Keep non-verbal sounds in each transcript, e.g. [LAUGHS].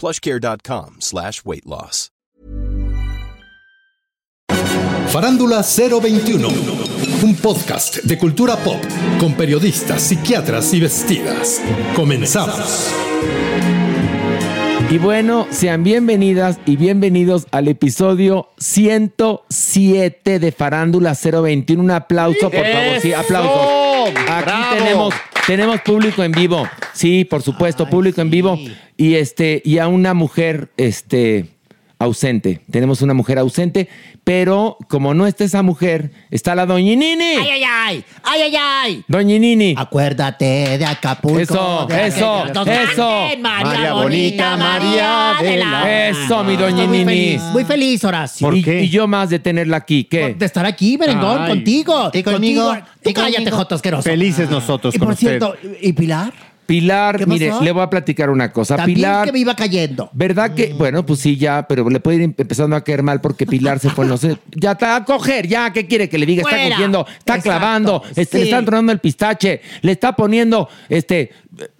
plushcare.com slash weight loss. Farándula 021, un podcast de cultura pop con periodistas, psiquiatras y vestidas. Comenzamos. Y bueno, sean bienvenidas y bienvenidos al episodio 107 de Farándula 021. Un aplauso, por favor. Sí, aplausos. Aquí tenemos, tenemos público en vivo. Sí, por supuesto, público en vivo. Y este, y a una mujer, este, ausente. Tenemos una mujer ausente, pero como no está esa mujer, está la doñinini. ¡Ay, ay, ay! ¡Ay, ay, ay! Doñinini. Acuérdate de Acapulco. Eso, de eso, eso. María, María bonita, bonita, María de la... Eso, mi muy doñinini. feliz, muy feliz, Horacio. ¿Por y, qué? y yo más de tenerla aquí. ¿Qué? De estar aquí, Merengón, contigo. ¿Y conmigo? Tú ¿Y cállate, conmigo? Joto asqueroso. Felices nosotros Y con por usted. cierto, ¿y Pilar? Pilar, ¿Qué mire, le voy a platicar una cosa. También Pilar, que me iba cayendo. ¿verdad que? Bueno, pues sí, ya, pero le puede ir empezando a caer mal porque Pilar se fue, no sé. [LAUGHS] Ya está a coger, ya, ¿qué quiere que le diga? Está cogiendo, está Exacto, clavando, este, le están tronando el pistache, le está poniendo este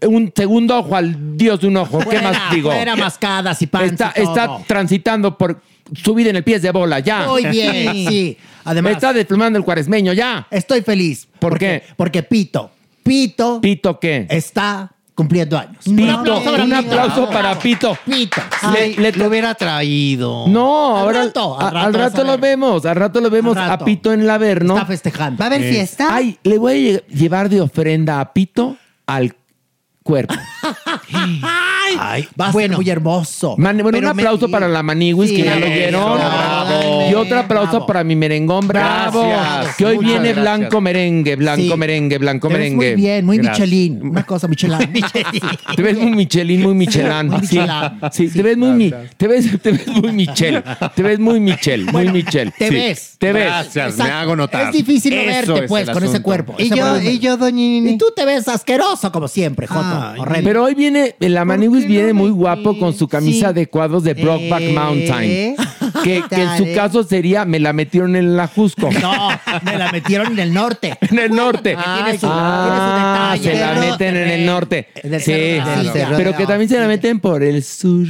un segundo ojo al dios de un ojo. ¿Qué más digo? Fuera mascadas y panza Está, y todo. está transitando por su vida en el pies de bola, ya. Muy bien, [LAUGHS] sí. Además, está desplumando el cuaresmeño, ya. estoy feliz. ¿Por porque, qué? Porque Pito, Pito, Pito, ¿qué? está cumpliendo años. Pito, para un Pito. aplauso para Pito. Pito. Le- le- lo hubiera traído. No, Al ahora rato, al al rato rato, vas a lo vemos, al rato lo vemos Al a rato. Pito en la Averno. Está festejando. ¿Va a haber fiesta? Ay, le voy a lle- llevar de ofrenda a Pito al cuerpo. [LAUGHS] Ay, va a ser muy hermoso. Man- bueno, Pero un me- aplauso para la Maniwis, que Sí, ya lo oyeron. Y otro aplauso Bravo. para mi merengón, bravo. Gracias, Que hoy muchas viene gracias. blanco merengue, blanco Sí. merengue, blanco Te ves merengue. Muy bien, muy Gracias. Michelin. Una cosa Michelin. [LAUGHS] Te ves muy Michelin, muy Michelin. Muy Sí, sí, te ves muy mi- te ves, te ves muy Michel. Te ves muy Michel, muy Michel. te Sí, ves. Te ves. Gracias, me hago notar. Es difícil no verte, es pues, con ese cuerpo. Y ese yo, y yo, doñini. Y tú te ves asqueroso, como siempre, Joto. Horrendo. Pero hoy viene, la Maniwis qué viene muy guapo con su camisa de cuadros de Brockback Eh. Mountain. Que, que en su Dale. caso sería, me la metieron en la Jusco. No, me la metieron en el norte. [LAUGHS] En el norte. tiene su- ah, tiene su se la meten en el norte. Sí, pero que también se la meten por el sur.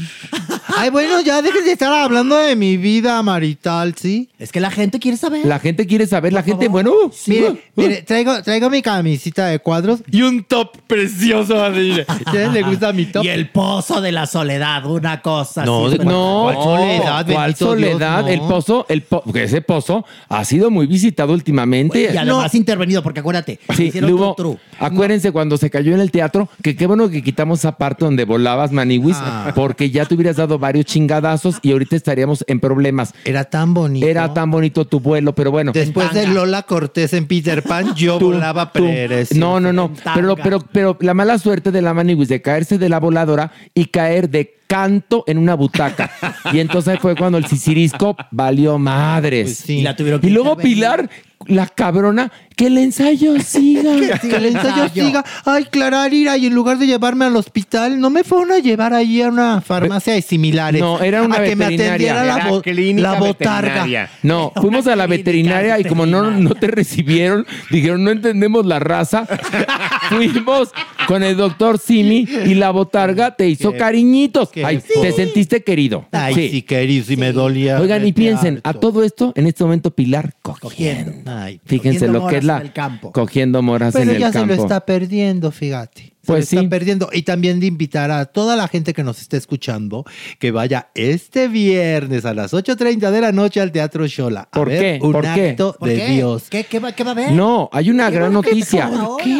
Ay, bueno, ya dejen de estar hablando de mi vida marital, ¿sí? Es que la gente quiere saber. La gente quiere saber, la gente, bueno, uh, Mire, uh, mire, traigo, traigo mi camisita de cuadros y un top precioso. así. ¿A ustedes les gusta mi top? Y el pozo de la soledad, una cosa No, así. de- No, ¿Cuál soledad, ¿Cuál bendito Dios, soledad? no? El pozo, el po- porque ese pozo ha sido muy visitado últimamente. Y además intervenido, porque acuérdate, Sí, hicieron le hubo- tru, tru. acuérdense cuando se cayó en el teatro, que qué bueno que quitamos esa parte donde volabas maniwis, Ah. porque ya te hubieras dado varios chingadazos y ahorita estaríamos en problemas. Era tan bonito. Era tan bonito tu vuelo, pero bueno. Después de Lola Cortés en Peter Pan, [LAUGHS] yo Tú- volaba tú- Pérez. No, no, no. Pero, pero, pero la mala suerte de la Maniwis de caerse de la voladora y caer de canto en una butaca. [LAUGHS] y entonces fue cuando el sisirisco valió madres. Pues sí. Y la tuvieron que Y luego. Pilar, la cabrona, que el ensayo siga. [LAUGHS] Que el ensayo siga. Ay, Clara Arira, y en lugar de llevarme al hospital, no me fueron a llevar ahí a una farmacia de similares. No, era una A que me veterinaria. atendiera la, bo- la botarga. veterinaria. No, fuimos a la veterinaria y como no, no te recibieron, dijeron, no entendemos la raza. [LAUGHS] Fuimos con el doctor Simi y la botarga te hizo Qué- cariñitos. qué Ay, te sentiste querido. Ay, Sí. sí, querido, sí me dolía. Oigan, y piensen, a todo esto, en este momento Pilar cogiendo. Cogiendo. Ay, Fíjense lo que es moras la en el campo. cogiendo moras Pero en el ya se campo. lo está perdiendo, fíjate. Se Pues lo está sí. perdiendo. Y también de invitar a toda la gente que nos esté escuchando que vaya este viernes a las 8.30 de la noche al Teatro Shola. a ¿Por ver qué? Un ¿Por qué? acto ¿Por de qué? Dios. ¿Qué, qué va, qué va a haber? No, hay una ¿Qué gran qué noticia.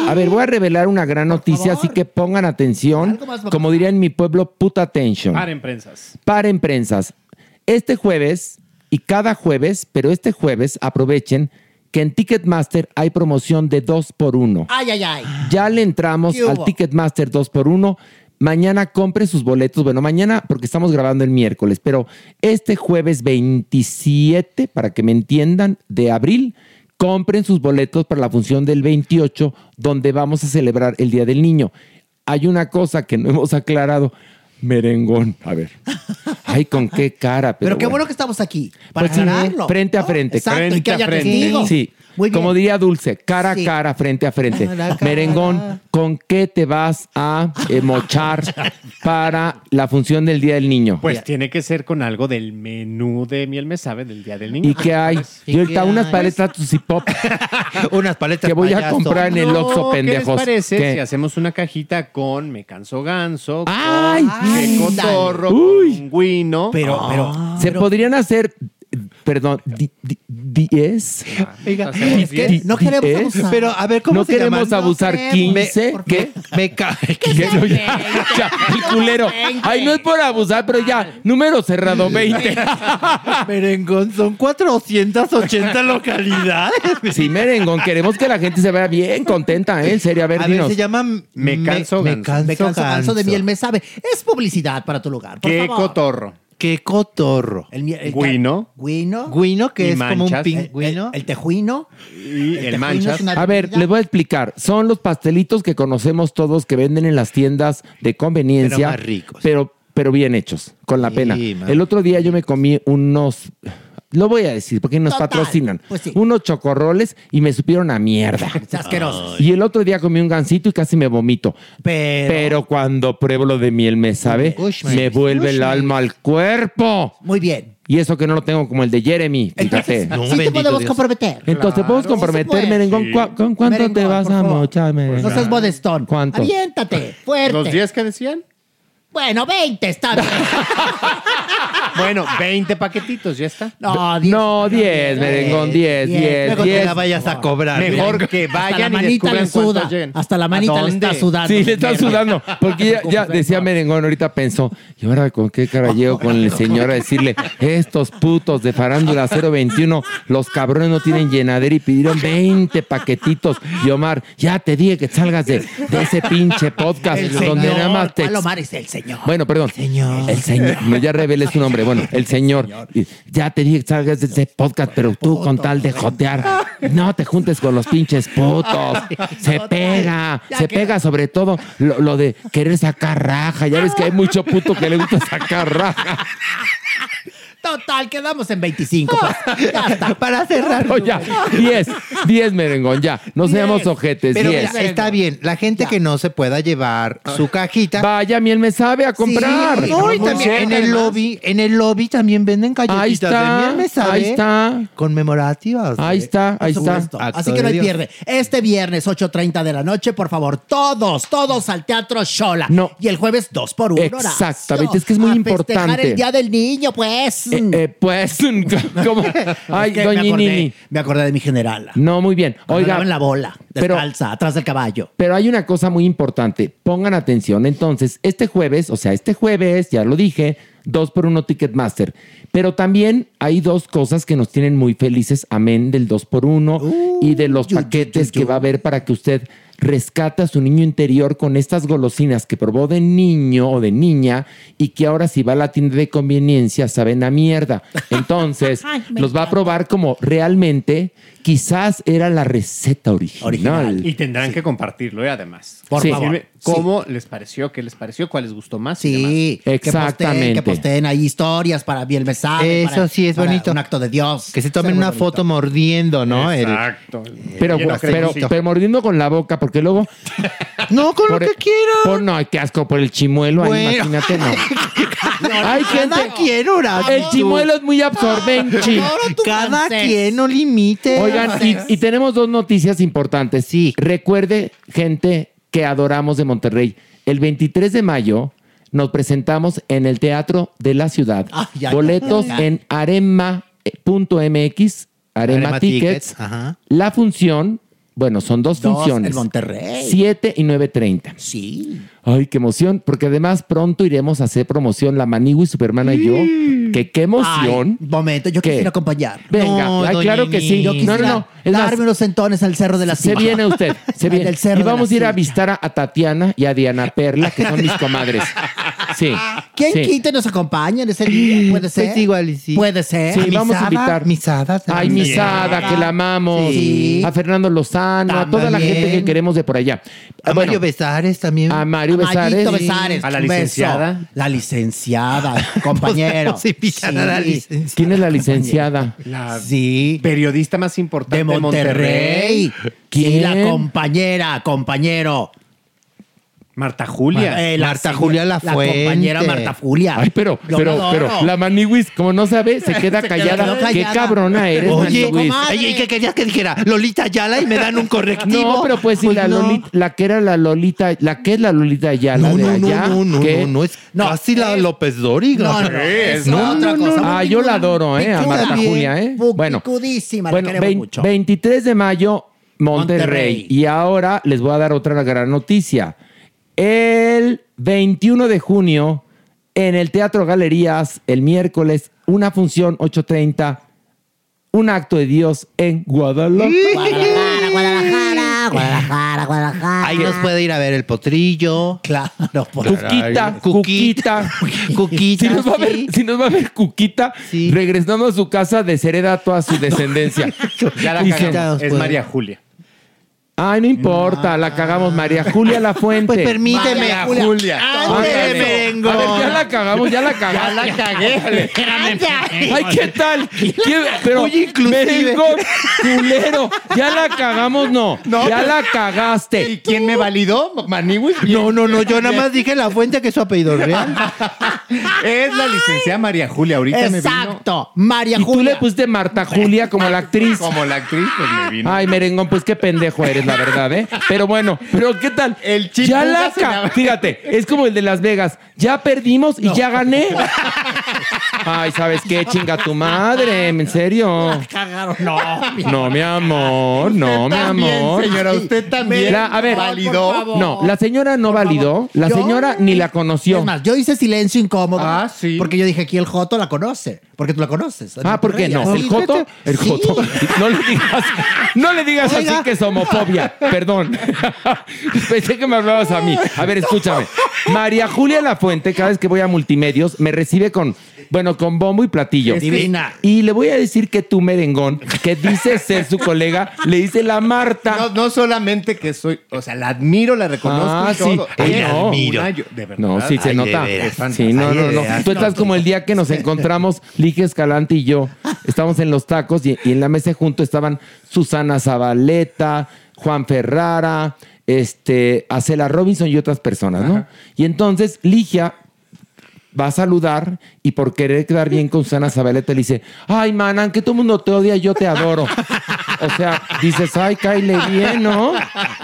A ver, voy a revelar una gran noticia, favor. así que pongan atención. Como diría en mi pueblo, put attention. Paren prensas. Paren prensas. Este jueves y cada jueves, pero este jueves aprovechen que en Ticketmaster hay promoción de 2 por 1 Ay, ay, ay. Ya le entramos al Ticketmaster 2 por 1 Mañana compre sus boletos. Bueno, mañana porque estamos grabando el miércoles, pero este jueves 27, para que me entiendan, de abril, compren sus boletos para la función del 28, donde vamos a celebrar el Día del Niño. Hay una cosa que no hemos aclarado. Merengón. A ver. Ay, con qué cara. Pero, Pero qué bueno. que estamos aquí para Pues sí, aclararlo. frente a ¿no? frente. Exacto, y Frente que a haya frente. testigos. Sí. Muy bien. Como diría Dulce, cara Sí. a cara, frente a frente. Cara. Merengón, ¿con qué te vas a eh, mochar [LAUGHS] para la función del Día del Niño? Pues tiene que ser con algo del menú de Miel Me Sabe del Día del Niño. ¿Y qué hay? ¿Y Y ahorita qué unas paletas Pop [LAUGHS] Unas paletas que voy a comprar en el Oxxo, ¿Qué les pendejos. parece ¿Qué? si hacemos una cajita con Me Canso Ganso, ¡Ay! con Cotorro, Uy. con Guino? Pero, pero. Se podrían hacer, perdón, di- di- 10. Oiga, es que diez. no queremos abusar. Pero, a ver, ¿cómo no se queremos llaman? abusar queremos. 15. ¿Por ¿Qué? Me ca- [LAUGHS] Que [LAUGHS] no, ya, ya, [LAUGHS] el culero. Ay, no es por abusar, pero ya, número cerrado 20. Merengón, son 480 localidades. Sí, merengón, queremos que la gente se vea bien contenta, ¿eh? En serio, a ver, A ver, dinos. se llama Me canso me, ganso. canso Me canso, canso de miel me sabe. Es publicidad para tu lugar. Por ¿Qué favor. Cotorro? Qué cotorro. El, el Guino. Guino. Guino, que Y es como un manchas. El, el, pingüino. el tejuino. Y el, tejuino Manchas. A ver, les voy a explicar. Son los pastelitos que conocemos todos que venden en las tiendas de conveniencia. Pero más ricos. Pero, pero bien hechos, con la Sí, pena. El otro día yo me comí unos. Lo voy a decir porque nos Total, patrocinan. pues sí. Unos chocorroles y me supieron a mierda. [LAUGHS] Es asqueroso. Y el otro día comí un gansito y casi me vomito. Pero. Pero cuando pruebo lo de miel me sabe, Ush, me vuelve el alma al cuerpo. Muy bien. Y eso que no lo tengo como el de Jeremy, fíjate. No, sí te podemos Dios. comprometer. Entonces, ¿podemos Sí comprometer. Merengón? Sí. ¿Cu- ¿Con cuánto Merengón, te vas a mochar, Merengón? No seas modestón. ¿Cuánto? Aviéntate. Fuerte. ¿Los 10 que decían? Bueno, 20 está bien. [LAUGHS] Bueno, 20 paquetitos, ya está. No, 10. No, 10, merengón, 10, 10, Luego te 10. la vayas a cobrar. Mejor que Hasta la vayan y manita le suda. Hasta la ¿A manita le dónde? está sudando. Sí, le está sudando. Porque ya, ya decía Merengón, ahorita pensó, ¿y ahora con qué cara llego con el señor a decirle, estos putos de farándula 021, los cabrones no tienen llenadera y pidieron 20 paquetitos? Y Omar, ya te dije que salgas de, de ese pinche podcast El donde señor. nada más te... ¿Cuál Omar es el señor? Bueno, perdón. Señor. El señor. No, ya revelé su nombre. Bueno, el señor. Ya te dije que salgas de ese podcast, pero tú con tal de jotear, no te juntes con los pinches putos. Se pega. Se pega sobre todo lo, lo de querer sacar raja. Ya ves que hay mucho puto que le gusta sacar raja. Total, quedamos en 25. pues. [LAUGHS] Ya está. Para cerrar. No, ya. 10. 10, merengón, ya. No seamos ojetes. Pero 10. mira, está bien. La gente que no se pueda llevar su cajita. Vaya, miel me sabe a comprar. Sí, no, y también en el lobby, en el lobby también venden Ahí galletitas de está. miel, ¿me sabe? Ahí está. Conmemorativas. Ahí está. Ahí está. Así que de no hay pierde. Este viernes, 8.30 de la noche, por favor, todos, todos al Teatro Shola. No. Y el jueves, dos por uno. Exactamente, Horacio. es que es muy A festejar importante. el Día del Niño, pues. Eh. Eh, pues, [LAUGHS] ¿cómo? Ay, [LAUGHS] Es que doña me acordé, Nini. me acordé de mi generala. No, muy bien. Cuando Oiga, en la bola, pero- descalza, atrás del caballo. Pero hay una cosa muy importante. Pongan atención. Entonces, este jueves, o sea, este jueves, ya lo dije, dos por uno Ticketmaster. Pero también hay dos cosas que nos tienen muy felices. Amén del dos por uno y de los yu, yu, paquetes que va a haber para que usted rescate a su niño interior con estas golosinas que probó de niño o de niña y que ahora si va a la tienda de conveniencia saben a mierda. [LAUGHS] Entonces, Ay, los va a probar como realmente quizás era la receta original. Original. Y tendrán que compartirlo, ¿eh? además. Por Sí. favor. Dime ¿Cómo les pareció? ¿Qué les pareció? ¿Cuál les gustó más? Sí, que posteen- Exactamente. Que posteen, ahí historias para bien me sabe, Eso para- sí es bonito. Un acto de Dios. Que se tomen una bonito. foto mordiendo, ¿no? El- Exacto. Pero, pero, pero mordiendo con la boca, porque luego. [LAUGHS] No, con por- lo que quiera. por- no, qué asco por el chimuelo. ahí, imagínate, no. [LAUGHS] Hay Cada gente. quien, Horacio. El chimuelo es muy absorbente. Cada francés. quien, no limite. Oigan, y, y tenemos dos noticias importantes. Sí. Recuerde, gente que adoramos de Monterrey, el 23 de mayo nos presentamos en el Teatro de la Ciudad. Ay, ay, Boletos en arema.mx, Arema, Arema Tickets. Tickets, ajá. La función, bueno, son dos, Dos funciones. en Monterrey. 7 y 9.30. Sí. Ay, qué emoción, porque además pronto iremos a hacer promoción la Manigui, Supermana y yo. Que qué emoción. Ay, momento, yo quisiera acompañar. Venga, No, ay, claro que sí. Yo No, quisiera no, no. Más, darme unos centones al cerro de la se Silla. viene usted, se [LAUGHS] En viene. el cerro Y vamos a ir a visitar a, a Tatiana y a Diana Perla, que son mis comadres. [LAUGHS] Sí. ¿Quién sí. quita y nos acompaña en ese día? ¿Puede ser? Pues igual y sí. Puede ser. Sí, vamos a invitar. Misada Ay. Misada, que la amamos. Sí. A Fernando Lozano, a toda la gente que queremos de por allá. A Bueno, Mario Besares también. a Mario Besares. Mayito Besares. A la beso. licenciada. La licenciada, [LAUGHS] compañero. Podemos invitar a la Sí. licencia. ¿Quién es la licenciada? La Sí. periodista más importante De Monterrey. ¿Quién? Sí, la compañera, compañero. Marta Julia. Eh, la Marta señora- Julia Lafuente. La compañera Marta Julia. Ay, pero, Yo pero, la pero, la Maniwis, como no sabe, se [LAUGHS] queda Se callada. quedó Qué callada. cabrona eres, Oye, Maniwis. comadre. oye, ¿y qué querías que dijera? Lolita Yala y me dan un correctivo. No, pero pues si la no. Lolita, la que era la Lolita, la que es la Lolita ya, la No, de no, no, allá, no, no, ¿qué? no, no, es No, casi la es- López Dóriga. No, no, no. Es No, otra no, cosa. no. Ah, yo la adoro, ¿eh? A Marta bien, Julia, ¿eh? pu- Bueno, picudísima, la bueno queremos vein- mucho. 23 de mayo, Monterrey. Monterrey. Y ahora les voy a dar otra gran noticia. El 21 de junio, en el Teatro Galerías, el miércoles, una función 8.30, un acto de Dios en Guadalajara. Guadalajara, Guadalajara, Guadalajara, Guadalajara. Ahí nos puede ir a ver el potrillo. Claro, por Cuquita, Cuquita. [LAUGHS] Cuquita. Si nos, va a ver, sí. si nos va a ver Cuquita Sí. regresando a su casa, deshereda toda su [LAUGHS] descendencia. Ya la cagamos. Es. María Julia. Ay, no importa, la cagamos. María Julia La Fuente. Pues permíteme. María Julia. Ándale, Ándale. merengón. A ver, ya la cagamos, ya la cagamos. la cagué. Ay, ¿qué tal? ¿Qué- Pero, Muy inclusive. merengón, culero, ya la cagamos, no. ya la ¿Y cagaste. quién me validó? Maniwis. No, no, no, yo nada más dije la fuente que es su apellido real. Es la licenciada María Julia. Ahorita me vino. Exacto. María Y tú Julia. le pusiste Marta Julia como la actriz. Como la actriz, pues me vino. Ay, merengón, pues qué pendejo eres, la verdad, ¿eh? Pero bueno, pero ¿qué tal? El chip ya la ca- Fíjate, es como el de Las Vegas. Ya perdimos y ya gané. [LAUGHS] Ay, ¿sabes qué? Chinga tu madre, en serio. Cagaron. No. No, mi amor, no, mi También, amor. señora, usted también. La- a ver, validó. por favor. No, la señora no validó, la Yo- señora ni la conoció. Es más, yo hice silencio incómodo. Ah, sí. Porque yo dije, aquí el Joto la conoce. Porque tú la conoces. Ah, ¿por qué no? ¿El Joto? El Sí. Joto. [LAUGHS] No le digas, no le digas Oiga. así que es homofobia. Perdón. [LAUGHS] Pensé que me hablabas a mí. A ver, escúchame. María Julia Lafuente, cada vez que voy a multimedios, me recibe con, bueno, con bombo y platillo. Divina. Y le voy a decir que tú, merengón, que dice ser su colega, le dice la Marta. No, no solamente que soy, o sea, la admiro, la reconozco Ah, y todo. sí. Ay, no. una yo- de verdad. No, sí se Ay, nota. Sí, no, Ay, no, no. Tú estás como el día que nos encontramos, Lige Escalante y yo. Estábamos en los tacos y, y en la mesa junto estaban Susana Zabaleta, Juan Ferrara, este, Acela Robinson y otras personas, ¿no? Y entonces Ligia va a saludar y por querer quedar bien con Susana Zabaleta le dice, ay, manan, que todo el mundo te odia, yo te adoro. O sea, dices, ay, cáile bien, ¿no?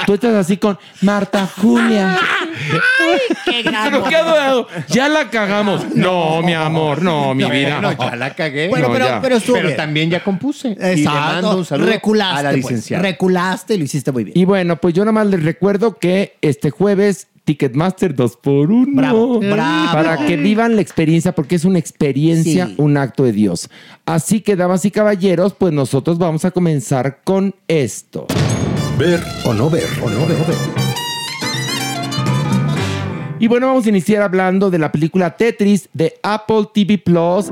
Tú estás así con Marta Julia. ¡Qué gran [LAUGHS] Pero qué adorado. Ya la cagamos. No, mi amor, no, mi vida. Bueno, ya la cagué. Bueno, No, pero, ya. pero estuvo Pero bien. también ya compuse. Y le Exacto. mando un saludo reculaste, a la pues. licenciada. Reculaste y lo hiciste muy bien. Y bueno, pues yo nada más les recuerdo que este jueves Ticketmaster 2 por 1 Bravo, bravo. Para que vivan la experiencia, porque es una experiencia, Sí. un acto de Dios. Así que, damas y caballeros, pues nosotros vamos a comenzar con esto. Ver o no ver o no ver. Y bueno, vamos a iniciar hablando de la película Tetris de Apple TV Plus.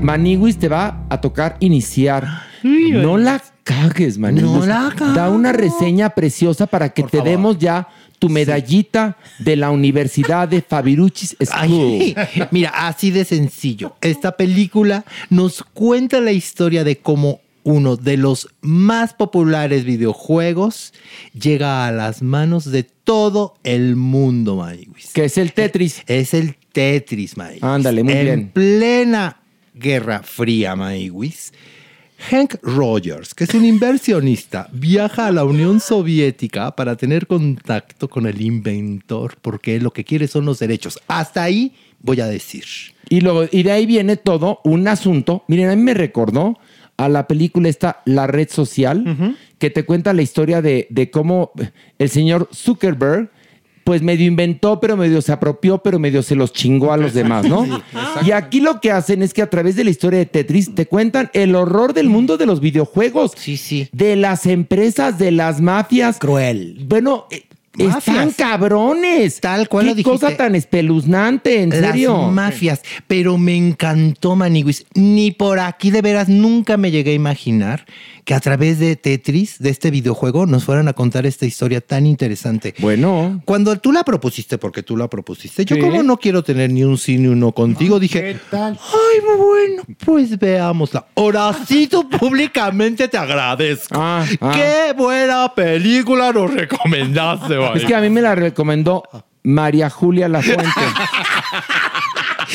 Maniwis te va a tocar iniciar. no la cagues, Maniwis. No la cago. Da una reseña preciosa para que Por te favor. demos ya tu medallita de la Universidad de Fabiruchis School. Ay, mira, así de sencillo. Esta película nos cuenta la historia de cómo uno de los más populares videojuegos llega a las manos de todo el mundo, Maywis. Que es el Tetris. Es el Tetris, Maywis. Ándale, muy en bien. plena Guerra Fría, Maywis. Hank Rogers, que es un inversionista, viaja a la Unión Soviética para tener contacto con el inventor, porque él lo que quiere son los derechos. Hasta ahí voy a decir. Y, luego, y de ahí viene todo un asunto. Miren, a mí me recordó a la película esta, La Red Social, que te cuenta la historia de, de cómo el señor Zuckerberg, pues medio inventó, pero medio se apropió, pero medio se los chingó a los demás, ¿no? [LAUGHS] y aquí lo que hacen es que a través de la historia de Tetris te cuentan el horror del mundo de los videojuegos. Sí, sí. De las empresas, de las mafias. Cruel. Bueno, Mafias. están cabrones. Tal cual Qué lo dijiste. cosa tan espeluznante, en Las serio. mafias. Pero me encantó, Maniwis. Ni por aquí de veras nunca me llegué a imaginar que a través de Tetris, de este videojuego, nos fueran a contar esta historia tan interesante. Bueno. Cuando tú la propusiste, porque tú la propusiste, yo Sí. como no quiero tener ni un sí ni uno contigo, dije, ¿Qué tal? ay, bueno, pues veámosla. Horacito, [LAUGHS] públicamente te agradezco. Ah, ah. Qué buena película nos recomendaste, Es que a mí me la recomendó María Julia Lafuente. [LAUGHS]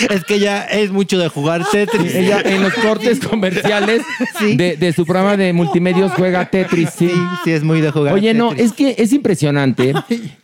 Es que ya es mucho de jugar Tetris. Ella en los cortes comerciales Sí. de, de su programa de multimedios juega Tetris. Sí. Sí, sí, es muy de jugar Oye, no, es que es impresionante.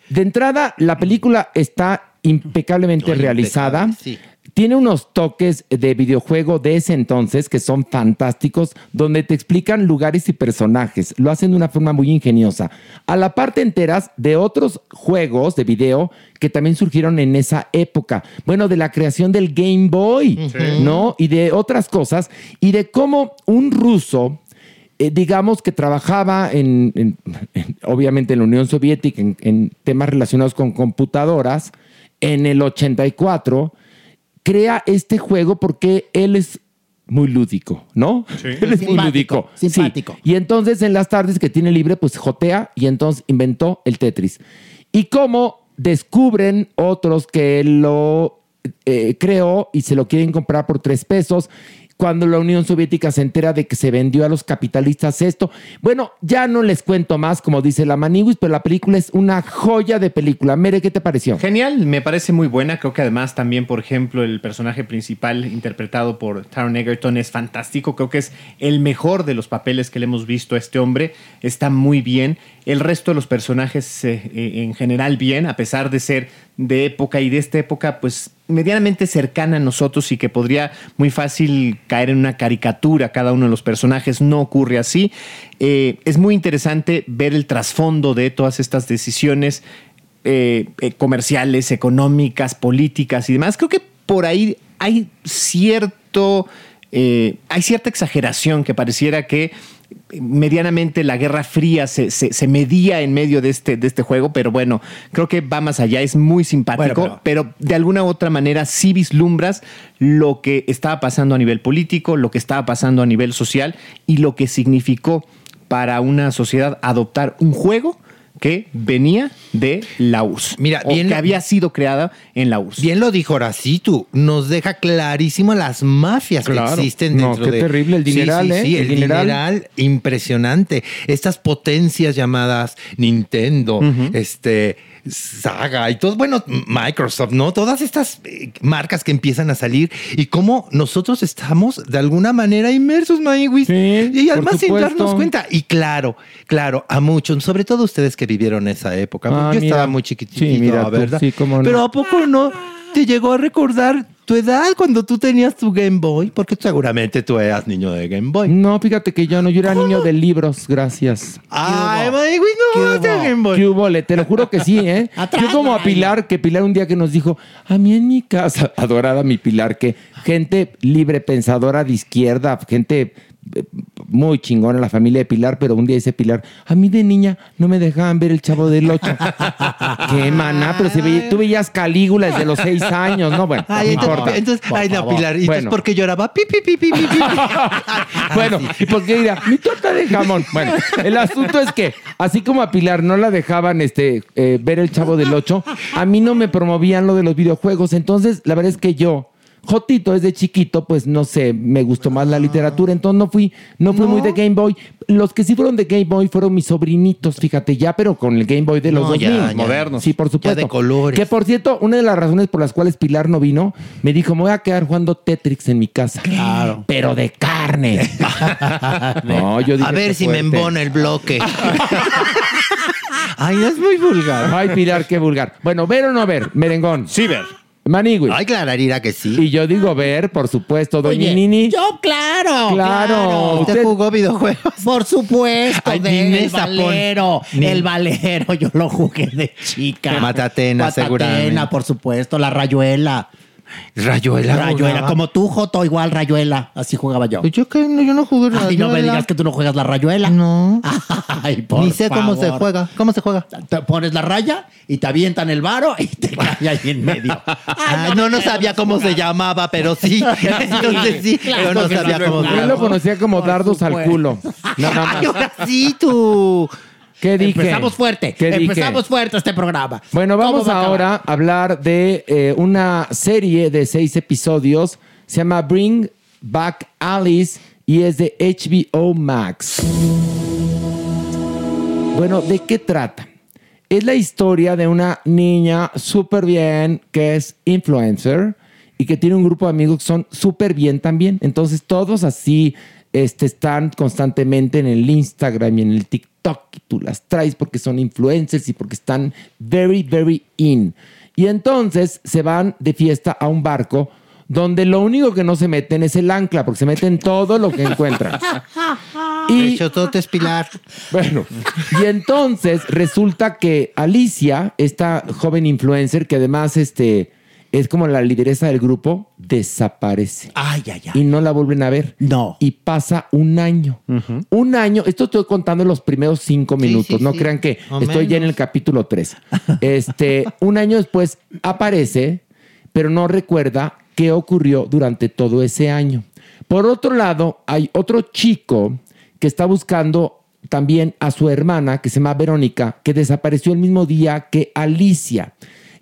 De entrada, la película está impecablemente Oye, realizada. impecable, sí. Tiene unos toques de videojuego de ese entonces que son fantásticos, donde te explican lugares y personajes. Lo hacen de una forma muy ingeniosa. A la parte enteras de otros juegos de video que también surgieron en esa época. Bueno, de la creación del Game Boy, ¿no? Y de otras cosas. Y de cómo un ruso eh, digamos que trabajaba en, en- en- obviamente en la Unión Soviética en, en temas relacionados con computadoras, en el 84 crea este juego porque él es muy lúdico, ¿no? [LAUGHS] Él es muy Simpático, lúdico. sí. simpático. Y entonces en las tardes que tiene libre, pues jotea y entonces inventó el Tetris. Y cómo descubren otros que él lo eh, creó y se lo quieren comprar por tres pesos. Cuando la Unión Soviética se entera de que se vendió a los capitalistas esto. Bueno, ya no les cuento más, como dice la Maniwis, pero la película es una joya de película. Mere, ¿qué te pareció? Genial, me parece muy buena. Creo que además también, por ejemplo, el personaje principal interpretado por Taron Egerton es fantástico. Creo que es el mejor de los papeles que le hemos visto a este hombre. Está muy bien. El resto de los personajes eh, eh, en general bien, a pesar de ser de época y de esta época, pues medianamente cercana a nosotros y que podría muy fácil caer en una caricatura cada uno de los personajes. No ocurre así. Eh, es muy interesante ver el trasfondo de todas estas decisiones eh, eh, comerciales, económicas, políticas y demás. Creo que por ahí hay cierto. hay cierta exageración que pareciera que medianamente la Guerra Fría se, se- se medía en medio de este, de este juego, pero bueno, creo que va más allá, es muy simpático, Bueno, pero... de alguna u otra manera sí vislumbras lo que estaba pasando a nivel político, lo que estaba pasando a nivel social y lo que significó para una sociedad adoptar un juego que venía de la URSS. Mira, o bien- que había sido creada en la URSS. Bien lo dijo Horacito, nos deja clarísimo las mafias Claro. que existen No, dentro qué de... terrible, el Sí, dineral, sí, ¿eh? sí, El el, dineral. dineral. impresionante. Estas potencias llamadas Nintendo, este... Saga y todo, bueno, Microsoft, ¿no? Todas estas eh, marcas que empiezan a salir y cómo nosotros estamos de alguna manera inmersos, Maywis. Sí, y además sin darnos cuenta. Y claro, claro, a muchos, sobre todo ustedes que vivieron esa época. Ah, Yo mira. estaba muy chiquitito, Sí, mira tú, ¿verdad? sí, cómo no. Pero ¿a poco no te llegó a recordar tu edad cuando tú tenías tu Game Boy? Porque seguramente tú eras niño de Game Boy. No, fíjate que yo no, yo era niño de libros, gracias. Ay, Maigui, no, ¿Qué hubo? Game Boy. ¿Qué hubo? Le- Te lo juro que sí, ¿eh? Atrás, [LAUGHS] Yo como a. Pilar, que Pilar un día que nos dijo, a mí en mi casa, [LAUGHS] adorada mi Pilar, que gente libre pensadora de izquierda, gente muy chingona la familia de Pilar, pero un día dice Pilar, a mí de niña no me dejaban ver el chavo del ocho. [LAUGHS] Qué maná, pero si tú veías Calígula desde los seis años, ¿no? Bueno, Ay, no entonces, ay, no. Pilar, ¿y Bueno. por qué lloraba? Pi, pi, pi, pi, pi, pi. [LAUGHS] Bueno, ¿y por qué dirá? Mi torta de jamón. Bueno, el asunto es que, así como a Pilar no la dejaban este, eh, ver el chavo del 8, a mí no me promovían lo de los videojuegos. Entonces, la verdad es que yo, Jotito, desde chiquito, pues no sé, me gustó más la literatura. Entonces no fui, no fui muy de Game Boy. Los que sí fueron de Game Boy fueron mis sobrinitos, fíjate, ya, pero con el Game Boy de los No, 2000. ya, ya. Modernos. Sí, por supuesto. Ya de colores. Que por cierto, una de las razones por las cuales Pilar no vino, me dijo, me voy a quedar jugando Tetrix en mi casa. Claro. Pero de carne. [LAUGHS] no, yo dije, A ver si me embona el bloque. [LAUGHS] Ay, es muy vulgar. Ay, Pilar, qué vulgar. Bueno, ver o no ver, merengón. Sí, ver. Manigui. Ay, clararira que sí. Y yo digo ver, por supuesto, doña Oye, Nini. Yo, claro. Claro. ¿Usted usted- jugó videojuegos? Por supuesto, Ay, de ni el esa valero. ni- El valero, yo lo jugué de chica. Matatena, seguramente. Matatena, por supuesto. La rayuela. Rayuela. Rayuela, jugaba. como tú, Joto, igual rayuela. Así jugaba yo. Pues Yo que no, yo no jugué rayuela. Ay, no me digas que tú no juegas la rayuela. No. [LAUGHS] Ay, por Ni sé cómo se juega. ¿Cómo se juega? Te pones la raya y te avientan el varo y te [LAUGHS] cae ahí en medio. Ay, no, no sabía cómo se llamaba, pero sí. [LAUGHS] Entonces sí, Claro pero no sabía no cómo se Él lo conocía como Por dardos al culo. Nada Ay, ahora sí, tú. ¿Qué dije? Empezamos fuerte. ¿Qué dije? Empezamos fuerte este programa. Bueno, ¿Cómo vamos va ahora a hablar de eh, una serie de seis episodios. Se llama Bring Back Alice y es de HBO Max. Bueno, ¿de qué trata? Es la historia de una niña súper bien que es influencer y que tiene un grupo de amigos que son súper bien también. Entonces todos así este, están constantemente en el Instagram y en el TikTok y tú las traes porque son influencers y porque están very, very in. Y entonces se van de fiesta a un barco donde lo único que no se meten es el ancla, porque se meten todo lo que encuentran. [LAUGHS] Y Chototes Pilar. bueno, y entonces resulta que Alicia, esta joven influencer que además este, es como la lideresa del grupo, desaparece. Ay, ay, ay. Y no la vuelven a ver. No. Y pasa un año. Un año. Esto estoy contando en los primeros cinco minutos. sí, no sí. crean que O estoy ya en el capítulo 3. [LAUGHS] Este, un año después aparece, pero no recuerda qué ocurrió durante todo ese año. Por otro lado, hay otro chico que está buscando también a su hermana, que se llama Verónica, que desapareció el mismo día que Alicia.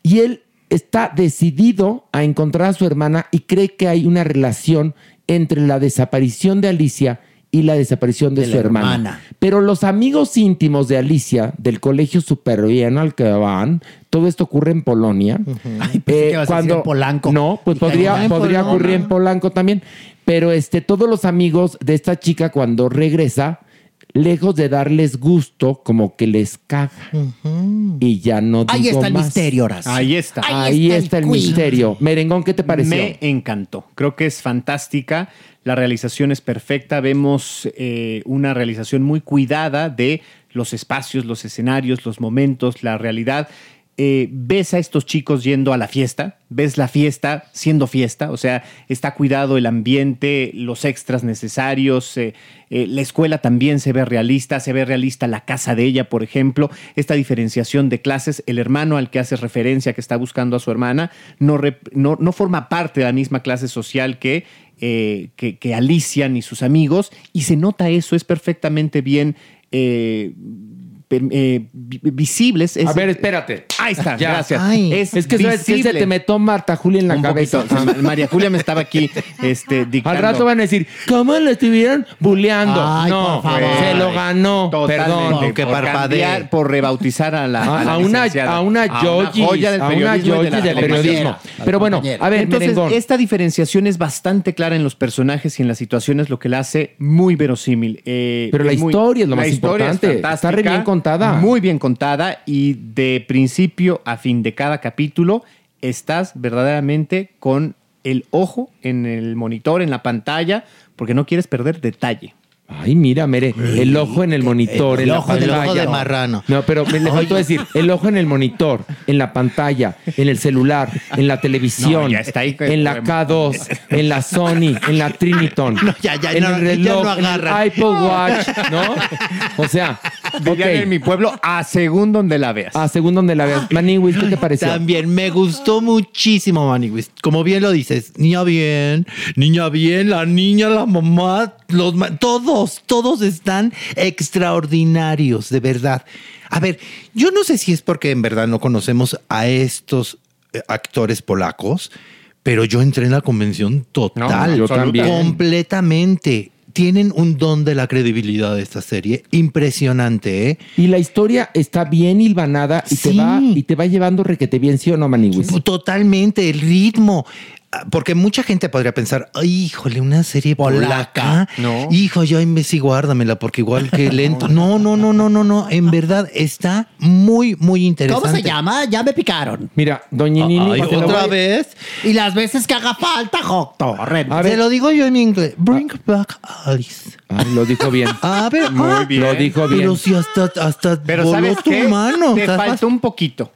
Y él está decidido a encontrar a su hermana y cree que hay una relación entre la desaparición de Alicia y la desaparición de, De su hermana. hermana. Pero los amigos íntimos de Alicia, del colegio superviano al que van, todo esto ocurre en Polonia. Ay, pensé que ibas a decir en Polanco. No, pues podría, "Ah, en podría Polonia". ocurrir en Polanco también. Pero este, todos los amigos de esta chica, cuando regresa, lejos de darles gusto, como que les caga. Y ya no digo Ahí está el más. misterio, Horacio. Ahí está. Ahí, está, el, misterio. Merengón, ¿qué te pareció? Me encantó. Creo que es fantástica. La realización es perfecta. Vemos eh, una realización muy cuidada de los espacios, los escenarios, los momentos, la realidad. Eh, ves a estos chicos yendo a la fiesta, ves la fiesta siendo fiesta, o sea, está cuidado el ambiente, los extras necesarios, eh, eh, la escuela también se ve realista, se ve realista la casa de ella, por ejemplo, esta diferenciación de clases, el hermano al que hace referencia, que está buscando a su hermana, no, no, no forma parte de la misma clase social que, que, Alicia ni sus amigos, y se nota eso, es perfectamente bien eh, vi- visibles. es- A ver, espérate. Ahí está, Ya. gracias. Ay. Es que sabes que se te metió Marta Julia en la Un cabeza. poquito. María Julia me estaba aquí este, Al dictando. rato van a decir, ¿cómo lo estuvieron bulleando? Ay, no, por favor. se lo ganó. Totalmente, Perdón. Aunque por parpadee. cambiar, por rebautizar a la, A, a la a una, a una A del a una periodismo y de la del periodismo. Pero bueno, a ver, Entonces, merengón. esta diferenciación es bastante clara en los personajes y en las situaciones, lo que la hace muy verosímil. Eh, Pero la muy- historia es lo más es importante. Está re bien. Contada. Muy bien contada y de principio a fin de cada capítulo estás verdaderamente con el ojo en el monitor, en la pantalla, porque no quieres perder detalle. Ay, mira, mire, el ojo en el monitor, el en la ojo, el pantalla. ojo de marrano. No, pero me le faltó decir, el ojo en el monitor, en la pantalla, en el celular, en la televisión, No, ya está ahí. en la K2, en la Sony, en la Triniton, [LAUGHS] No, ya, ya, en no, el ya reloj, no en el iPod Watch, ¿no? O sea, Dirían [LAUGHS] ok, en mi pueblo, a según donde la veas. a según donde la veas. Maniwis, ¿qué te pareció? También me gustó muchísimo Maniwis. Como bien lo dices, niña bien, niña bien, la niña, la mamá, los ma- todos, todos están extraordinarios, de verdad. A ver, yo no sé si es porque en verdad no conocemos a estos eh, actores polacos, pero yo entré en la convención total, No, yo también. completamente. Tienen un don de la credibilidad de esta serie impresionante, ¿eh? Y la historia está bien hilvanada y, te va, y te va llevando requete bien, ¿sí o no, Maniwis? Totalmente, el ritmo. Ah, Porque mucha gente podría pensar, "Ay, híjole, una serie polaca. No. Hijo, yo ahí sí, guárdamela, porque igual que [LAUGHS] lento. No, no, no, no, no, no. En verdad está muy, muy interesante. ¿Cómo se llama? Ya me picaron. Mira, Doña Nini, Ay, otra voy- vez. Y las veces que haga falta, Jocto. A Te lo digo yo en inglés. Bring back Alice. Ah, lo dijo bien. A ver, Muy ah, bien. Lo dijo bien. Pero si hasta, hasta Pero voló ¿sabes tu qué? mano. Te faltó un poquito.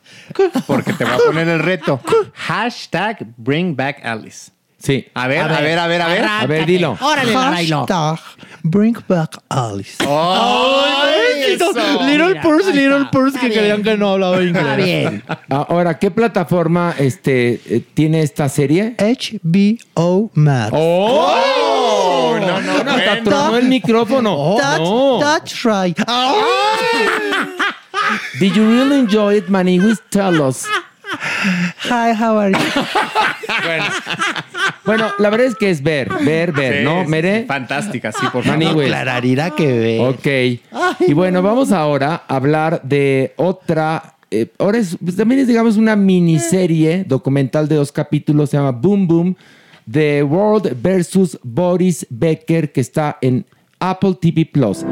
Porque te voy a poner el reto. [LAUGHS] Hashtag Bring Back Alice. Sí. A ver, a ver, a ver, a ver. A ver, dilo. Órale, Garailo. Hashtag Bring back Alice. ¡Ay, Little- eso! Little Mira, Purse, Little. Purse, que creían que no hablaba inglés. Está bien. Ahora, ¿qué plataforma este, eh, tiene esta serie? HBO Max. ¡Oh! no, no, Bueno, hasta bueno. tronó el micrófono. No. that's right. Did you really enjoy it, Maniwis? Tell us. Hi, how are you? Bueno, la verdad es que es ver, ver, ver, Sí, ¿no? Mere. Fantástica, sí, por Mani, favor. güey. Clararira que ve. Ok. Y bueno, vamos ahora a hablar de otra. eh, ahora es, pues también es, digamos, una miniserie documental de dos capítulos. Se llama Boom Boom: The World versus Boris Becker, que está en Apple TV Plus.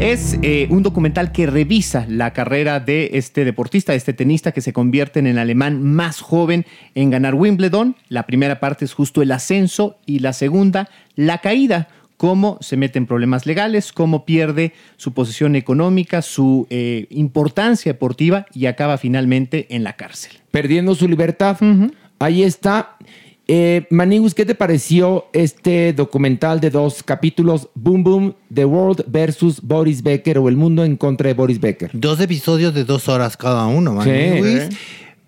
Es eh, un documental que revisa la carrera de este deportista, este tenista que se convierte en el alemán más joven en ganar Wimbledon. La primera parte es justo el ascenso y la segunda, la caída. Cómo se mete en problemas legales, cómo pierde su posición económica, su eh, importancia deportiva y acaba finalmente en la cárcel. Perdiendo su libertad. Ahí está. Eh, Manigus, ¿qué te pareció este documental de dos capítulos? Boom Boom, The World versus Boris Becker o El Mundo en contra de Boris Becker. Dos episodios de dos horas cada uno, man. Sí.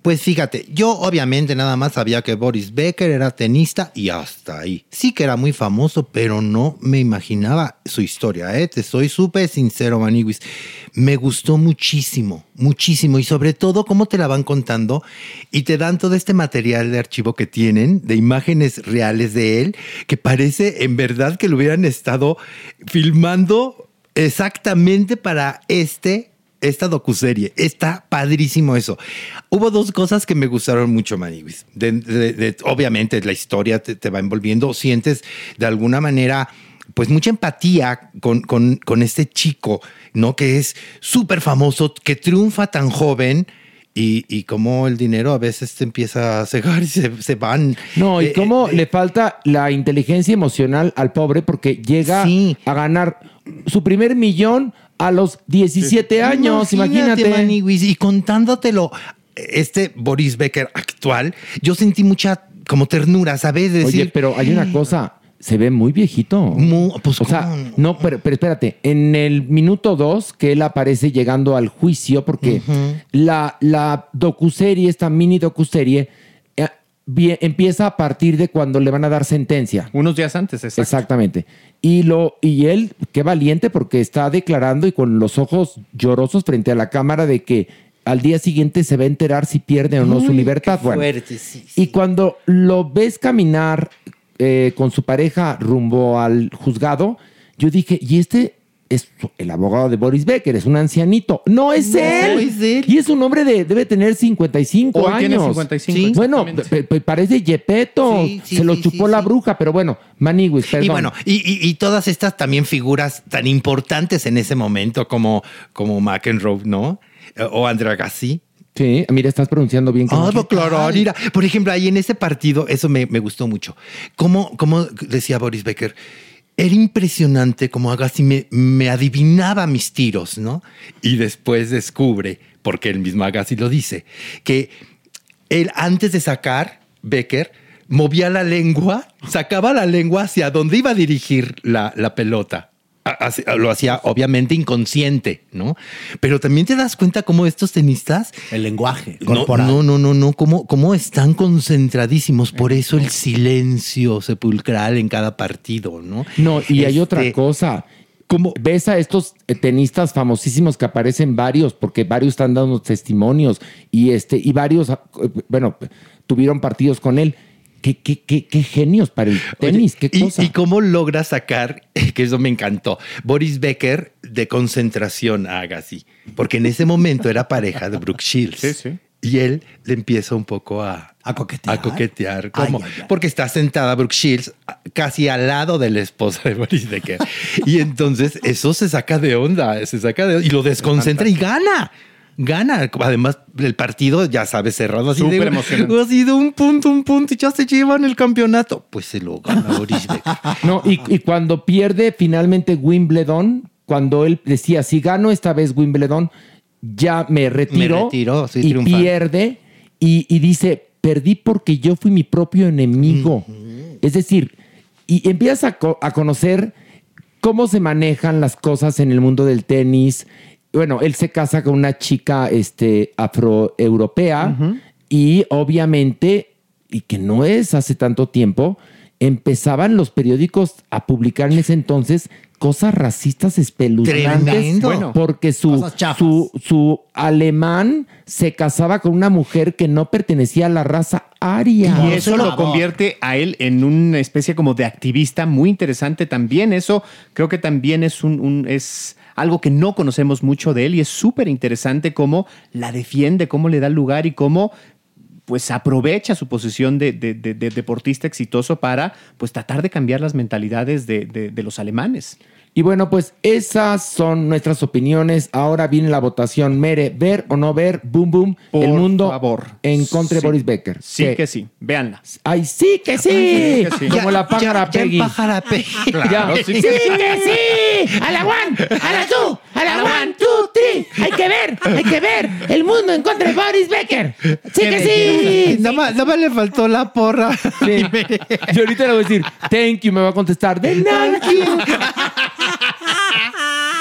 Pues fíjate, yo obviamente nada más sabía que Boris Becker era tenista y hasta ahí. Sí que era muy famoso, pero no me imaginaba su historia, ¿eh? Te soy súper sincero, Maniwis. Me gustó muchísimo, muchísimo. Y sobre todo cómo te la van contando y te dan todo este material de archivo que tienen, de imágenes reales de él, que parece en verdad que lo hubieran estado filmando exactamente para este esta docuserie. Está padrísimo eso. Hubo dos cosas que me gustaron mucho, Maniwis. Obviamente la historia te, te va envolviendo, sientes de alguna manera pues mucha empatía con, con, con este chico, ¿no? Que es súper famoso, que triunfa tan joven. Y, y cómo el dinero a veces te empieza a cegar y se, se van. No, y Eh, cómo eh, le falta la inteligencia emocional al pobre porque llega Sí. a ganar su primer millón a los 17 años, imagínate. Maniwis, y contándotelo, este Boris Becker actual, yo sentí mucha como ternura, ¿sabes? Oye, Decir, pero hay una cosa, se ve muy viejito. Mu- pues, o sea, ¿cómo no? no, pero, pero espérate, en el minuto 2 que él aparece llegando al juicio, porque la, la docuserie, esta mini docuserie, empieza a partir de cuando le van a dar sentencia. Unos días antes, exacto. Exactamente. Y, lo, y él, qué valiente, porque está declarando y con los ojos llorosos frente a la cámara de que al día siguiente se va a enterar si pierde o no su libertad. Bueno, fuerte, sí, sí. y cuando lo ves caminar eh, con su pareja rumbo al juzgado, yo dije, ¿y este es el abogado de Boris Becker, es un ancianito. No es él. es él. Y es un hombre de, debe tener 55 Hoy años. tiene 55, Sí. Bueno, parece Yepeto. Sí, sí, Se lo sí, chupó sí, la sí. bruja, pero bueno, Maniwis, perdón. Y bueno, y, y- y todas estas también figuras tan importantes en ese momento como, como McEnroe, ¿no? O Andrea Gassi. Sí, mira, estás pronunciando bien. Ah, ¿Qué pues, claro, mira. Por ejemplo, ahí en ese partido, eso me, me gustó mucho. Como, como decía Boris Becker, era impresionante como Agassi me, adivinaba mis tiros, ¿no? Y después descubre, porque el mismo Agassi lo dice, que él antes de sacar, Becker, movía la lengua, sacaba la lengua hacia donde iba a dirigir la pelota. Lo hacía obviamente inconsciente, ¿no? Pero también te das cuenta cómo estos tenistas El lenguaje no, corporal. no, no, no, no, cómo, cómo están concentradísimos. Por eso el silencio sepulcral en cada partido, ¿no? No, y hay Este, otra cosa. ¿Cómo? Ves a estos tenistas famosísimos que aparecen varios, porque varios están dando testimonios y este, y varios, eh, bueno, tuvieron partidos con él. Qué, qué, qué, qué genios para el tenis, Oye, qué y, cosa. y cómo logra sacar, [LAUGHS] que eso me encantó, Boris Becker de concentración a Agassi, porque en ese momento era pareja de Brooke Shields. Sí, sí. Y él le empieza un poco a, A coquetear. A coquetear. Ay, ¿Cómo? ay, ay. Porque está sentada Brooke Shields casi al lado de la esposa de Boris Becker. [LAUGHS] y entonces eso se saca de onda, se saca de y lo desconcentra y gana. Gana. Además, el partido, ya sabes, cerrado así Súper de, emocionante. así de un punto, un punto y ya se llevan el campeonato. Pues se lo gana [LAUGHS] Boris Becker. No, y, y cuando pierde finalmente Wimbledon, cuando él decía, si gano esta vez Wimbledon, ya me retiro. Me retiro, sí, y triunfante. pierde y, y dice, perdí porque yo fui mi propio enemigo. Es decir, y empiezas a, co- a conocer cómo se manejan las cosas en el mundo del tenis. Bueno, él se casa con una chica este, afroeuropea y obviamente, y que no es hace tanto tiempo, empezaban los periódicos a publicar en ese entonces cosas racistas espeluznantes. Tremendo. Bueno. porque su, su, su alemán se casaba con una mujer que no pertenecía a la raza aria. Y eso lo convierte a él en una especie como de activista muy interesante también. Eso creo que también es un, un- es algo que no conocemos mucho de él y es súper interesante cómo la defiende, cómo le da lugar y cómo pues aprovecha su posición de, de- de- de deportista exitoso para pues tratar de cambiar las mentalidades de, de- de los alemanes. Y bueno, pues esas son nuestras opiniones. Ahora viene la votación. Mere, ver o no ver, boom, boom, Por el mundo favor. en contra de Sí. Boris Becker. Sí que sí, véanla. Ay, sí que sí. sí que sí. Como la pájara Ya- ya Peggy. pájara Peggy. Ya. sí sí, que que sí. A la one, a la two, a la one, two, three. Hay que ver, hay que ver. El mundo en contra de Boris Becker. Sí que sí. Nada más, nada más le faltó la porra. Sí. Y ahorita le voy a decir, thank you, me va a contestar, de nada. [LAUGHS]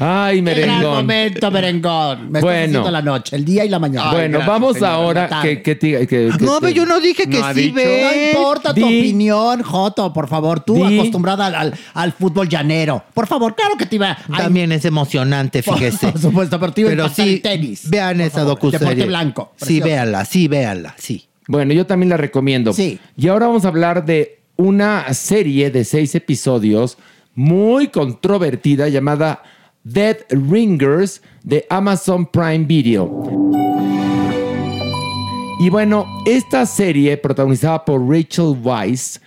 Ay, Qué gran merengón. momento, merengón. Me Bueno. la noche, el día y la mañana. Bueno, vamos señora. ahora que, que, te- que- que No, pero yo no dije que No sí ve. No importa tu opinión, Joto, por favor. Tú Di. acostumbrada al, al- al fútbol llanero. Por favor, claro que te iba a... También es emocionante, fíjese. por [LAUGHS] supuesto, pero te iba a Pero sí, el tenis. vean Por esa docuserie. Deporte blanco. Sí, precioso. véanla, sí, véanla, sí. Bueno, yo también la recomiendo. Sí. Y ahora vamos a hablar de una serie de seis episodios muy controvertida llamada Dead Ringers de Amazon Prime Video. Y bueno, esta serie protagonizada por Rachel Weisz,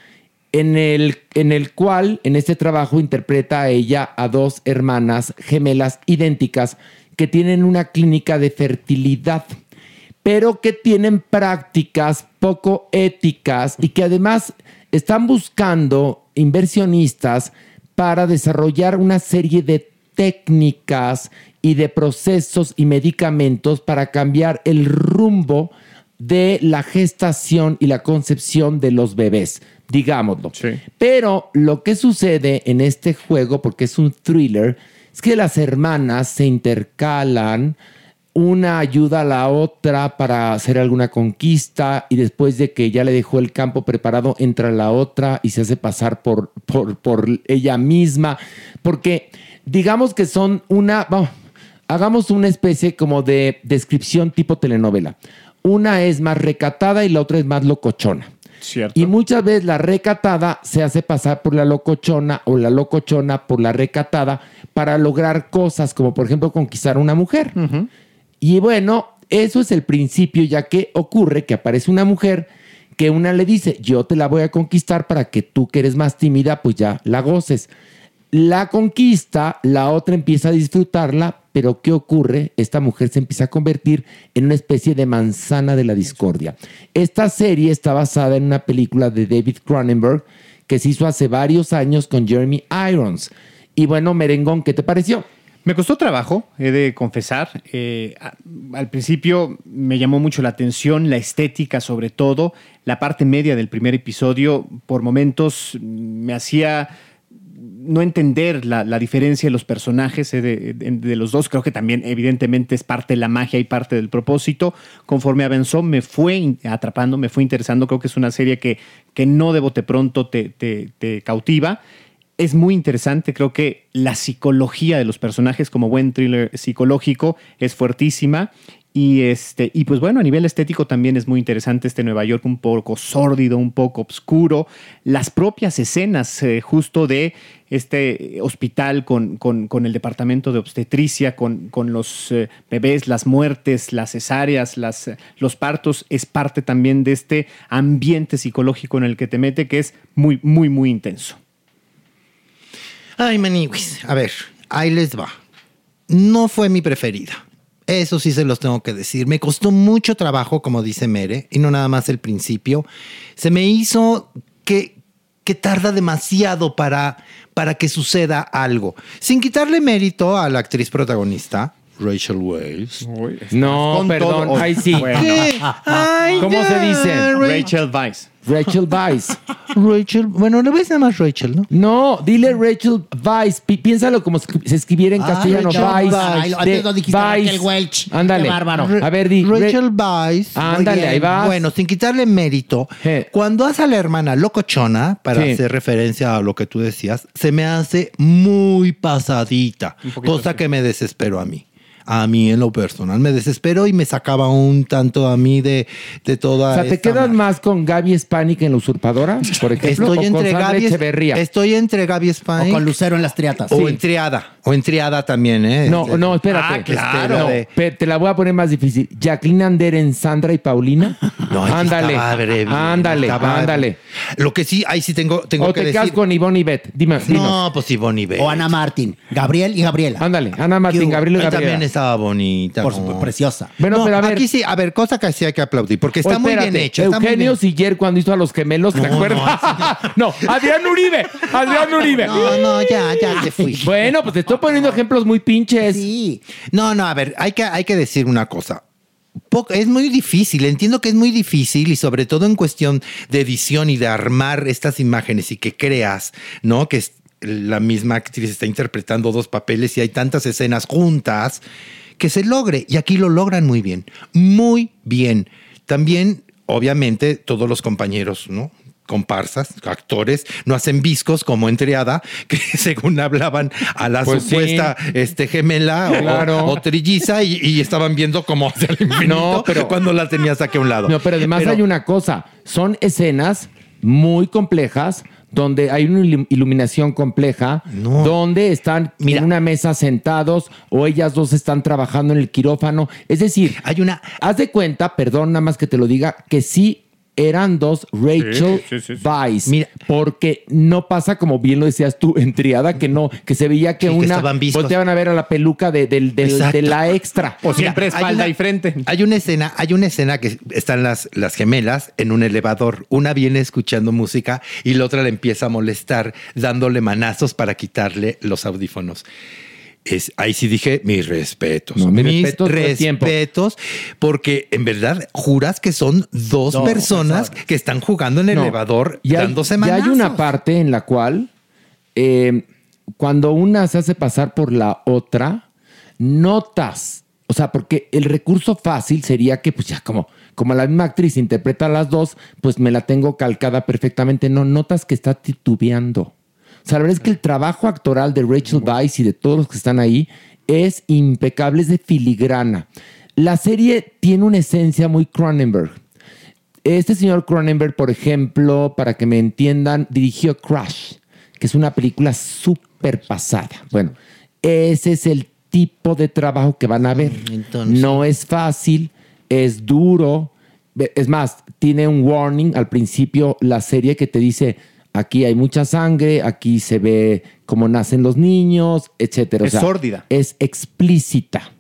en el, en el cual en este trabajo interpreta a ella a dos hermanas gemelas idénticas que tienen una clínica de fertilidad pero que tienen prácticas poco éticas y que además están buscando inversionistas para desarrollar una serie de técnicas y de procesos y medicamentos para cambiar el rumbo de la gestación y la concepción de los bebés, digámoslo. Sí. Pero lo que sucede en este juego, porque es un thriller, es que las hermanas se intercalan, una ayuda a la otra para hacer alguna conquista y después de que ya le dejó el campo preparado, entra la otra y se hace pasar por, por, por ella misma, porque digamos que son una, vamos, hagamos una especie como de descripción tipo telenovela. Una es más recatada y la otra es más locochona. Cierto. Y muchas veces la recatada se hace pasar por la locochona o la locochona por la recatada para lograr cosas como por ejemplo conquistar a una mujer. Y bueno, eso es el principio ya que ocurre que aparece una mujer que una le dice, yo te la voy a conquistar para que tú que eres más tímida pues ya la goces. La conquista, la otra empieza a disfrutarla, pero ¿qué ocurre? Esta mujer se empieza a convertir en una especie de manzana de la discordia. Esta serie está basada en una película de David Cronenberg que se hizo hace varios años con Jeremy Irons. Y bueno, Merengón, ¿qué te pareció? Me costó trabajo, he de confesar. Eh, al principio me llamó mucho la atención, la estética sobre todo. La parte media del primer episodio, por momentos, me hacía no entender la, diferencia de los personajes de, los dos. Creo que también, evidentemente, es parte de la magia y parte del propósito. Conforme avanzó, me fue atrapando, me fue interesando. Creo que es una serie que, que no de bote pronto te cautiva. Es muy interesante, creo que la psicología de los personajes como buen thriller psicológico es fuertísima. Y, este, y pues bueno, a nivel estético también es muy interesante este Nueva York un poco sórdido, un poco oscuro. Las propias escenas eh, justo de este hospital con, con- el departamento de obstetricia, con, con los eh, bebés, las muertes, las cesáreas, las, los partos, es parte también de este ambiente psicológico en el que te mete que es muy, muy, muy intenso. Ay, maniwis. A ver, ahí les va. No fue mi preferida. Eso sí se los tengo que decir. Me costó mucho trabajo, como dice Mere, y no nada más el principio. Se me hizo que, que tarda demasiado para, para que suceda algo. Sin quitarle mérito a la actriz protagonista, Rachel Weisz. No, perdón, ahí sí. Bueno. ¿Qué? [LAUGHS] Ay, ¿Cómo se dice? Ra- Rachel Weisz. Rachel Weisz. [LAUGHS] Rachel. Bueno, le voy a decir más Rachel, ¿no? No, dile Rachel Weisz. Pi- piénsalo como escri- se escribiera en Ah, castellano. Rachel Weisz. Weisz. Antes de no dijiste. Raquel Welch. Ándale. Qué bárbaro. A ver, di. Rachel Weisz. Ándale, ahí vas. Bueno, sin quitarle mérito, Je. cuando hace a la hermana locochona, para Sí. hacer referencia a lo que tú decías, se me hace muy pasadita, cosa que me desesperó a mí. A mí en lo personal me desesperó y me sacaba un tanto a mí de, de toda O sea, ¿te quedas más con Gaby Spanik en La Usurpadora, por ejemplo? Estoy o entre, con Gaby, Echeverría? estoy entre Gaby O Spain con Lucero en las triatas. o en Triada. O en Triada también, ¿eh? No, Este- no, espérate. Ah, claro. No, pe- te la voy a poner más difícil. Jacqueline Ander en Sandra y Paulina. [LAUGHS] No, ándale. breve, ándale, estaba- ándale. Lo que sí, ahí sí tengo, tengo O que te decir. quedas con Ivonne y Beth. Dime, dinos. No, pues Ivonne y Beth. O Ana Martín. Gabriel y Gabriela. Ándale, Ana ¿Qué Martín? Gabriel y Ahí Gabriela. también estaba bonita. Por supuesto, preciosa. Bueno, No, pero a ver. Aquí sí, a ver, cosa que sí hay que aplaudir, porque está muy bien espérate, hecho. está muy Eugenio bien. Siller cuando hizo a los gemelos, ¿te No, acuerdas? [LAUGHS] No, Adrián Uribe. Adrián Uribe. No, no, ya, ya te fui. Bueno, pues te estoy poniendo ejemplos muy pinches. Sí. No, no, a ver, hay que, hay que decir una cosa. Es muy difícil, entiendo que es muy difícil y sobre todo en cuestión de edición y de armar estas imágenes y que creas, ¿no? Que es- la misma actriz está interpretando dos papeles y hay tantas escenas juntas que se logre. Y aquí lo logran muy bien, muy bien. También, obviamente, todos los compañeros, ¿no? comparsas, actores, no hacen viscos como en Triada, [LAUGHS] que según hablaban a la Pues sí. supuesta este, gemela o- Claro. o, trilliza y, y estaban viendo [LAUGHS] el infinito No, pero- cuando la tenías aquí a un lado. No, pero además Pero- hay una cosa. Son escenas muy complejas donde hay una ilu- iluminación compleja, No. donde están Mira. en una mesa sentados o ellas dos están trabajando en el quirófano. Es decir, Hay una- haz de cuenta, perdón, nada más que te lo diga, que sí eran dos Rachel Sí, sí, sí, sí. Weisz, Mira. porque no pasa como bien lo decías tú en Triada, que no, que se veía que Sí, que una viscos. volteaban a ver a la peluca de, del- del- Exacto. de la extra. O siempre Mira, espalda una- y frente. Hay una escena, hay una escena que están las, las gemelas en un elevador. Una viene escuchando música y la otra le empieza a molestar, dándole manazos para quitarle los audífonos. Es, ahí sí dije mis respetos. No, mis mis respetos porque en verdad juras que son dos, personas que están jugando en el No. elevador Y hay, dándose y hay una parte en la cual, eh, cuando una se hace pasar por la otra, notas, o sea, porque el recurso fácil sería que, pues ya como, como la misma actriz interpreta a las dos, pues me la tengo calcada perfectamente. No, notas que está titubeando. O sea, la verdad es que el trabajo actoral de Rachel Weisz y de todos los que están ahí es impecable, es de filigrana. La serie tiene una esencia muy Cronenberg Este señor Cronenberg, por ejemplo, para que me entiendan, dirigió Crash, que es una película súper pasada. Bueno, ese es el tipo de trabajo que van a ver. Entonces- No es fácil, es duro. Es más, tiene un warning al principio la serie que te dice, aquí hay mucha sangre, aquí se ve cómo nacen los niños, etcétera. O Es sea, sórdida. Es explícita.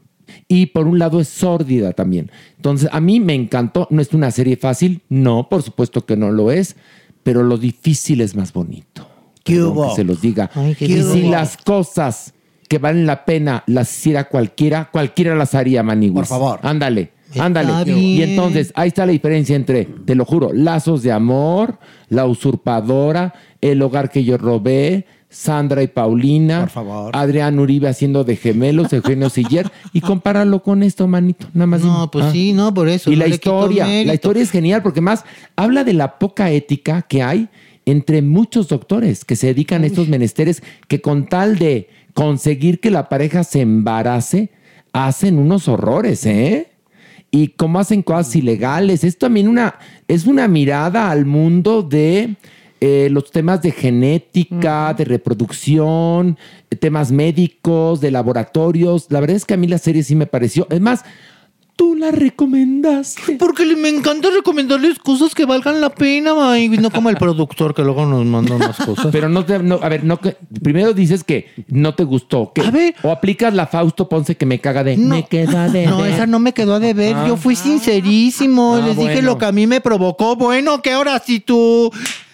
Y por un lado es sórdida también. Entonces, a mí me encantó. No es una serie fácil. No, por supuesto que no lo es. Pero lo difícil es más bonito. ¿Qué Perdón hubo? que se los diga. Ay, qué y hubo? si las cosas que valen la pena las hiciera cualquiera, cualquiera las haría, Maniguis. Por favor. Ándale, ándale. Y entonces, ahí está la diferencia entre, te lo juro, Lazos de Amor, La Usurpadora, El Hogar que yo robé, Sandra y Paulina, Por favor. Adrián Uribe haciendo de gemelos, Eugenio Siller, [LAUGHS] y compáralo con esto, manito, nada más. No, dime. pues Ah. sí, no, por eso. Y no la historia, la historia es genial porque más habla de la poca ética que hay entre muchos doctores que se dedican a estos menesteres que con tal de conseguir que la pareja se embarace, hacen unos horrores, ¿eh? Y cómo hacen cosas ilegales. Es también una, es una mirada al mundo de eh, los temas de genética, de reproducción, eh, temas médicos, de laboratorios. La verdad es que a mí la serie sí me pareció. Es más, tú la recomendaste. Porque le- me encanta recomendarles cosas que valgan la pena, ay, no como el productor que luego nos manda unas cosas. Pero no te, no, a ver, no que, primero dices que no te gustó. Que, A ver. O aplicas la Fausto Ponce que me caga de. No. me queda de. No, esa no me quedó a deber. Yo fui sincerísimo. Ah, Les dije lo que a mí me provocó. Bueno, que ahora sí tú.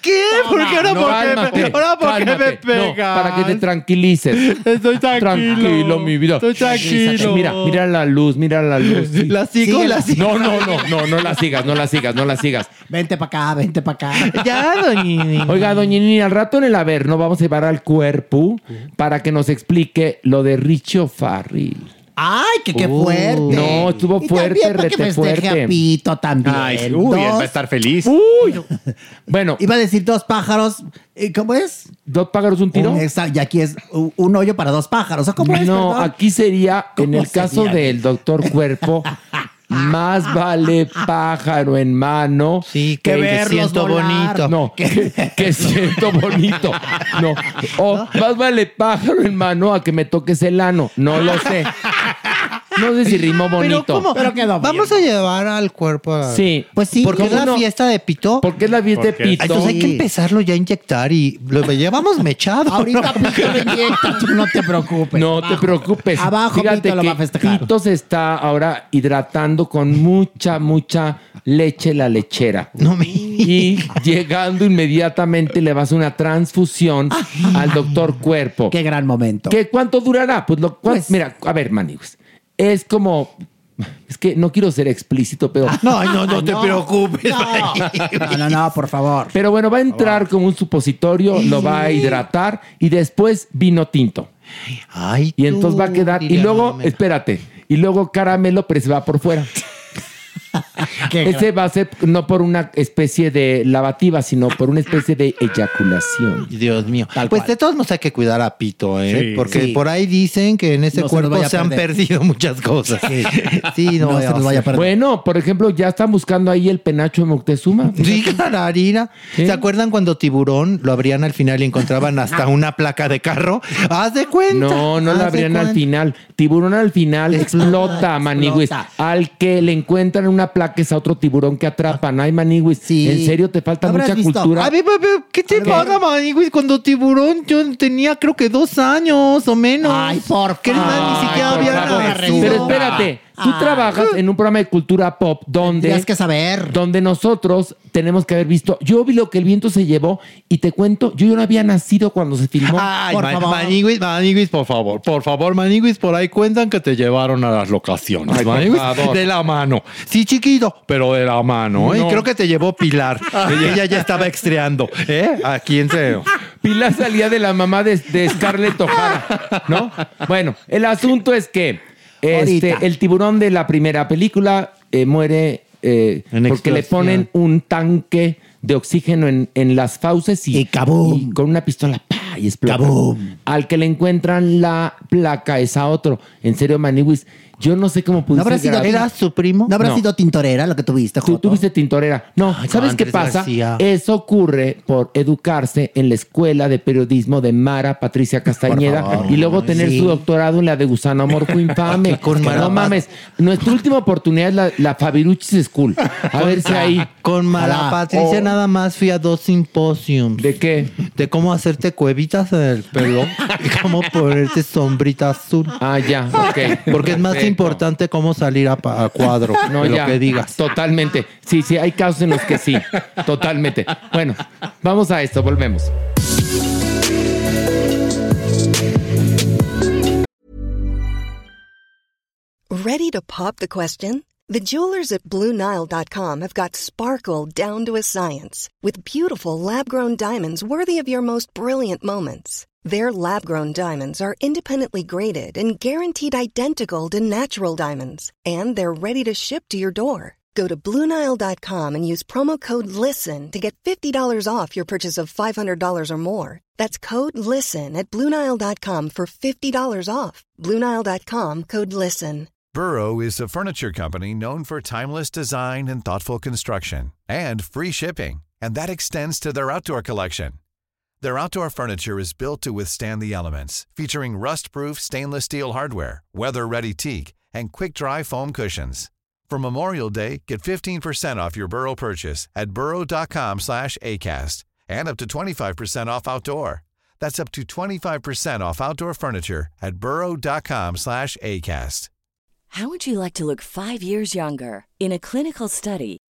¿Qué? ¿Por qué ahora No, por qué cálmate, me, ahora por qué me cálmate. No, pegas? para que te tranquilices. Estoy tranquilo. Tranquilo, mi vida. Estoy tranquilo. Mira, mira la luz, mira la luz. [LAUGHS] sí. La sigo, Síguela. la sigo. No, no, no, no, no la sigas, no la sigas, no la sigas. Vente para acá, vente para acá. [LAUGHS] Ya, doñini. Oiga, doña Nini, al rato en el haber no vamos a llevar al cuerpo para que nos explique lo de Richo Farrell. Ay, que qué Uh, fuerte. no, estuvo Y fuerte, también para que festeje fuerte. a Pito también. Ay, uy, él va a estar feliz. Uy. [LAUGHS] Bueno, Iba a decir dos pájaros. ¿y ¿Cómo es? dos pájaros, un tiro. Esa- y aquí es un hoyo para dos pájaros. ¿O ¿Cómo es? No, Perdón. aquí sería, en ¿Cómo el caso del doctor Cuerpo, [LAUGHS] más vale pájaro en mano. Sí, Que que, verlos siento volar. bonito. No, que, que siento [LAUGHS] bonito. No. O más vale pájaro en mano a que me toques el ano. No lo sé. No sé si rimó Pero bonito. ¿cómo? Pero quedó bien. Vamos a llevar al cuerpo a... Sí. Pues sí, Porque es ¿cómo la fiesta de Pito. Porque es la fiesta de Porque- Pito. Entonces hay que empezarlo ya a inyectar y lo llevamos mechado. Ahorita [LAUGHS] Pito lo inyecta, tú no te preocupes. No te Abajo. preocupes. Abajo Fíjate Pito lo que va a festejar. Pito se está ahora hidratando con mucha, mucha leche la lechera. No me... Y llegando inmediatamente le vas a una transfusión al doctor Cuerpo. Qué gran momento. ¿Qué, ¿Cuánto durará? Pues, lo, cuan- Pues- mira, a ver, Manix. Es como. Es que no quiero ser explícito, pero. [LAUGHS] No, no, no te preocupes. No, no, no, no, por favor. [LAUGHS] Pero bueno, va a entrar como un supositorio, lo va a hidratar y después vino tinto. Ay, Y entonces va a quedar. Y luego, espérate. Y luego caramelo, pero se va por fuera. [LAUGHS] Ese va a ser no por una especie de lavativa, sino por una especie de eyaculación. Dios mío. Tal pues cual. de todos modos hay que cuidar a Pito, ¿eh? Sí. Porque Sí. por ahí dicen que en ese No cuerpo se han perdido muchas cosas. Sí, no, no se nos vaya a perder. Bueno, por ejemplo, ya están buscando ahí el penacho de Moctezuma. Sí, [LAUGHS] harina. Sí. ¿Se acuerdan cuando Tiburón lo abrían al final y encontraban hasta [LAUGHS] una placa de carro? ¡Haz de cuenta! No, no la abrían al final. Tiburón al final explota, manigüis. Al que le encuentran una placa es a otro tiburón que atrapan. Ay, manigüis. Sí. En serio, te falta mucha visto. cultura. A ver, a ver, ¿qué te pasa, manigüis? Cuando Tiburón yo tenía creo que dos años o menos. Ay, por Que favor. ni siquiera había. Pero espérate, tú Ay. trabajas en un programa de cultura pop donde, Tendrías que saber. donde nosotros tenemos que haber visto. Yo vi lo que el viento se llevó y te cuento, yo no había nacido cuando se filmó. Ay, Por ma- favor. Maniguis, Maniguis, por favor, por favor, Maniguis, por ahí cuentan que te llevaron a las locaciones. Ay, por Maniguis, favor. de la mano. Sí, chiquito, pero de la mano. ¿eh? No. Y creo que te llevó Pilar. y [LAUGHS] ella ya estaba estreando. ¿eh? Aquí entre. Pilar salía de la mamá de, de Scarlett O'Hara, ¿no? Bueno, el asunto es que este, el tiburón de la primera película eh, muere eh, porque le ponen un tanque de oxígeno en, en las fauces y, Y ¡cabum! y con una pistola ¡pa! y explota. ¡Cabum! Al que le encuentran la placa es a otro. En serio, Maniwis. Yo no sé cómo ¿No pudiste habrá sido, grabar- ¿Era su primo? ¿no habrá No. sido tintorera lo que tuviste, Tú Joto? tuviste tintorera. No, Ay, ¿sabes no, qué pasa? García. Eso ocurre por educarse en la escuela de periodismo de Mara Patricia Castañeda favor. y luego tener Sí. su doctorado en la de Gusano Amorfo [LAUGHS] Infame. Con Mara no mames. Nuestra última oportunidad es la, la Fabiruchis School. A ver si ahí. Con Mara. Patricia Oh. nada más fui a dos simposiums. ¿De qué? De cómo hacerte cuevitas en el pelo [LAUGHS] y cómo ponerte sombrita azul. Ah, ya, ok. Porque es más. Importante cómo salir a, cuadro [LAUGHS] No, de lo ya. que digas. Totalmente. Sí, sí, hay casos en los que sí. Totalmente. Bueno, vamos a esto, volvemos. Ready to pop the question? The jewelers at BlueNile.com have got sparkle down to a science with beautiful lab grown diamonds worthy of your most brilliant moments. Their lab grown diamonds are independently graded and guaranteed identical to natural diamonds, and they're ready to ship to your door. Go to BlueNile.com and use promo code LISTEN to get $50 off your purchase of $500 or more. That's code LISTEN at BlueNile.com for $50 off. BlueNile.com code LISTEN. Burrow is a furniture company known for timeless design and thoughtful construction and free shipping, and that extends to their outdoor collection. Their outdoor furniture is built to withstand the elements, featuring rust-proof stainless steel hardware, weather-ready teak, and quick-dry foam cushions. For Memorial Day, get 15% off your Burrow purchase at burrow.com slash ACAST and up to 25% off outdoor. That's up to 25% off outdoor furniture at burrow.com slash ACAST. How would you like to look five years younger? In a clinical study,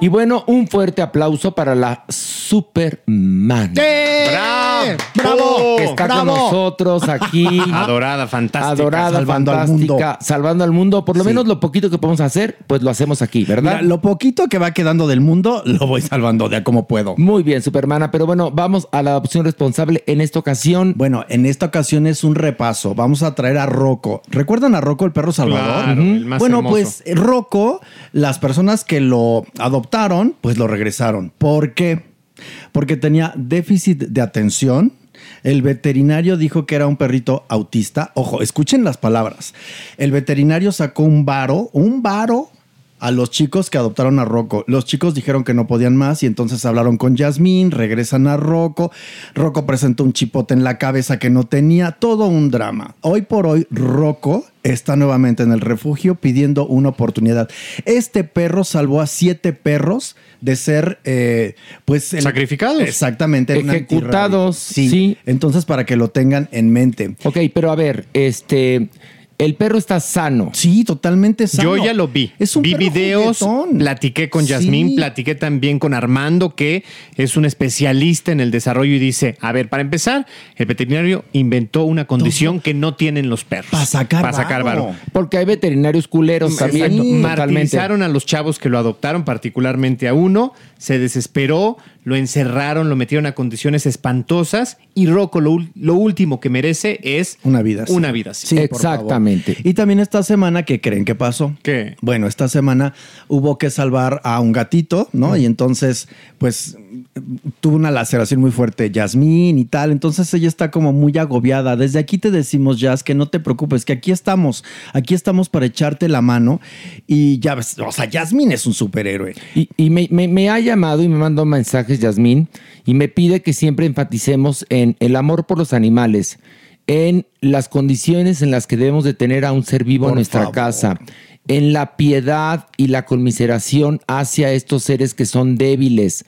Y bueno, un fuerte aplauso para la Superman. ¡Eh! ¡Bravo! Que está ¡Bravo! con nosotros aquí. [LAUGHS] Adorada, fantástica. Adorada, salvando al fantástica, mundo. salvando al mundo. Por lo Sí. menos lo poquito que podemos hacer, pues lo hacemos aquí, ¿verdad? Mira, lo poquito que va quedando del mundo lo voy salvando de a como puedo. Muy bien, Supermana. Pero bueno, vamos a la adopción responsable en esta ocasión. Bueno, en esta ocasión es un repaso. Vamos a traer a Rocco. ¿Recuerdan a Rocco, el perro salvador? Claro, el más bueno, hermoso. pues Rocco, las personas que lo adoptaron, pues lo regresaron. ¿Por qué? Porque tenía déficit de atención. El veterinario dijo que era un perrito autista. Ojo, escuchen las palabras. El veterinario sacó un varo, un varo a los chicos que adoptaron a Rocco. Los chicos dijeron que no podían más y entonces hablaron con Yasmín, regresan a Rocco. Rocco presentó un chipote en la cabeza que no tenía, todo un drama. Hoy por hoy, Rocco está nuevamente en el refugio pidiendo una oportunidad. Este perro salvó a siete perros de ser, eh, pues... el- Sacrificados. Exactamente. Ejecutados, antirrabies. sí. Entonces, para que lo tengan en mente. Ok, pero a ver, este. El perro está sano. Sí, totalmente sano. Yo ya lo vi. Es un vi perro videos, juguetón. platiqué con Sí. Yasmín, platiqué también con Armando, que es un especialista en el desarrollo y dice, a ver, para empezar, el veterinario inventó una condición que no tienen los perros. Pa' sacar Pa' sacar varo. varo. Porque hay veterinarios culeros también. Exacto. Totalmente. Martirizaron a los chavos que lo adoptaron, particularmente a uno, se desesperó, lo encerraron, lo metieron a condiciones espantosas y Rocco lo, lo último que merece es Una vida así. Una vida así. Sí, por favor. Exactamente. Y también esta semana, ¿qué creen que pasó? ¿Qué? Bueno, esta semana hubo que salvar a un gatito, ¿no? Y entonces, pues tuvo una laceración muy fuerte, Yasmín y tal. Entonces ella está como muy agobiada. Desde aquí te decimos, Jazz, que no te preocupes, que aquí estamos. Aquí estamos para echarte la mano. Y ya ves, o sea, Yasmín es un superhéroe. Y, y me, me- me ha llamado y me mandó mensajes, Yasmín, y me pide que siempre enfaticemos en el amor por los animales, en las condiciones en las que debemos de tener a un ser vivo en nuestra favor. casa, en la piedad y la conmiseración hacia estos seres que son débiles,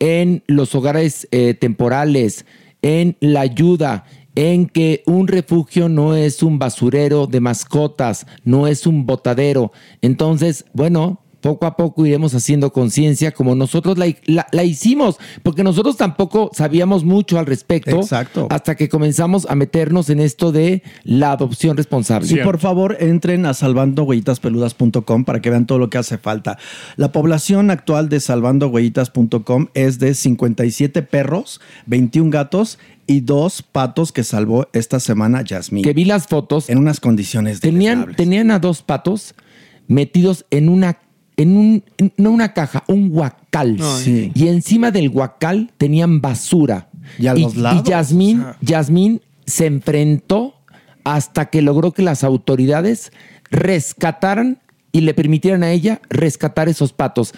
en los hogares eh, temporales, en la ayuda, en que un refugio no es un basurero de mascotas, no es un botadero. Entonces, bueno, poco a poco iremos haciendo conciencia como nosotros la, la- la hicimos, porque nosotros tampoco sabíamos mucho al respecto Exacto. hasta que comenzamos a meternos en esto de la adopción responsable. Y por favor, entren a salvandohuellitaspeludas.com para que vean todo lo que hace falta. La población actual de salvandohuellitas.com es de 57 perros, 21 gatos y dos patos que salvó esta semana Yasmín. Que vi las fotos. En unas condiciones Tenían, tenían a dos patos metidos en una, en un, en- no una caja, un guacal. Ay. Sí. Y encima del guacal tenían basura. Y a los lados, Yasmín, o sea. Yasmín se enfrentó hasta que logró que las autoridades rescataran y le permitieran a ella rescatar esos patos.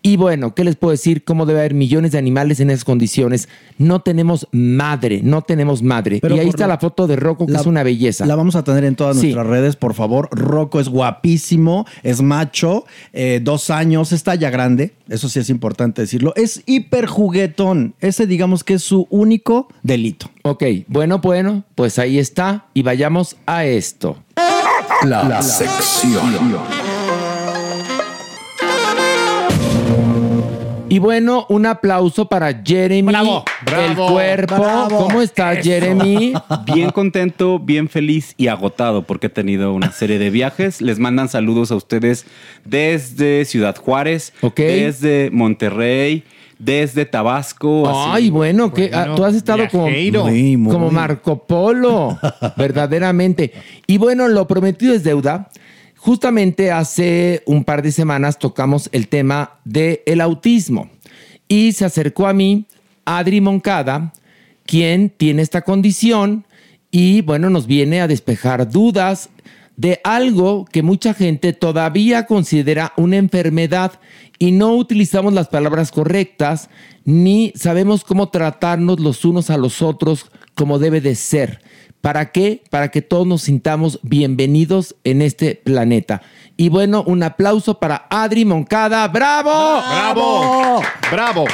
Y bueno, ¿qué les puedo decir? ¿Cómo debe haber millones de animales en esas condiciones? No tenemos madre, no tenemos madre. Pero y ahí está la foto de Rocco, que La- es una belleza. La vamos a tener en todas Sí. nuestras redes, por favor. Rocco es guapísimo, es macho, eh, dos años, está ya grande, eso sí es importante decirlo. Es hiper juguetón, ese digamos que es su único delito. Ok, bueno, bueno, pues ahí está. Y vayamos a esto. La, sección. Y bueno, un aplauso para Jeremy. Bravo, el cuerpo. bravo. ¿Cómo estás, Eso. Jeremy? [LAUGHS] Bien contento, bien feliz y agotado porque he tenido una serie de viajes. Les mandan saludos a ustedes desde Ciudad Juárez, desde Monterrey, desde Tabasco. así. Ay, bueno, que ah, tú has estado como, como Marco Polo, verdaderamente. Y bueno, lo prometido es deuda. Justamente hace un par de semanas tocamos el tema del el autismo y se acercó a mí Adri Moncada, quien tiene esta condición y bueno, nos viene a despejar dudas de algo que mucha gente todavía considera una enfermedad y no utilizamos las palabras correctas ni sabemos cómo tratarnos los unos a los otros como debe de ser. ¿Para qué? Para que todos nos sintamos bienvenidos en este planeta. Y bueno, un aplauso para Adri Moncada. ¡Bravo! ¡Bravo! ¡Bravo!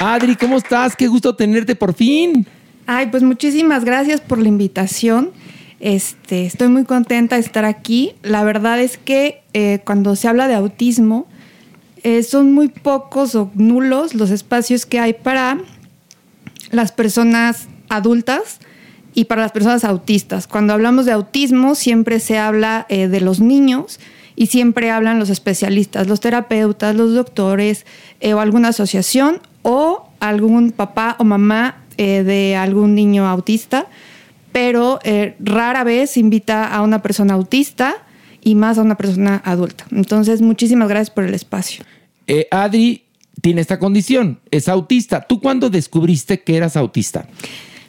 Adri, ¿cómo estás? Qué gusto tenerte por fin. Ay, pues muchísimas gracias por la invitación. Este, estoy muy contenta de estar aquí. La verdad es que eh, cuando se habla de autismo, eh, son muy pocos o nulos los espacios que hay para las personas adultas y para las personas autistas. Cuando hablamos de autismo, siempre se habla eh, de los niños y siempre hablan los especialistas, los terapeutas, los doctores eh, o alguna asociación o algún papá o mamá eh, de algún niño autista, pero eh, rara vez invita a una persona autista y más a una persona adulta. Entonces, muchísimas gracias por el espacio. Eh, Adri tiene esta condición, es autista. ¿Tú cuándo descubriste que eras autista?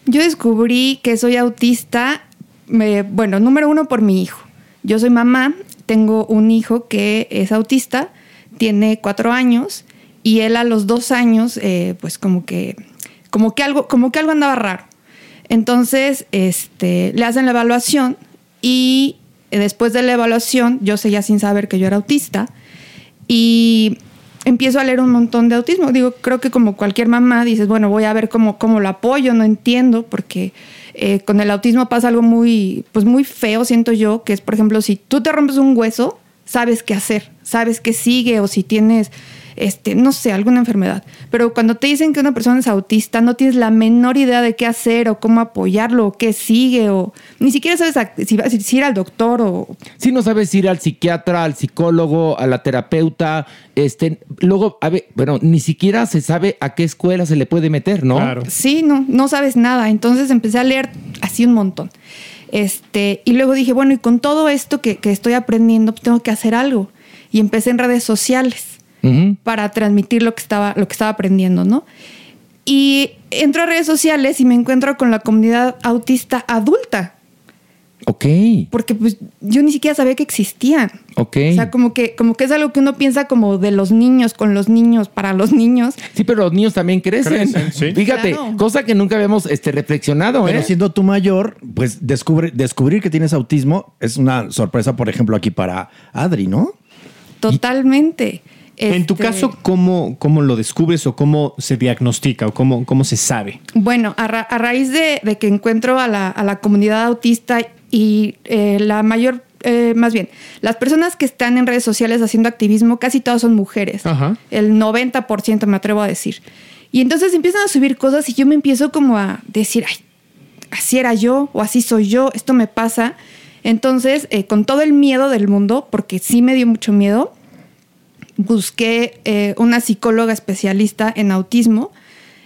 Yo descubrí que soy autista, bueno, número uno por mi hijo. Yo soy mamá, tengo un hijo que es autista, tiene cuatro años y él a los dos años, eh, pues como que, como que algo, como que algo andaba raro. Entonces, este, le hacen la evaluación y eh, después de la evaluación, yo seguía sin saber que yo era autista y empiezo a leer un montón de autismo. Digo, creo que como cualquier mamá dices, bueno, voy a ver cómo, cómo lo apoyo, no entiendo, porque eh, con el autismo pasa algo muy, pues muy feo, siento yo, que es, por ejemplo, si tú te rompes un hueso, sabes qué hacer, sabes qué sigue, o si tienes, este, no sé, alguna enfermedad. Pero cuando te dicen que una persona es autista, no tienes la menor idea de qué hacer, o cómo apoyarlo, o qué sigue, o ni siquiera sabes a- si vas si ir al doctor o Si no sabes ir al psiquiatra, al psicólogo, a la terapeuta, este, luego, a ver, bueno, ni siquiera se sabe a qué escuela se le puede meter, ¿no? Sí, no, no sabes nada. Entonces empecé a leer así un montón. Este, y luego dije, bueno, y con todo esto que, que estoy aprendiendo, pues tengo que hacer algo. Y empecé en redes sociales para transmitir lo que estaba, lo que estaba aprendiendo, ¿no? Y entro a redes sociales y me encuentro con la comunidad autista adulta. Ok. Porque pues yo ni siquiera sabía que existían. Ok. O sea, como que, como que es algo que uno piensa como de los niños, con los niños, para los niños. Sí, pero los niños también crecen. Crecen, sí. Fíjate, Claro. cosa que nunca habíamos este, reflexionado, Pero ¿eh? siendo tú mayor, pues descubre, descubrir que tienes autismo es una sorpresa, por ejemplo, aquí para Adri, ¿no? Totalmente. En tu Este, caso, ¿cómo, ¿cómo lo descubres o cómo se diagnostica o cómo, cómo se sabe? Bueno, a, ra- a raíz de, de que encuentro a la, a la comunidad autista y eh, la mayor, eh, más bien, las personas que están en redes sociales haciendo activismo, casi todas son mujeres. Ajá. El 90% me atrevo a decir. Y entonces empiezan a subir cosas y yo me empiezo como a decir, ay, así era yo o así soy yo, esto me pasa. Entonces, eh, con todo el miedo del mundo, porque sí me dio mucho miedo, busqué eh, una psicóloga especialista en autismo,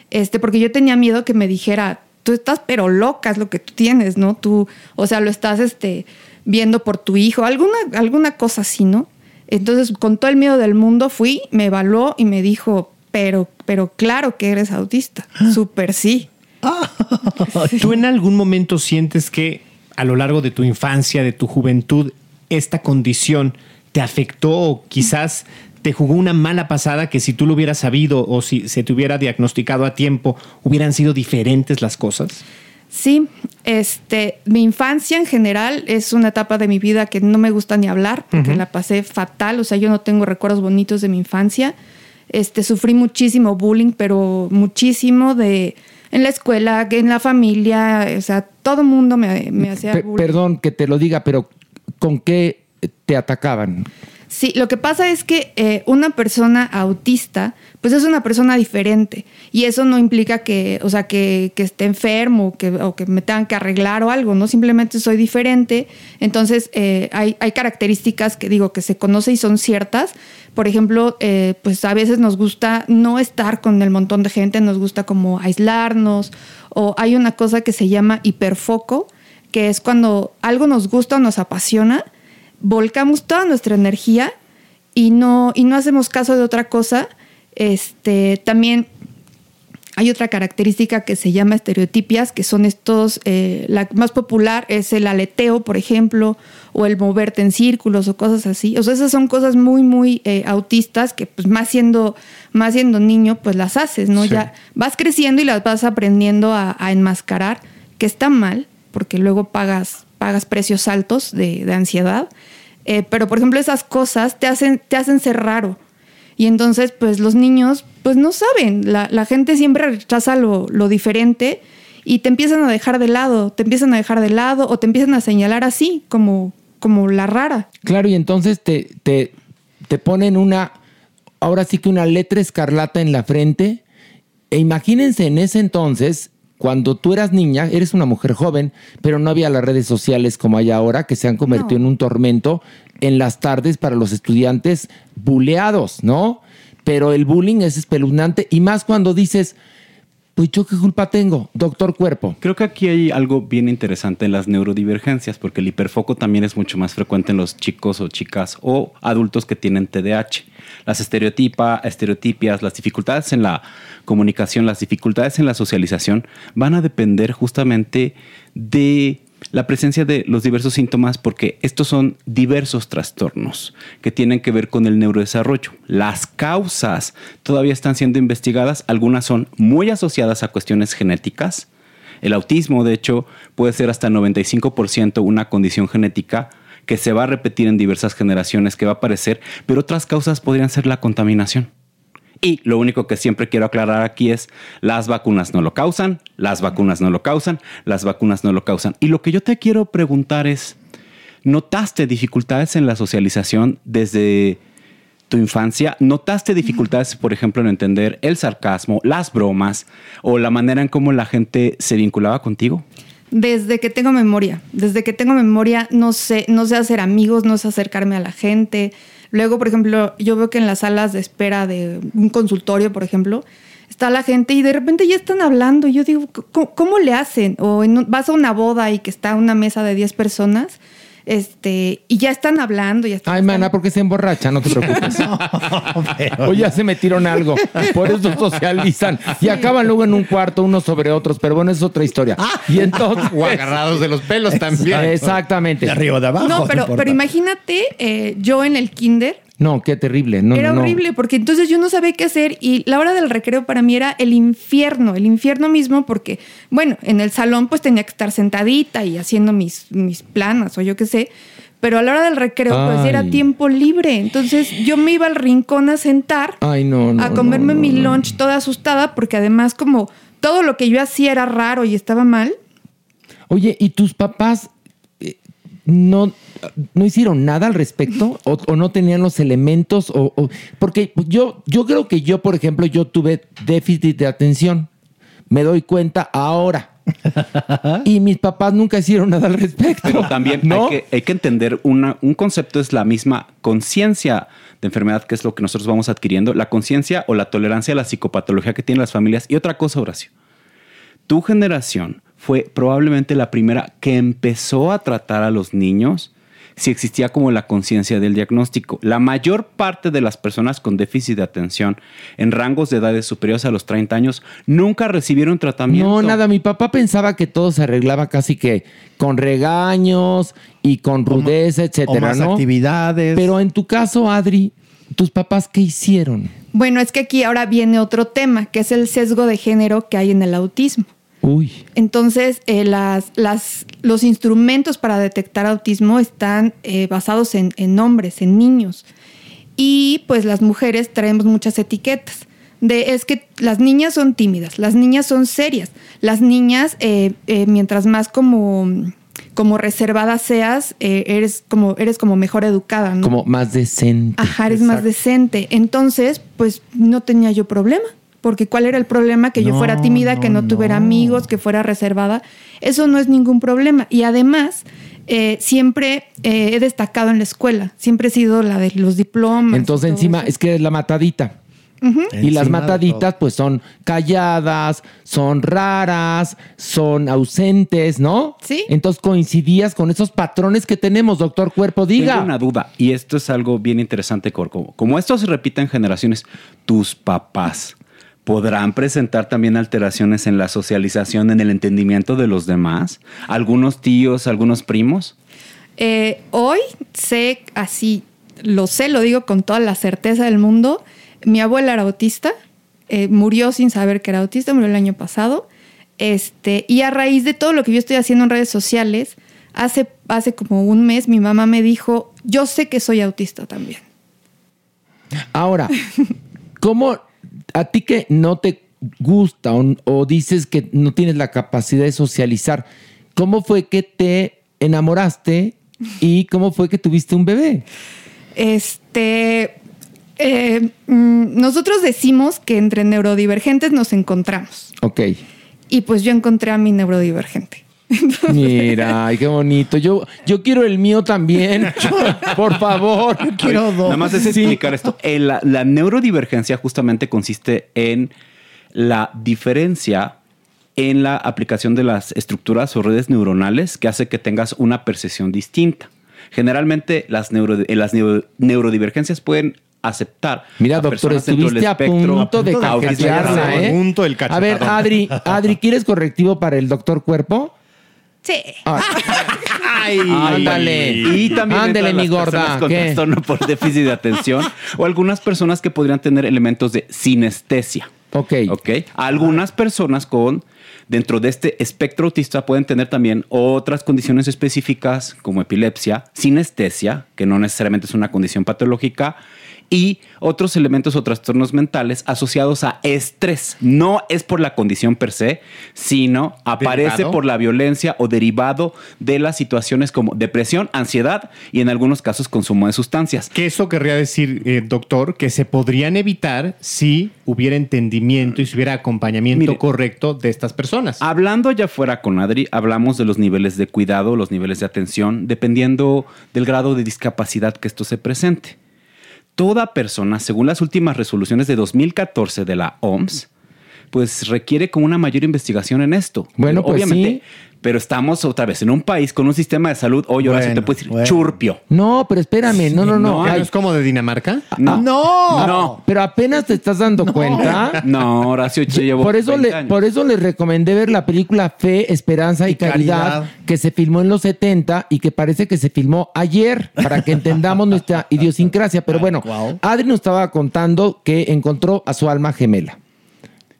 este, porque yo tenía miedo que me dijera, tú estás pero loca, es lo que tú tienes, ¿no? Tú, o sea, lo estás este, viendo por tu hijo, alguna, alguna cosa así, ¿no? Entonces, con todo el miedo del mundo, fui, me evaluó y me dijo, pero, pero claro que eres autista, súper sí. [LAUGHS] ¿Tú en algún momento sientes que a lo largo de tu infancia, de tu juventud, esta condición te afectó o quizás te jugó una mala pasada que si tú lo hubieras sabido o si se te hubiera diagnosticado a tiempo, hubieran sido diferentes las cosas? Sí, este, mi infancia en general es una etapa de mi vida que no me gusta ni hablar porque la pasé fatal, o sea, yo no tengo recuerdos bonitos de mi infancia. Este, sufrí muchísimo bullying, pero muchísimo de en la escuela, en la familia, o sea, todo el mundo me, me hacía bullying. perdón que te lo diga, pero ¿con qué te atacaban? Sí, lo que pasa es que eh, una persona autista, pues es una persona diferente. Y eso no implica que, o sea, que, esté enfermo o que, me tengan que arreglar o algo, ¿no? Simplemente soy diferente. Entonces, eh, hay, características que digo que se conoce y son ciertas. Por ejemplo, eh, pues a veces nos gusta no estar con el montón de gente, nos gusta como aislarnos. O hay una cosa que se llama hiperfoco, que es cuando algo nos gusta o nos apasiona volcamos toda nuestra energía y no, y no hacemos caso de otra cosa. Este, también hay otra característica que se llama estereotipias, que son estos, eh, la más popular es el aleteo, por ejemplo, o el moverte en círculos o cosas así. O sea, esas son cosas muy, muy eh, autistas que pues más siendo, más siendo niño, pues las haces, ¿no? Sí. Ya vas creciendo y las vas aprendiendo a, a enmascarar, que está mal, porque luego pagas, pagas precios altos de, de ansiedad. Eh, pero, por ejemplo, esas cosas te hacen, te hacen ser raro. Y entonces, pues los niños, pues no saben. La, la gente siempre rechaza lo, lo diferente y te empiezan a dejar de lado, te empiezan a dejar de lado o te empiezan a señalar así, como, como la rara. Claro, y entonces te, te, te ponen una, ahora sí que una letra escarlata en la frente. E imagínense en ese entonces, cuando tú eras niña, eres una mujer joven, pero no había las redes sociales como hay ahora, que se han convertido en un tormento en las tardes para los estudiantes buleados, ¿no? Pero el bullying es espeluznante y más cuando dices, pues yo qué culpa tengo, doctor cuerpo. Creo que aquí hay algo bien interesante en las neurodivergencias, porque el hiperfoco también es mucho más frecuente en los chicos o chicas o adultos que tienen TDAH. Las estereotipa, estereotipias, las dificultades en la comunicación, las dificultades en la socialización van a depender justamente de la presencia de los diversos síntomas porque estos son diversos trastornos que tienen que ver con el neurodesarrollo. Las causas todavía están siendo investigadas, algunas son muy asociadas a cuestiones genéticas. El autismo, de hecho, puede ser hasta 95% una condición genética que se va a repetir en diversas generaciones, que va a aparecer, pero otras causas podrían ser la contaminación. Y lo único que siempre quiero aclarar aquí es, las vacunas no lo causan, las vacunas no lo causan, las vacunas no lo causan. Y lo que yo te quiero preguntar es, ¿notaste dificultades en la socialización desde tu infancia? ¿Notaste dificultades, por ejemplo, en entender el sarcasmo, las bromas o la manera en cómo la gente se vinculaba contigo? Desde que tengo memoria, desde que tengo memoria no sé, no sé hacer amigos, no sé acercarme a la gente. Luego, por ejemplo, yo veo que en las salas de espera de un consultorio, por ejemplo, está la gente y de repente ya están hablando. Y yo digo, ¿cómo, cómo le hacen? O en vas a una boda y que está una mesa de 10 personas, Este, y ya están hablando, ya están. Ay, mana, porque se emborracha, no te [LAUGHS] preocupes. [LAUGHS] o ya se metieron algo. Por eso socializan. Y acaban luego en un cuarto unos sobre otros. Pero bueno, es otra historia. Y entonces. [LAUGHS] O agarrados de los pelos también. Exactamente. De arriba o de abajo. No, pero, pero imagínate, eh, yo en el kinder, No, qué terrible. No, era no, no. horrible porque entonces yo no sabía qué hacer y la hora del recreo para mí era el infierno, el infierno mismo porque, bueno, en el salón pues tenía que estar sentadita y haciendo mis, mis planas o yo qué sé, pero a la hora del recreo pues era tiempo libre, entonces yo me iba al rincón a sentar Ay, no, no. a comerme mi lunch toda asustada porque además como todo lo que yo hacía era raro y estaba mal. Oye, ¿y tus papás no, no hicieron nada al respecto? ¿O, o no tenían los elementos? O, o- porque yo, yo creo que yo, por ejemplo, yo tuve déficit de atención. Me doy cuenta ahora. [LAUGHS] y mis papás nunca hicieron nada al respecto. Pero también ¿No? hay, que, hay que entender una- un concepto es la misma conciencia de enfermedad, que es lo que nosotros vamos adquiriendo, la conciencia o la tolerancia a la psicopatología que tienen las familias. Y otra cosa, Horacio, tu generación fue probablemente la primera que empezó a tratar a los niños si existía como la conciencia del diagnóstico. La mayor parte de las personas con déficit de atención en rangos de edades superiores a los 30 años nunca recibieron tratamiento. No, nada. Mi papá pensaba que todo se arreglaba casi que con regaños y con rudeza, etcétera, o más ¿no? actividades. Pero en tu caso, Adri, ¿tus papás qué hicieron? Bueno, es que aquí ahora viene otro tema, que es el sesgo de género que hay en el autismo. Uy. Entonces, eh, las, las, los instrumentos para detectar autismo están eh, basados en, en hombres, en niños. Y pues las mujeres traemos muchas etiquetas. De, es que las niñas son tímidas, las niñas son serias, las niñas, eh, eh, mientras más como, como reservada seas, eh, eres, como, eres como mejor educada, ¿no? Como más decente. Ajá, eres más decente. Entonces, pues no tenía yo problema. Porque ¿cuál era el problema? Que yo fuera tímida, que no, no, tuviera no. amigos, que fuera reservada. Eso no es ningún problema. Y además, eh, siempre eh, he destacado en la escuela. Siempre he sido la de los diplomas. Entonces, encima, eso. es que eres la matadita. Y las mataditas, pues son calladas, son raras, son ausentes, ¿no? Sí. Entonces coincidías con esos patrones que tenemos, doctor Cuerpo, diga. Tengo una duda, y esto es algo bien interesante, Corco. Como esto se repite en generaciones, tus papás podrán presentar también alteraciones en la socialización, en el entendimiento de los demás. Algunos tíos, algunos primos. Eh, hoy sé así, lo sé, lo digo con toda la certeza del mundo. Mi abuela era autista, eh, murió sin saber que era autista, murió el año pasado. Este, y a raíz de todo lo que yo estoy haciendo en redes sociales, hace, hace como un mes mi mamá me dijo, yo sé que soy autista también. Ahora, ¿cómo a ti que no te gusta o, o dices que no tienes la capacidad de socializar, cómo fue que te enamoraste y cómo fue que tuviste un bebé? Este, eh, mm, nosotros decimos que entre neurodivergentes nos encontramos. Ok. Y pues yo encontré a mi neurodivergente. Mira, ay, qué bonito. Yo, yo quiero el mío también. [LAUGHS] Por favor. Quiero dos. Nada más es explicar esto. La, la neurodivergencia justamente consiste en la diferencia en la aplicación de las estructuras o redes neuronales que hace que tengas una percepción distinta. Generalmente las, neuro- eh, las neuro- neurodivergencias pueden aceptar. Mira, a doctor, personas dentro del estuviste a espectro punto de autismo. cachetearla, ¿eh? punto el A ver. Adri, Adri, ¿quieres correctivo para el doctor Cuerpo? Sí. Ándale. Y también Ándale, mi las gorda. personas con ¿Qué? trastorno por déficit de atención o algunas personas que podrían tener elementos de sinestesia. Ok. Ok. Algunas personas con dentro de este espectro autista pueden tener también otras condiciones específicas como epilepsia, sinestesia, que no necesariamente es una condición patológica, y otros elementos o trastornos mentales asociados a estrés. No es por la condición per se, sino aparece ¿Derivado? por la violencia o derivado de las situaciones como depresión, ansiedad y en algunos casos consumo de sustancias. Que eso querría decir, eh, doctor, que se podrían evitar si hubiera entendimiento y si hubiera acompañamiento Mire. correcto de estas personas. Hablando ya fuera con Adri, hablamos de los niveles de cuidado, los niveles de atención, dependiendo del grado de discapacidad que esto se presente. Toda persona, según las últimas resoluciones de 2014 de la OMS, pues requiere como una mayor investigación en esto. Bueno, Pero pues obviamente, pero estamos otra vez en un país con un sistema de salud, oye, ahora sí te Bueno, puedes decir bueno. churpio. No, pero espérame, no, no, no. ¿No Ay, es como de Dinamarca? No, No. no, pero apenas te estás dando [LAUGHS] cuenta. no, Horacio, yo llevo Por eso, 20 le, años. por eso les recomendé ver la película Fe, Esperanza y, Y Caridad, Caridad. que se filmó en los 70 y que parece que se filmó ayer, para que entendamos [LAUGHS] nuestra idiosincrasia. Pero bueno, Wow. Adri nos estaba contando que encontró a su alma gemela.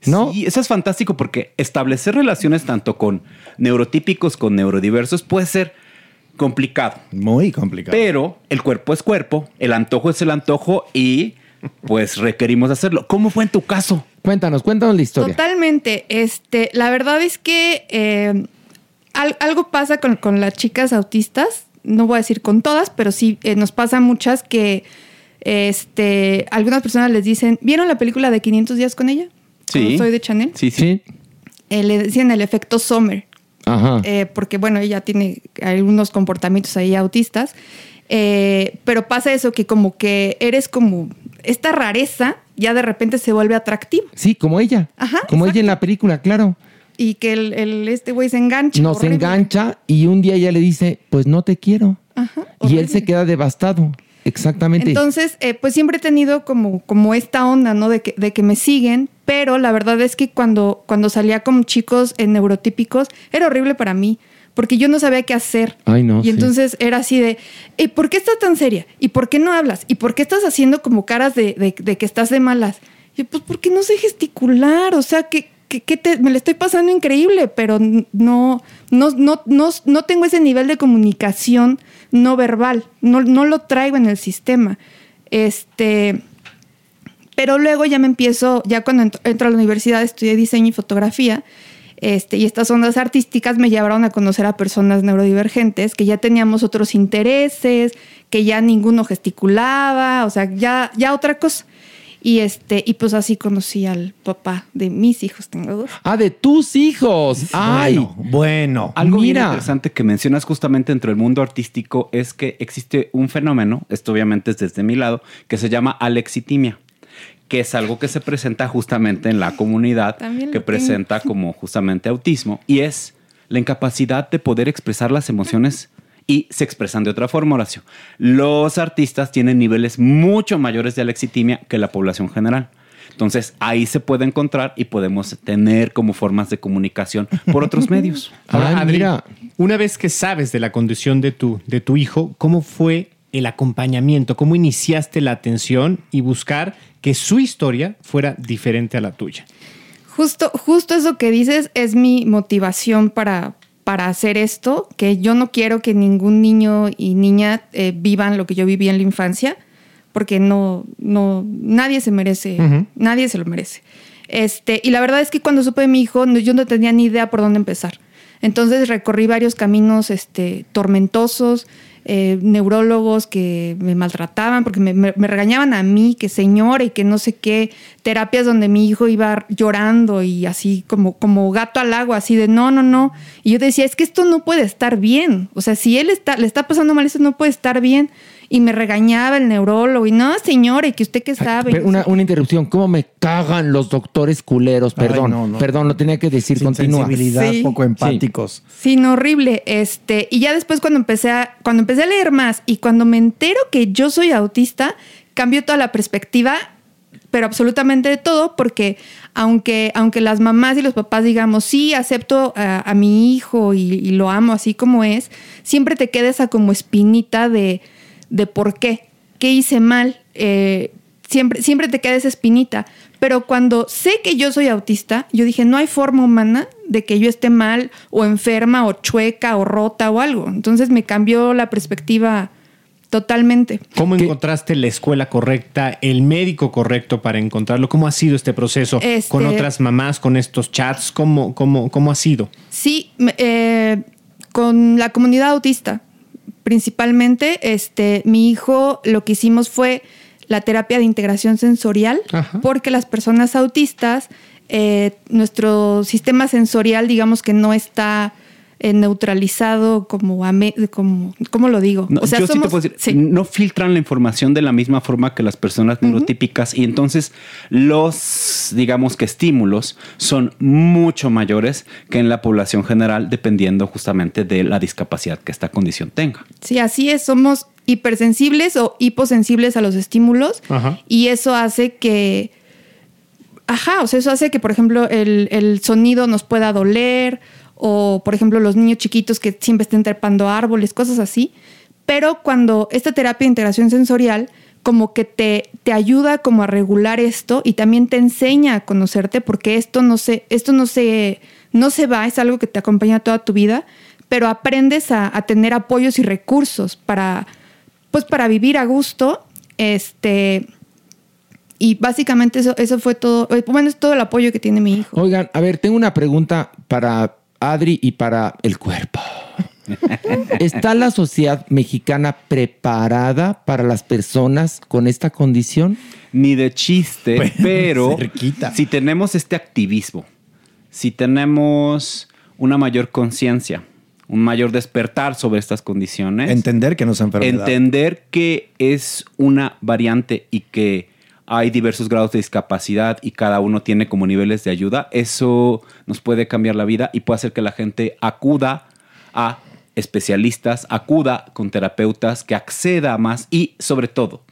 ¿No? Sí, eso es fantástico porque establecer relaciones tanto con neurotípicos, con neurodiversos, puede ser complicado. Muy complicado. Pero el cuerpo es cuerpo, el antojo es el antojo y pues requerimos hacerlo. ¿Cómo fue en tu caso? Cuéntanos, cuéntanos la historia. Totalmente. Este, la verdad es que eh, al- algo pasa con, con las chicas autistas. No voy a decir con todas, pero sí eh, nos pasa muchas que este, algunas personas les dicen, ¿vieron la película de 500 días con ella? Sí. Soy de Chanel. Sí, sí. Eh, le decían el efecto Sommer. Ajá. eh, porque bueno, ella tiene algunos comportamientos ahí autistas, eh, pero pasa eso que como que eres como esta rareza ya de repente se vuelve atractivo Sí, como ella. Ajá, Como ella en la película, claro. y que el, el- este güey se engancha. Nos horrible. engancha y un día ella le dice, pues no te quiero. Ajá, Y él se queda devastado. Exactamente. Entonces, eh, pues siempre he tenido como, como esta onda, ¿no? De que, de que me siguen, pero la verdad es que cuando, cuando salía con chicos en neurotípicos, era horrible para mí, porque yo no sabía qué hacer. Ay, no, Y sí. entonces era así de, ¿y por qué estás tan seria? ¿Y por qué no hablas? ¿Y por qué estás haciendo como caras de, de- de que estás de malas? Y pues porque no sé gesticular, o sea, que, que, que te- me le estoy pasando increíble, pero no, no, no, no, no tengo ese nivel de comunicación no verbal, no, no lo traigo en el sistema. Este, pero luego ya me empiezo, ya cuando entro, a la universidad estudié diseño y fotografía, este, y estas ondas artísticas me llevaron a conocer a personas neurodivergentes que ya teníamos otros intereses, que ya ninguno gesticulaba, o sea, ya, ya otra cosa. Y este, y pues así conocí al papá de mis hijos, tengo dos. Ah, de tus hijos. Ay. Bueno, bueno. Algo bien Mira. interesante que mencionas justamente dentro del mundo artístico es que existe un fenómeno, esto obviamente es desde mi lado, que se llama alexitimia, que es algo que se presenta justamente en la comunidad, También que tengo. presenta como justamente autismo, y es la incapacidad de poder expresar las emociones y se expresan de otra forma, Horacio. Los artistas tienen niveles mucho mayores de alexitimia que la población general. Entonces ahí se puede encontrar y podemos tener como formas de comunicación por otros [LAUGHS] medios. Ahora, Ay, Adri, mira. una vez que sabes de la condición de tu, de tu hijo, ¿cómo fue el acompañamiento? ¿Cómo iniciaste la atención y buscar que su historia fuera diferente a la tuya? Justo, justo eso que dices es mi motivación para, para hacer esto, que yo no quiero que ningún niño y niña eh, vivan lo que yo viví en la infancia, porque no, no, nadie se merece, nadie se lo merece. Este, y la verdad es que cuando supe de mi hijo, no- yo no tenía ni idea por dónde empezar. Entonces recorrí varios caminos este, tormentosos, eh, neurólogos que me maltrataban porque me, regañaban a mí, que señora y que no sé qué, terapias donde mi hijo iba llorando y así como, como gato al agua, así de no, no, no. Y yo decía, es que esto no puede estar bien. O sea, si él está, le está pasando mal, esto no puede estar bien. Y me regañaba el neurólogo y no, señora, y que usted qué sabe. Una, una interrupción. ¿Cómo me cagan los doctores culeros? Ay, Perdón, no, no. perdón, lo tenía que decir. Sin Continúa. sensibilidad, Sí. poco empáticos. Sí, no, horrible. Este, y ya después cuando empecé a, cuando empecé a leer más y cuando me entero que yo soy autista, cambió toda la perspectiva, pero absolutamente de todo, porque aunque, aunque las mamás y los papás digamos, sí, acepto a, a mi hijo y, y lo amo así como es, siempre te queda esa como espinita de, de por qué, qué hice mal. Eh, siempre, siempre te queda esa espinita. Pero cuando sé que yo soy autista, yo dije, no hay forma humana de que yo esté mal o enferma o chueca o rota o algo. Entonces me cambió la perspectiva totalmente. ¿Cómo ¿Qué? encontraste la escuela correcta, el médico correcto para encontrarlo? ¿Cómo ha sido este proceso Este- con otras mamás, con estos chats? ¿Cómo, cómo, cómo ha sido? Sí, me- eh, con la comunidad autista, principalmente, este, mi hijo lo que hicimos fue la terapia de integración sensorial, Ajá. porque las personas autistas, eh, nuestro sistema sensorial, digamos que no está eh, neutralizado como, como, ¿cómo lo digo? No, o sea, yo sí te somos- puedo decir, sí. no filtran la información de la misma forma que las personas neurotípicas y entonces los, digamos que estímulos son mucho mayores que en la población general dependiendo justamente de la discapacidad que esta condición tenga. Sí, así es, somos hipersensibles o hiposensibles a los estímulos Ajá. y eso hace que, ajá, o sea, eso hace que, por ejemplo, el, el sonido nos pueda doler o, por ejemplo, los niños chiquitos que siempre estén trepando árboles, cosas así. Pero cuando esta terapia de integración sensorial como que te, te ayuda como a regular esto y también te enseña a conocerte porque esto no se, esto no se, no se va, es algo que te acompaña toda tu vida, pero aprendes a, tener apoyos y recursos para, pues para vivir a gusto, este, y básicamente eso, eso fue todo, eh, bueno, es todo el apoyo que tiene mi hijo. Oigan, a ver, tengo una pregunta para Adri y para el cuerpo. ¿Está la sociedad mexicana preparada para las personas con esta condición? Ni de chiste, Bueno, [LAUGHS] pero cerquita. si tenemos este activismo, si tenemos una mayor conciencia, un mayor despertar sobre estas condiciones, Entender que no es enfermedad. entender que es una variante y que hay diversos grados de discapacidad y cada uno tiene como niveles de ayuda, eso nos puede cambiar la vida y puede hacer que la gente acuda a especialistas, acuda con terapeutas, que acceda a más y sobre todo,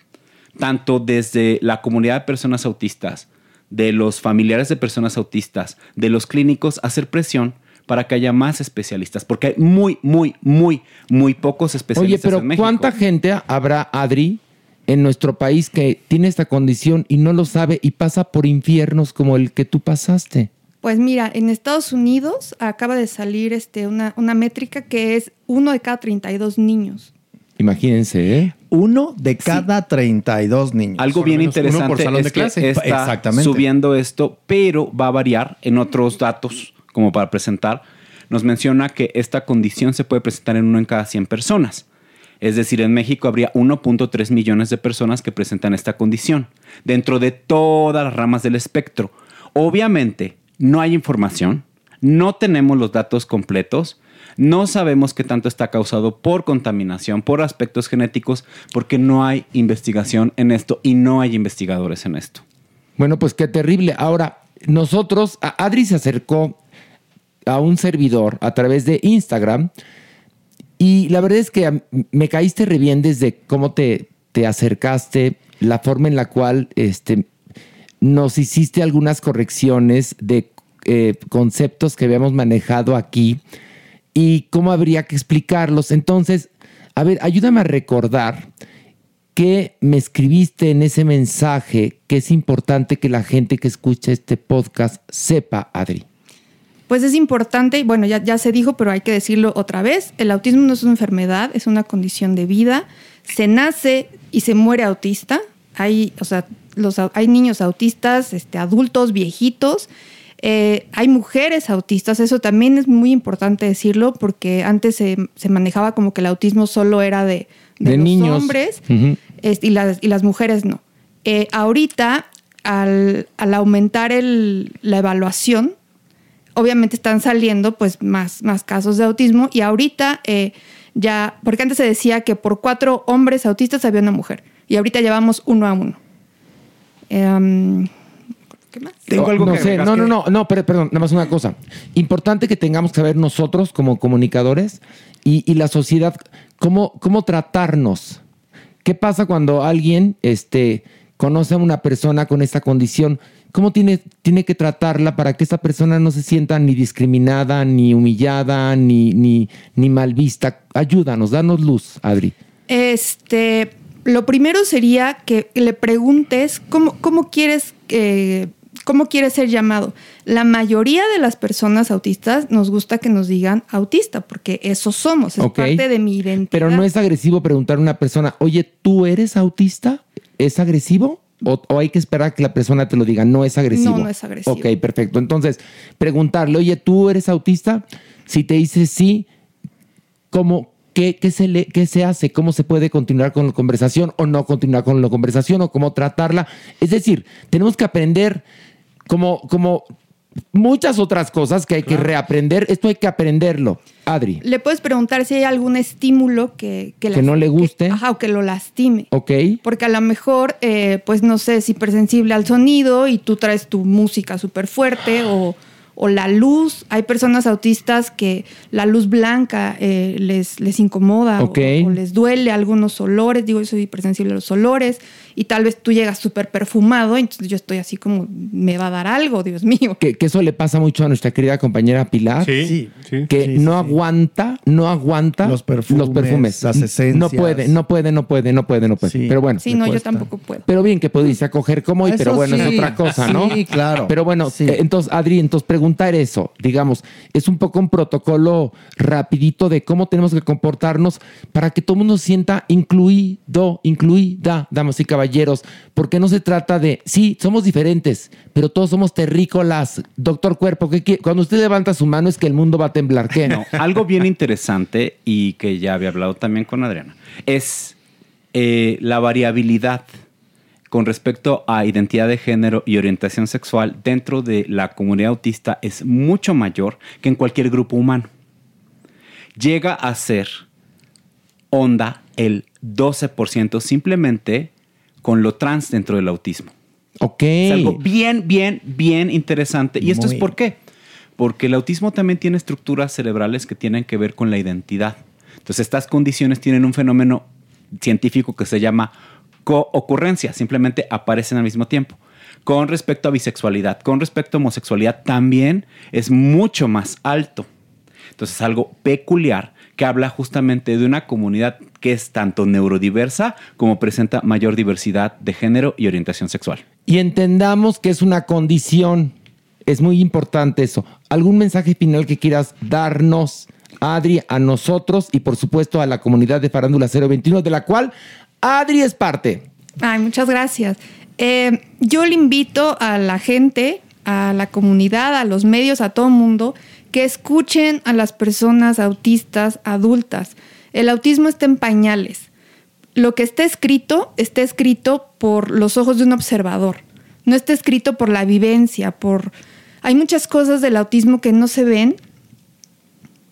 tanto desde la comunidad de personas autistas, de los familiares de personas autistas, de los clínicos, hacer presión para que haya más especialistas, porque hay muy, muy, muy, muy pocos Oye, especialistas pero en México. ¿cuánta gente habrá, Adri, en nuestro país que tiene esta condición y no lo sabe y pasa por infiernos como el que tú pasaste? Pues mira, en Estados Unidos acaba de salir este, una, una métrica que es uno de cada 32 niños. Imagínense, ¿eh? Uno de cada 32 niños. Algo bien interesante es que está Exactamente. subiendo esto, pero va a variar en otros datos, como para presentar. Nos menciona que esta condición se puede presentar en uno en cada 100 personas. Es decir, en México habría 1.3 millones de personas que presentan esta condición, dentro de todas las ramas del espectro. Obviamente, no hay información, no tenemos los datos completos, no sabemos qué tanto está causado por contaminación, por aspectos genéticos, porque no hay investigación en esto y no hay investigadores en esto. Bueno, pues qué terrible. Ahora, nosotros, Adri se acercó a un servidor a través de Instagram y la verdad es que me caíste re bien desde cómo te, te acercaste, la forma en la cual este, nos hiciste algunas correcciones de eh, conceptos que habíamos manejado aquí y cómo habría que explicarlos. Entonces, a ver, ayúdame a recordar que me escribiste en ese mensaje que es importante que la gente que escucha este podcast sepa, Adri. Pues es importante, y bueno, ya, ya se dijo, pero hay que decirlo otra vez, el autismo no es una enfermedad, es una condición de vida. Se nace y se muere autista. Hay, o sea, los, hay niños autistas, este, adultos, viejitos. Eh, hay mujeres autistas, eso también es muy importante decirlo porque antes se, se manejaba como que el autismo solo era de, de De los niños. hombres este, y, las, y las mujeres no. Eh, ahorita, al, al aumentar el- la evaluación, obviamente están saliendo pues más, más casos de autismo y ahorita eh, ya, porque antes se decía que por cuatro hombres autistas había una mujer y ahorita llevamos uno a uno. Em, no, no sé, no, no, no, no, pero, perdón, nada más una cosa. Importante que tengamos que saber nosotros como comunicadores y, y la sociedad cómo, cómo tratarnos. ¿Qué pasa cuando alguien este, conoce a una persona con esta condición? ¿Cómo tiene, tiene que tratarla para que esa persona no se sienta ni discriminada, ni humillada, ni, ni, ni mal vista? Ayúdanos, danos luz, Adri. Este, lo primero sería que le preguntes cómo, cómo quieres eh, cómo quieres ser llamado. La mayoría de las personas autistas nos gusta que nos digan autista, porque eso somos, es parte de mi identidad. Pero no es agresivo preguntar a una persona, oye, ¿tú eres autista? ¿Es agresivo? O, o hay que esperar que la persona te lo diga, no es agresivo. No, no es agresivo. Ok, perfecto. Entonces, preguntarle, oye, ¿tú eres autista? Si te dice sí, ¿cómo, qué, qué se le, ¿qué se hace? ¿Cómo se puede continuar con la conversación o no continuar con la conversación o cómo tratarla? Es decir, tenemos que aprender cómo, cómo muchas otras cosas que hay que reaprender. Esto hay que aprenderlo. Adri, Le puedes preguntar si hay algún estímulo que, que, que no le guste. ajá, o que lo lastime. Ok. Porque a lo mejor, eh, pues no sé, es hipersensible al sonido y tú traes tu música súper fuerte o, o la luz. Hay personas autistas que la luz blanca eh, les, les incomoda o- les duele algunos olores. Digo, yo soy hipersensible a los olores y tal vez tú llegas súper perfumado, entonces yo estoy así como, me va a dar algo, Dios mío. Que, que eso le pasa mucho a nuestra querida compañera Pilar. Sí, sí. Que Sí, no sí. aguanta, no aguanta Los perfumes, las esencias. No puede, no puede, no puede, no puede, no puede. Sí. Pero bueno. Sí, no, yo tampoco puedo. Pero bien que pudiste acoger como hoy, Eso pero bueno, es sí, otra cosa, ¿no? sí, claro. Pero bueno, Sí. eh, entonces, Adri, entonces eso, digamos, es un poco un protocolo rapidito de cómo tenemos que comportarnos para que todo el mundo se sienta incluido, incluida, damas y caballeros, porque no se trata de, sí, somos diferentes, pero todos somos terrícolas. Doctor Cuerpo, ¿qué quiere? cuando usted levanta su mano es que el mundo va a temblar, ¿qué? No, algo bien interesante y que ya había hablado también con Adriana es eh, la variabilidad con respecto a identidad de género y orientación sexual dentro de la comunidad autista es mucho mayor que en cualquier grupo humano. Llega a ser onda el 12% simplemente con lo trans dentro del autismo. Ok. Es algo bien, bien, bien interesante. ¿Y esto es por qué? Porque el autismo también tiene estructuras cerebrales que tienen que ver con la identidad. Entonces, estas condiciones tienen un fenómeno científico que se llama coocurrencia, simplemente aparecen al mismo tiempo. Con respecto a bisexualidad, con respecto a homosexualidad, también es mucho más alto. Entonces, es algo peculiar que habla justamente de una comunidad que es tanto neurodiversa como presenta mayor diversidad de género y orientación sexual. Y entendamos que es una condición. Es muy importante eso. ¿Algún mensaje final que quieras darnos, Adri, a nosotros y por supuesto a la comunidad de Farándula 021, de la cual Adri es parte? Ay, muchas gracias. Eh, yo le invito a la gente, a la comunidad, a los medios, a todo el mundo, que escuchen a las personas autistas adultas. El autismo está en pañales. Lo que está escrito está escrito por los ojos de un observador. No está escrito por la vivencia, por... Hay muchas cosas del autismo que no se ven,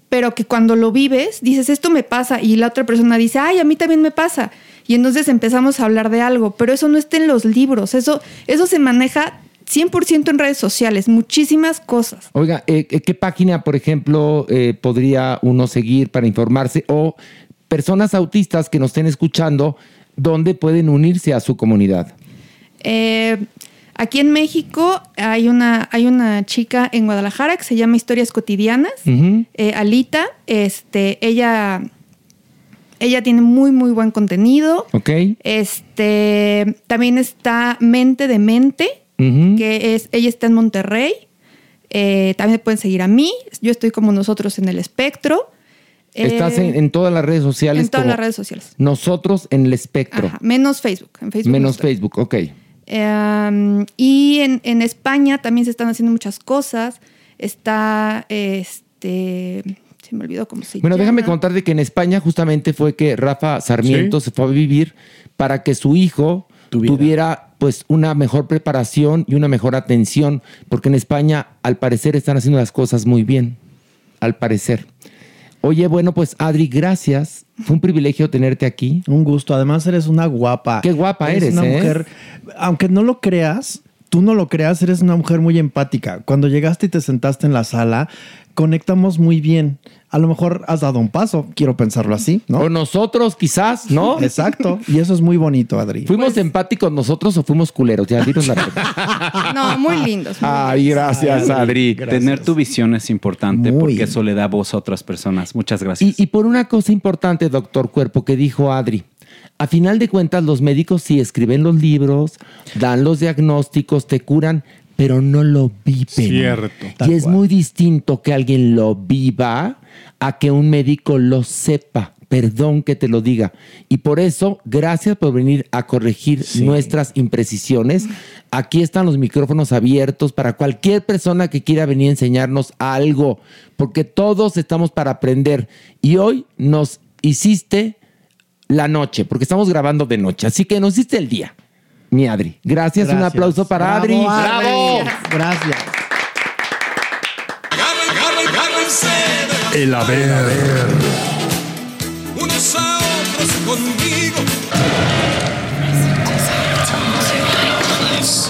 pero que cuando lo vives dices, esto me pasa, y la otra persona dice, ay, a mí también me pasa. Y entonces empezamos a hablar de algo, pero eso no está en los libros, eso, eso se maneja 100% en redes sociales, muchísimas cosas. Oiga, eh, eh, ¿qué página, por ejemplo, eh, podría uno seguir para informarse? O personas autistas que nos estén escuchando, ¿dónde pueden unirse a su comunidad? Eh, aquí en México hay una, hay una chica en Guadalajara que se llama Historias Cotidianas, Alita, este, ella, ella tiene muy, muy buen contenido. ¿Ok? Este, también está Mente de Mente, que es, ella está en Monterrey. Eh, también pueden seguir a mí. Yo estoy como nosotros en el espectro. Estás Eh, en, en todas las redes sociales. en todas las redes sociales. Nosotros en el espectro. Ajá, menos Facebook. En Facebook no Menos. Facebook, ok. Eh, y en, en España también se están haciendo muchas cosas. Está este. Se me olvidó cómo se Bueno, llama. déjame contarte que en España justamente fue que Rafa Sarmiento se fue a vivir para que su hijo tuviera. pues una mejor preparación y una mejor atención, porque en España al parecer están haciendo las cosas muy bien, al parecer. Oye, bueno, pues Adri, gracias. Fue un privilegio tenerte aquí. Un gusto. Además, eres una guapa. Qué guapa eres, una ¿eh? mujer. Aunque no lo creas, tú no lo creas, eres una mujer muy empática. Cuando llegaste y te sentaste en la sala, conectamos muy bien. A lo mejor has dado un paso, quiero pensarlo así, ¿no? O nosotros, quizás, ¿no? [LAUGHS] Exacto. Y eso es muy bonito, Adri. ¿Fuimos Pues empáticos nosotros o fuimos culeros? Ya, dinos la verdad. [LAUGHS] No, muy lindos. muy Ay, gracias, Adri. Tener tu visión es importante Muy. porque eso le da voz a otras personas. Muchas gracias. Y, y por una cosa importante, doctor Cuerpo, que dijo Adri. A final de cuentas, los médicos sí escriben los libros, dan los diagnósticos, te curan, pero no lo viven. Cierto. Y es cual. muy distinto que alguien lo viva a que un médico lo sepa. Perdón que te lo diga. Y por eso, gracias por venir a corregir nuestras imprecisiones. Aquí están los micrófonos abiertos para cualquier persona que quiera venir a enseñarnos algo, porque todos estamos para aprender. Y hoy nos hiciste la noche, porque estamos grabando de noche. Así que nos hiciste el día, mi Adri. Gracias, Gracias. un aplauso para Bravo, Adri. ¡Bravo! Gracias. El haber. Unos a otros conmigo.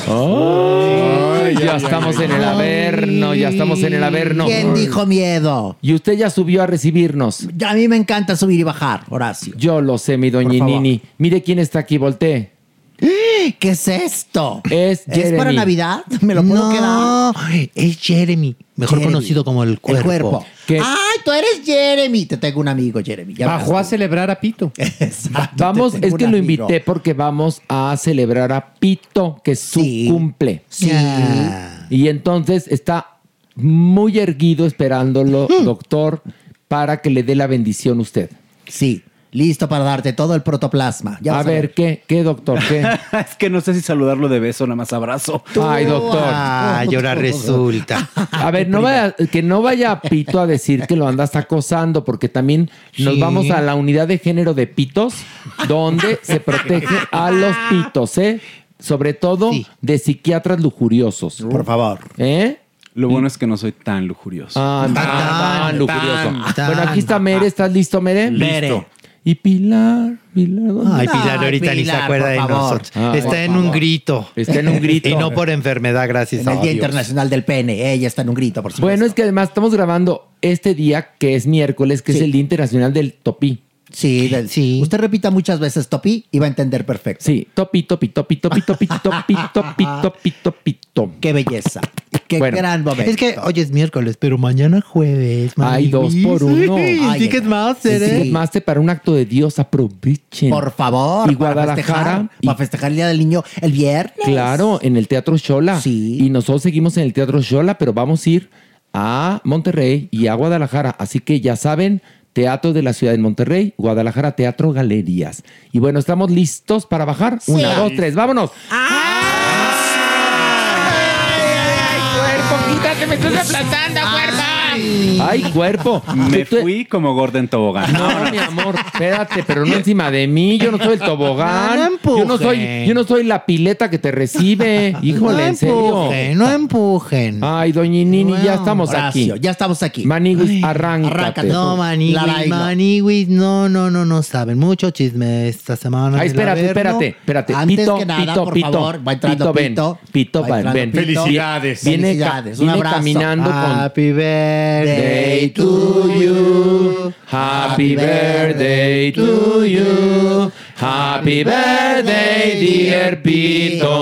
Oh, ya, estamos en el averno, ya estamos en el averno. ¿Quién dijo miedo? Y usted ya subió a recibirnos. A mí me encanta subir y bajar, Horacio. Yo lo sé, mi doñinini. Mire quién está aquí, voltee. [GASPS] ¿Qué es esto? Es Jeremy. para Navidad? ¿Me lo puedo no, quedar? es Jeremy, mejor Jeremy. conocido como el cuerpo. El cuerpo. ¡Ay, tú eres Jeremy! Te tengo un amigo, Jeremy. Ya Bajó a celebrar a Pito. [LAUGHS] Exacto, Vamos, es que lo invité porque vamos a celebrar a Pito, que es su cumple. Sí. Y entonces está muy erguido esperándolo, doctor, para que le dé la bendición usted. Sí, listo para darte todo el protoplasma. Ya a ver, ¿qué, qué, doctor? ¿Qué? [LAUGHS] es que no sé si saludarlo de beso, nada más abrazo. Ay, doctor. Ah, y [LAUGHS] ahora resulta. [LAUGHS] A ver, no vaya, que no vaya Pito a decir que lo andas acosando, porque también nos vamos a la unidad de género de pitos, donde se protege a los pitos, ¿eh? Sobre todo de psiquiatras lujuriosos. Por favor. ¿Eh? Lo bueno es que no soy tan lujurioso. Ah, tan, tan lujurioso. tan, tan, bueno, aquí está Mere. ¿Estás listo, Mere? Mere. Listo. Y Pilar, Pilar. ¿dónde Ay? Pilar, ahorita ni se acuerda de nosotros. Está en favor. un grito. Está en un grito. y no por enfermedad, gracias En a el Día Dios. Internacional del Pene. Ella está en un grito, por supuesto. Bueno, es que además estamos grabando este día, que es miércoles, que es Sí. el Día Internacional del Topí. Sí, del- Usted repita muchas veces topi y va a entender perfecto. Sí, topi, topi, topi, topi, topi, topi, topi, topi, topi, topi. Qué belleza. Qué Bueno, gran momento. Es que hoy es miércoles, pero mañana jueves. Hay dos por uno. [LAUGHS] Ay, Ticketmaster, ¿eh? Ticketmaster para un acto de Dios, aprovechen. Por favor, Y para Guadalajara. festejar, y- para festejar el Día del Niño el viernes. Claro, en el Teatro Shola. Y nosotros seguimos en el Teatro Shola, pero vamos a ir a Monterrey y a Guadalajara. Así que ya saben, Teatro de la Ciudad de Monterrey, Guadalajara, Teatro Galerías. Y bueno, ¿estamos listos para bajar? Una, dos, tres, vámonos. ¡Ay, me estás aplastando, ah, ¡Ay, cuerpo! Me Tú- tú- fui como Gordon Tobogán. No, mi amor, espérate, pero no encima de mí. Yo no soy el tobogán. No yo no soy, empujen. yo no soy la pileta que te recibe. Híjole, no en serio. empujen, no empujen. Ay, doñinini, ya estamos Horacio, aquí. ya estamos aquí. Maniguis, arráncate. arráncate. No, Laraigo. Maniwis, no, no, no, no saben. Mucho chisme esta semana. Ay, del espérate, Averno. espérate, espérate. Antes Pito, que nada, pito, por pito. favor, va entrando ven. Pito. Pito, Va ven, entrando ven. Pito. Felicidades. Viene, ca- Felicidades, un viene abrazo. caminando con... Happy birthday to you. Happy birthday to you. Happy birthday, dear Pito.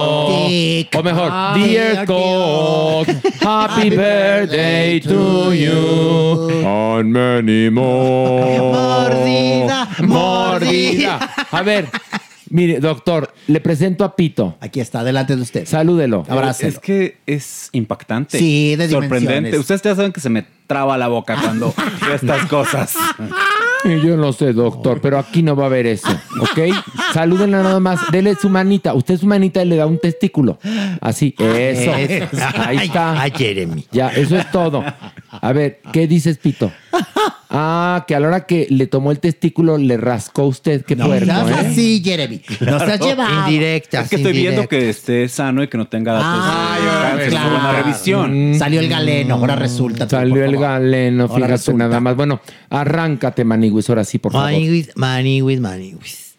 O mejor, dear Cock. Happy birthday to you. And many more. Mordida, Mordida. A ver, mire, doctor, le presento a Pito. Aquí está, delante de usted. Salúdelo. Abrácelo. Es que es impactante. Sí, de Sorprendente. Ustedes ya saben que se me traba la boca cuando [LAUGHS] veo estas cosas. Yo no sé, doctor, pero aquí no va a haber eso, ¿ok? Salúdenla nada más, dele su manita. Usted su manita y le da un testículo. Así, eso. Eso. Ahí está. Ay, Jeremy. Ya, eso es todo. A ver, ¿qué dices, Pito? Ah, que a la hora que le tomó el testículo le rascó usted. Qué No puerco, seas ¿eh? así, Jeremy. No seas llevado. Indirectas. Es que estoy viendo que esté sano y que no tenga datos Ay, de ahora cáncer. claro. Buena revisión. Mm. Salió el galeno, ahora resulta. Salió el galeno, Ahora fíjate resulta. nada más. Bueno, arráncate, Maniguis, ahora sí, por favor. Maniwis, Maniwis, Maniwis.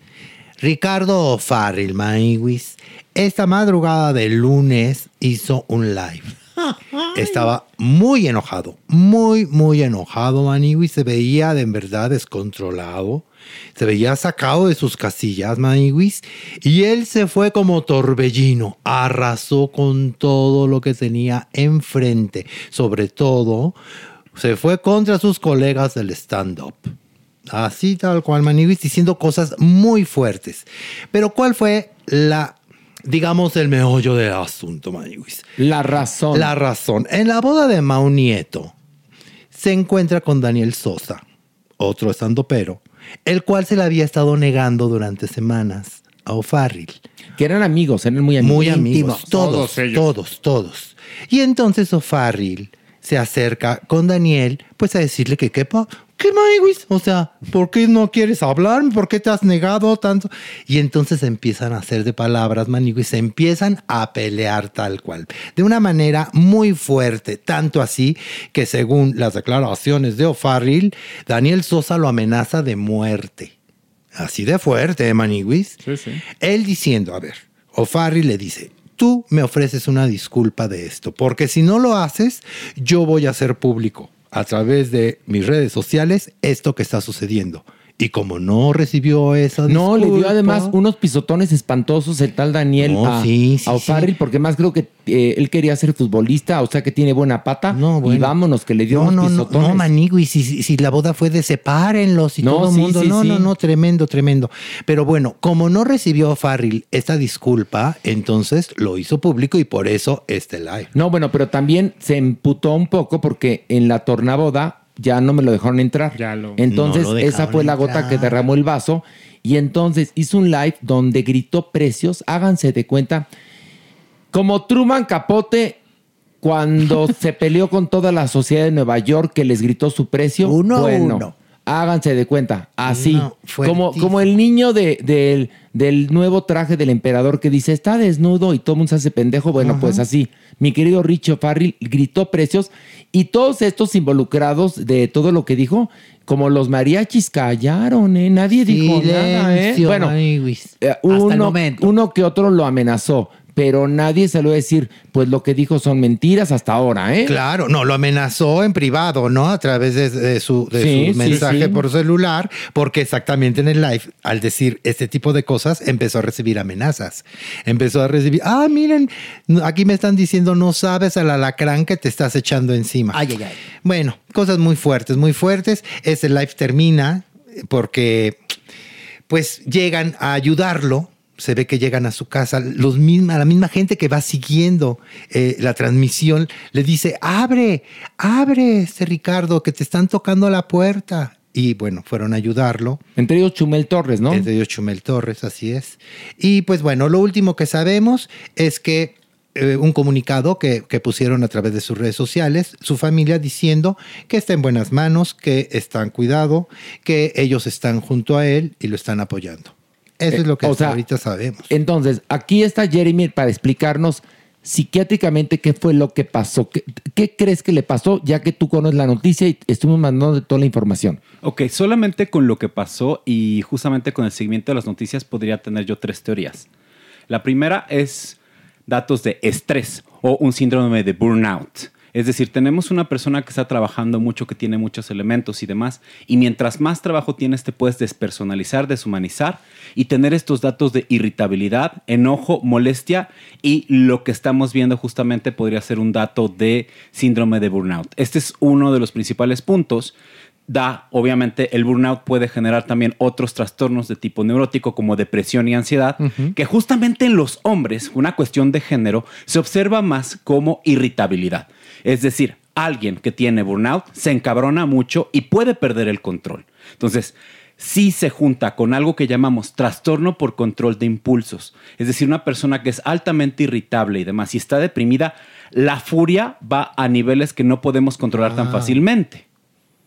Ricardo Farrell, Maniwis, esta madrugada del lunes hizo un live. [LAUGHS] Estaba muy enojado, muy, muy enojado, Maniwis. Se veía de verdad descontrolado. Se veía sacado de sus casillas, Maniwis. Y él se fue como torbellino. Arrasó con todo lo que tenía enfrente. Sobre todo, se fue contra sus colegas del stand-up. Así tal cual, Maniwis, diciendo cosas muy fuertes. Pero ¿cuál fue la, digamos, el meollo del asunto, Maniwis? La razón. La razón. En la boda de Mau Nieto se encuentra con Daniel Sosa, otro pero el cual se le había estado negando durante semanas a O'Farrill. Que eran amigos, eran muy amigos. Muy amigos, todos, todos ellos. todos, todos. Y entonces O'Farrill se acerca con Daniel, pues a decirle que qué, pa- ¿qué Maniwis? O sea, ¿por qué no quieres hablarme? ¿Por qué te has negado tanto? Y entonces empiezan a hacer de palabras, Maniwis, se empiezan a pelear tal cual. De una manera muy fuerte, tanto así que según las declaraciones de O'Farrill, Daniel Sosa lo amenaza de muerte. Así de fuerte, ¿eh, Maniwis? Sí, sí. Él diciendo, a ver, O'Farrill le dice, tú me ofreces una disculpa de esto, porque si no lo haces, yo voy a hacer público a través de mis redes sociales esto que está sucediendo. Y como no recibió esa No, le dio además unos pisotones espantosos el tal Daniel No, a, sí, sí, a O'Farrill, porque más creo que eh, él quería ser futbolista, o sea que tiene buena pata. Y bueno. vámonos, que le dio No, unos no, no, pisotones. no, Manigui, si, si, si la boda fue de sepárenlos y No, todo el mundo. no, no, no, tremendo, tremendo. Pero bueno, como no recibió Farrell esta disculpa, entonces lo hizo público y por eso este live. No, bueno, pero también se emputó un poco porque en la tornaboda ya no me lo dejaron entrar. Entonces, No lo esa fue la gota entrar. que derramó el vaso. Y entonces hizo un live donde gritó precios. Háganse de cuenta. Como Truman Capote cuando [LAUGHS] se peleó con toda la sociedad de Nueva York que les gritó su precio. Uno a bueno, uno. Háganse de cuenta. Así. No, como, como el niño de- del, del nuevo traje del emperador que dice está desnudo y todo el mundo se hace pendejo. Bueno, Ajá. pues así. Mi querido Richo Farrell gritó precios y todos estos involucrados de todo lo que dijo, como los mariachis callaron, ¿eh? Nadie dijo nada, ¿eh? Bueno, eh, uno, uno que otro lo amenazó, pero nadie se lo va a decir, pues lo que dijo son mentiras hasta ahora, ¿eh? Claro, no, lo amenazó en privado, ¿no? A través de, de su, de Sí, su sí, mensaje sí. por celular, porque exactamente en el live, al decir este tipo de cosas, empezó a recibir amenazas. Empezó a recibir, ah, miren, aquí me están diciendo, no sabes al alacrán que te estás echando encima. Ay, ay, ay. Bueno, cosas muy fuertes, muy fuertes. Ese live termina porque, pues, llegan a ayudarlo. Se ve que llegan a su casa, los misma, la misma gente que va siguiendo eh, la transmisión le dice, abre, abre, este Ricardo, que te están tocando la puerta. Y bueno, fueron a ayudarlo. Entre ellos Chumel Torres, ¿no? Entre ellos Chumel Torres, así es. Y pues bueno, lo último que sabemos es que eh, un comunicado que, que pusieron a través de sus redes sociales, su familia diciendo que está en buenas manos, que están cuidado, que ellos están junto a él y lo están apoyando. Eso Eh, es lo que o hasta sea, ahorita sabemos. Entonces, aquí está Jeremy para explicarnos psiquiátricamente qué fue lo que pasó. ¿Qué, qué crees que le pasó? Ya que tú conoces la noticia y estuvimos mandando toda la información. Ok, solamente con lo que pasó y justamente con el seguimiento de las noticias podría tener yo tres teorías. La primera es datos de estrés o un síndrome de burnout. Es decir, tenemos una persona que está trabajando mucho, que tiene muchos elementos y demás, y mientras más trabajo tienes, te puedes despersonalizar, deshumanizar y tener estos datos de irritabilidad, enojo, molestia y lo que estamos viendo justamente podría ser un dato de síndrome de burnout. Este es uno de los principales puntos da, obviamente, el burnout puede generar también otros trastornos de tipo neurótico como depresión y ansiedad, que justamente en los hombres, una cuestión de género, se observa más como irritabilidad. Es decir, alguien que tiene burnout se encabrona mucho y puede perder el control. Entonces, si se junta con algo que llamamos trastorno por control de impulsos. Es decir, una persona que es altamente irritable y demás y está deprimida, la furia va a niveles que no podemos controlar tan Ah. fácilmente.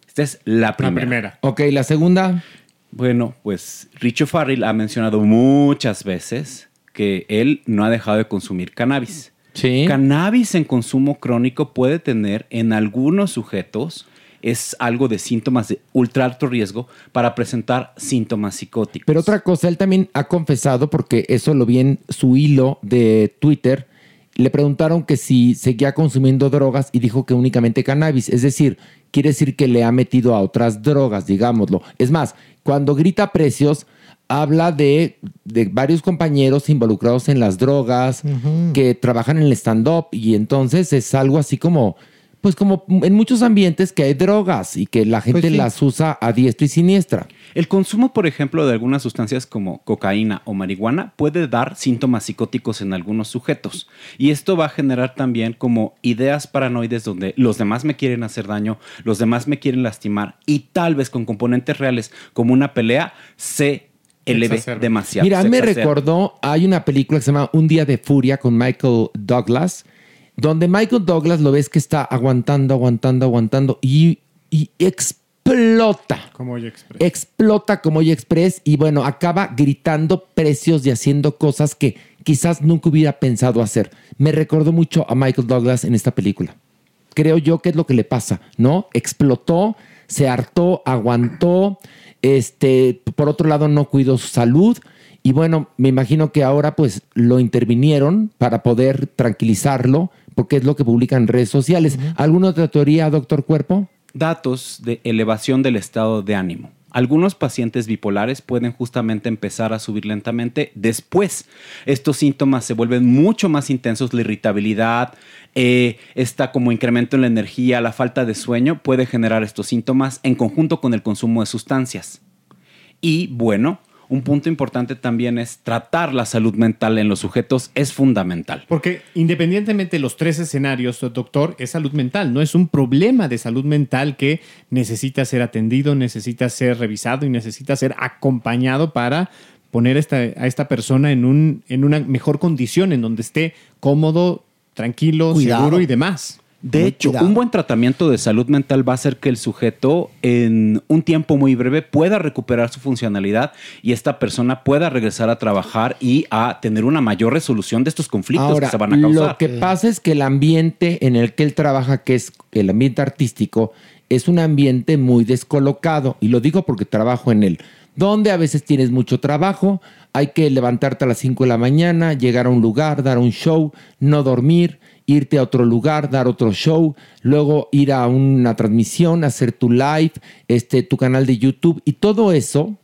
Esta es la primera. Ok, la segunda. Bueno, pues Richo Farrell ha mencionado muchas veces que él no ha dejado de consumir cannabis. Sí. Cannabis en consumo crónico puede tener en algunos sujetos es algo de síntomas de ultra alto riesgo para presentar síntomas psicóticos. Pero otra cosa, él también ha confesado, porque eso lo vi en su hilo de Twitter, le preguntaron que si seguía consumiendo drogas y dijo que únicamente cannabis. Es decir, quiere decir que le ha metido a otras drogas, digámoslo. Es más, cuando grita precios, habla de, de varios compañeros involucrados en las drogas, que trabajan en el stand-up y entonces es algo así como... Pues como en muchos ambientes que hay drogas y que la gente Pues sí. las usa a diestra y siniestra. El consumo, por ejemplo, de algunas sustancias como cocaína o marihuana puede dar síntomas psicóticos en algunos sujetos. Y esto va a generar también como ideas paranoides donde los demás me quieren hacer daño, los demás me quieren lastimar y tal vez con componentes reales como una pelea se eleve Exacerba. demasiado. Mira, me exacerba. recordó, hay una película que se llama Un día de furia con Michael Douglas, donde Michael Douglas lo ves que está aguantando, aguantando, aguantando y, y explota. Como Oye Express. Explota como Oye Express y bueno, acaba gritando precios y haciendo cosas que quizás nunca hubiera pensado hacer. Me recordó mucho a Michael Douglas en esta película. Creo yo que es lo que le pasa, ¿no? Explotó, se hartó, aguantó, este, por otro lado no cuidó su salud y bueno, me imagino que ahora pues lo intervinieron para poder tranquilizarlo, porque es lo que publican redes sociales. ¿Alguna otra teoría, doctor Cuerpo? Datos de elevación del estado de ánimo. Algunos pacientes bipolares pueden justamente empezar a subir lentamente. Después, estos síntomas se vuelven mucho más intensos. La irritabilidad, eh, como incremento en la energía, la falta de sueño puede generar estos síntomas en conjunto con el consumo de sustancias. Y bueno, un punto importante también es tratar la salud mental en los sujetos es fundamental. Porque independientemente de los tres escenarios, doctor, es salud mental, no es un problema de salud mental que necesita ser atendido, necesita ser revisado y necesita ser acompañado para poner esta- a esta persona en, un, en una mejor condición, en donde esté cómodo, tranquilo, Cuidado. seguro y demás. De hecho, un buen tratamiento de salud mental va a hacer que el sujeto en un tiempo muy breve pueda recuperar su funcionalidad y esta persona pueda regresar a trabajar y a tener una mayor resolución de estos conflictos Ahora, que se van a causar. lo que pasa es que el ambiente en el que él trabaja, que es el ambiente artístico, es un ambiente muy descolocado. Y lo digo porque trabajo en él. Donde a veces tienes mucho trabajo, hay que levantarte a las 5 de la mañana, llegar a un lugar, dar un show, no dormir, irte a otro lugar, dar otro show, luego ir a una transmisión, hacer tu live, este, tu canal de YouTube. Y todo eso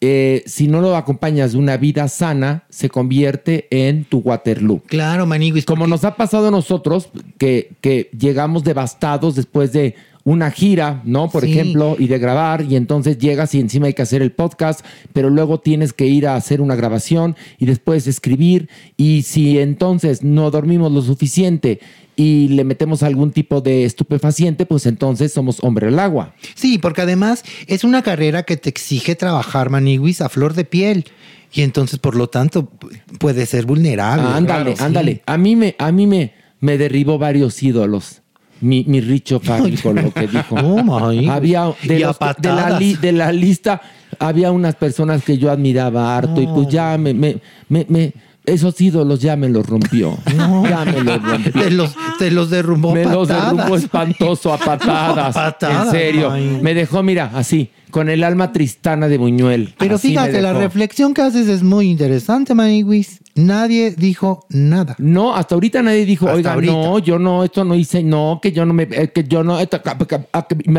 eh, si no lo acompañas de una vida sana, se convierte en tu Waterloo. Claro, Maniguis. Como nos ha pasado a nosotros, que, que llegamos devastados después de una gira, ¿no? Por Sí. ejemplo, y de grabar, y entonces llegas y encima hay que hacer el podcast, pero luego tienes que ir a hacer una grabación y después escribir, y si entonces no dormimos lo suficiente y le metemos algún tipo de estupefaciente, pues entonces somos hombre al agua. Sí, porque además es una carrera que te exige trabajar, Maniguis, a flor de piel. Y entonces, por lo tanto, pu- puede ser vulnerable. ándale, Claro, sí. ándale. A mí me, a mí me, me derribó varios ídolos. Mi, mi Richo [LAUGHS] con lo que dijo. había de, los de, la li- de la lista había unas personas que yo admiraba harto y pues ya me, me, me, me- esos ídolos ya me los rompió. Ya me los rompió. Te los, te los derrumbó Me los derrumbó espantoso a patadas. [LAUGHS] A patadas, en serio. ay. Me dejó, mira, así, con el alma tristana de Buñuel. Pero Así fíjate, la reflexión que haces es muy interesante, Maniguis. Nadie dijo nada. No, hasta ahorita nadie dijo, Hasta oiga, ahorita. no, yo no, esto no hice, no, que yo no me, eh, que yo no, esto,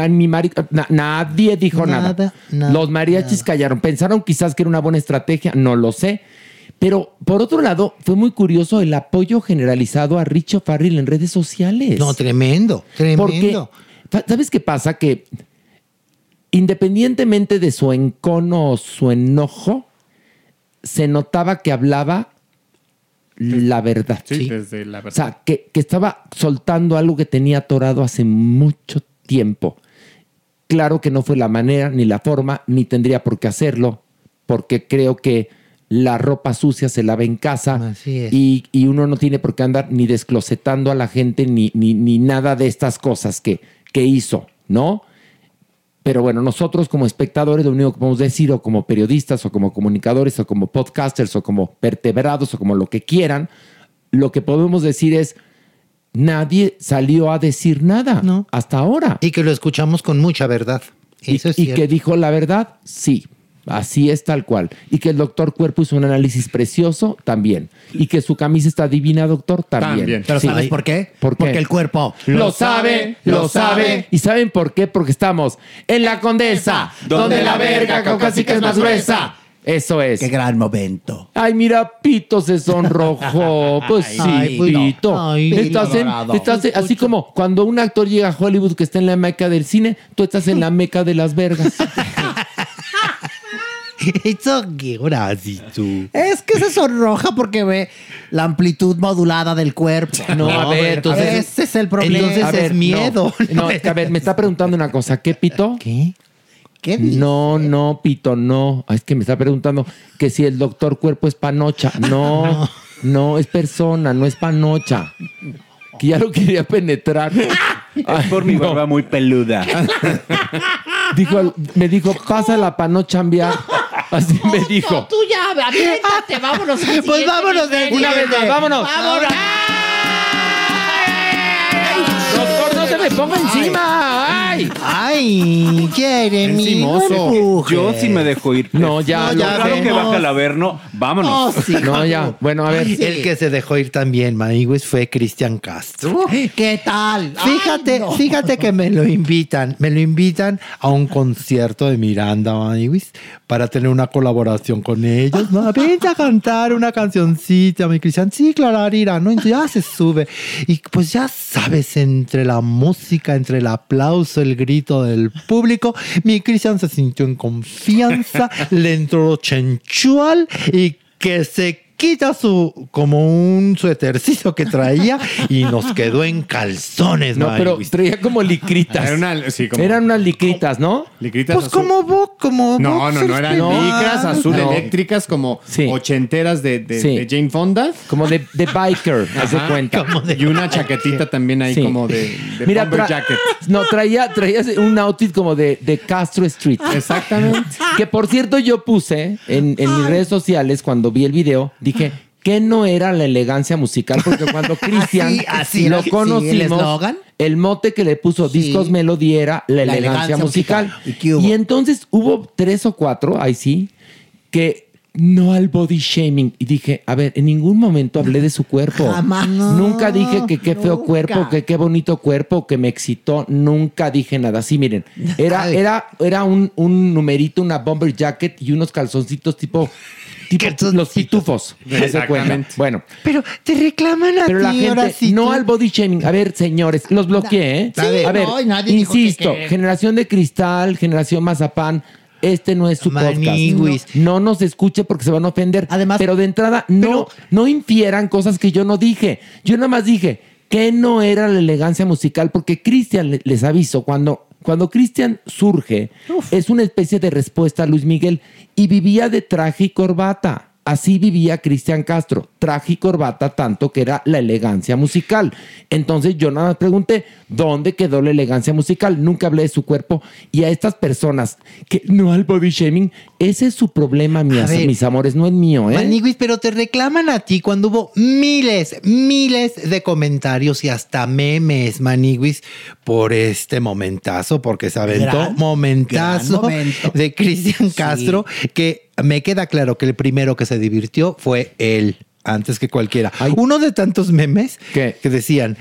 mi- marido, na- nadie dijo nada. Nada, nada, Los mariachis callaron, pensaron quizás que era una buena estrategia, no lo sé. Pero por otro lado, fue muy curioso el apoyo generalizado a Richo Farrell en redes sociales. No, tremendo, tremendo. Porque, ¿sabes qué pasa? Que independientemente de su encono o su enojo, se notaba que hablaba la verdad. Sí, desde la verdad. O sea, que, que estaba soltando algo que tenía atorado hace mucho tiempo. Claro que no fue la manera, ni la forma, ni tendría por qué hacerlo, porque creo que la ropa sucia se lava en casa es. y, y uno no tiene por qué andar ni desclosetando a la gente ni, ni, ni nada de estas cosas que, que hizo, ¿no? Pero bueno, nosotros como espectadores lo único que podemos decir, o como periodistas, o como comunicadores, o como podcasters, o como vertebrados, o como lo que quieran, lo que podemos decir es, nadie salió a decir nada hasta ahora. Y que lo escuchamos con mucha verdad. Eso es y que dijo la verdad, sí. Así es tal cual. Y que el doctor Cuerpo hizo un análisis precioso, también. Y que su camisa está divina, doctor, también. También. ¿Pero Sí. sabes por qué? ¿Por qué? Porque el cuerpo lo sabe, lo sabe. ¿Y saben por qué? Porque estamos en la Condesa, donde la verga caucásica es más gruesa. Eso es. Qué gran momento. Ay, mira, Pito se sonrojó. [LAUGHS] Pues sí, Ay. Pito. Ay, estás en- estás en- así como cuando un actor llega a Hollywood que está en la meca del cine, tú estás en la meca de las vergas. [LAUGHS] Eso qué gracias tú. [LAUGHS] Es que se sonroja porque ve la amplitud modulada del cuerpo. [LAUGHS] No, a ver, entonces. ese es el problema. A ver, No, no, es que a ver, me está preguntando una cosa. ¿Qué, Pito? [LAUGHS] ¿Qué? ¿Qué No, no, Pito, no. Es que me está preguntando que si el doctor cuerpo es panocha. No, no, es persona, no es panocha. Que ya lo quería penetrar. Es por mi barba muy peluda. Dijo, me dijo, pásala para no chambear. Así me dijo. Tú ya, aviéntate, [LAUGHS] vámonos. al Pues siguiente vámonos nivel. Una vez más, vámonos. Vámonos. Doctor, no se me ponga encima. ¡Ay! Ay, Jeremy. Encimoso. no empujes. Yo sí me dejo ir. No, ya, Lo ya, raro que baja el averno, vámonos. Oh, sí. No, ya. Bueno, a ver. El que se dejó ir también, Maniguis, fue Cristian Castro. ¿Qué tal? Fíjate, Ay, no. fíjate que me lo invitan, me lo invitan a un concierto de Miranda Maniguis para tener una colaboración con ellos. ¿no? [LAUGHS] Vente a cantar una cancioncita, mi Cristian. Sí, Clararira, ¿no? Entonces ya se sube. Y pues ya sabes, entre la música, entre el aplauso, el grito del público, mi Cristian se sintió en confianza, le entró chenchual y que se quita su como un suétercito que traía y nos quedó en calzones, No, pero traía como licritas. Era una- sí, como- Eran unas licritas, ¿no? Licritas Pues azul. como vos, como No, no, no, eran No. licras azul No. eléctricas como Sí. ochenteras de, de- Sí. de Jane Fonda. Como de, de biker, haz de Ajá. cuenta. Y una chaquetita también ahí Sí. como de, de Mira, bomber tra- jacket. No, traía, traía un outfit como de, de Castro Street. Exactamente. Que por cierto yo puse en, en mis redes sociales cuando vi el video, dije que no era la elegancia musical, porque cuando [LAUGHS] Cristian Así- así lo era, sí, conocimos, el el mote que le puso Discos Melody era la, La elegancia, elegancia musical. musical. ¿Y qué entonces hubo tres o cuatro, ahí sí, que no al body shaming. Y dije, a ver, en ningún momento hablé de su cuerpo. Jamás. nunca dije que qué feo nunca. cuerpo, que qué bonito cuerpo, que me excitó. Nunca dije nada. Sí, miren, era, era, era un, un numerito, una bomber jacket y unos calzoncitos tipo, tipo los pitufos. Exactamente. Bueno, Pero te reclaman a pero la ti, ahora gente, sí no tú. al body shaming. A ver, señores, los bloqueé, ¿eh? Sí, a ver, no, nadie dijo que- insisto, generación de cristal, generación mazapán. Este no es su Maniguis. podcast. No nos escuche porque se van a ofender. Además- pero de entrada, no, no infieran cosas que yo no dije. Yo nada más dije que no era la elegancia musical, porque Cristian le- les aviso, cuando, cuando Cristian surge, es una especie de respuesta a Luis Miguel y vivía de traje y corbata. Así vivía Cristian Castro, traje y corbata, tanto que era la elegancia musical. Entonces yo nada más pregunté, ¿dónde quedó la elegancia musical? Nunca hablé de su cuerpo. Y a estas personas que no al body shaming, ese es su problema, mis, ver. mis amores, no es mío, ¿eh? Maniguis, pero te reclaman a ti cuando hubo miles, miles de comentarios y hasta memes, Maniguis, por este momentazo, porque se aventó Gran- momentazo gran momento. de Cristian Castro, que me queda claro que el primero que se divirtió fue él, antes que cualquiera. Uno de tantos memes que decían.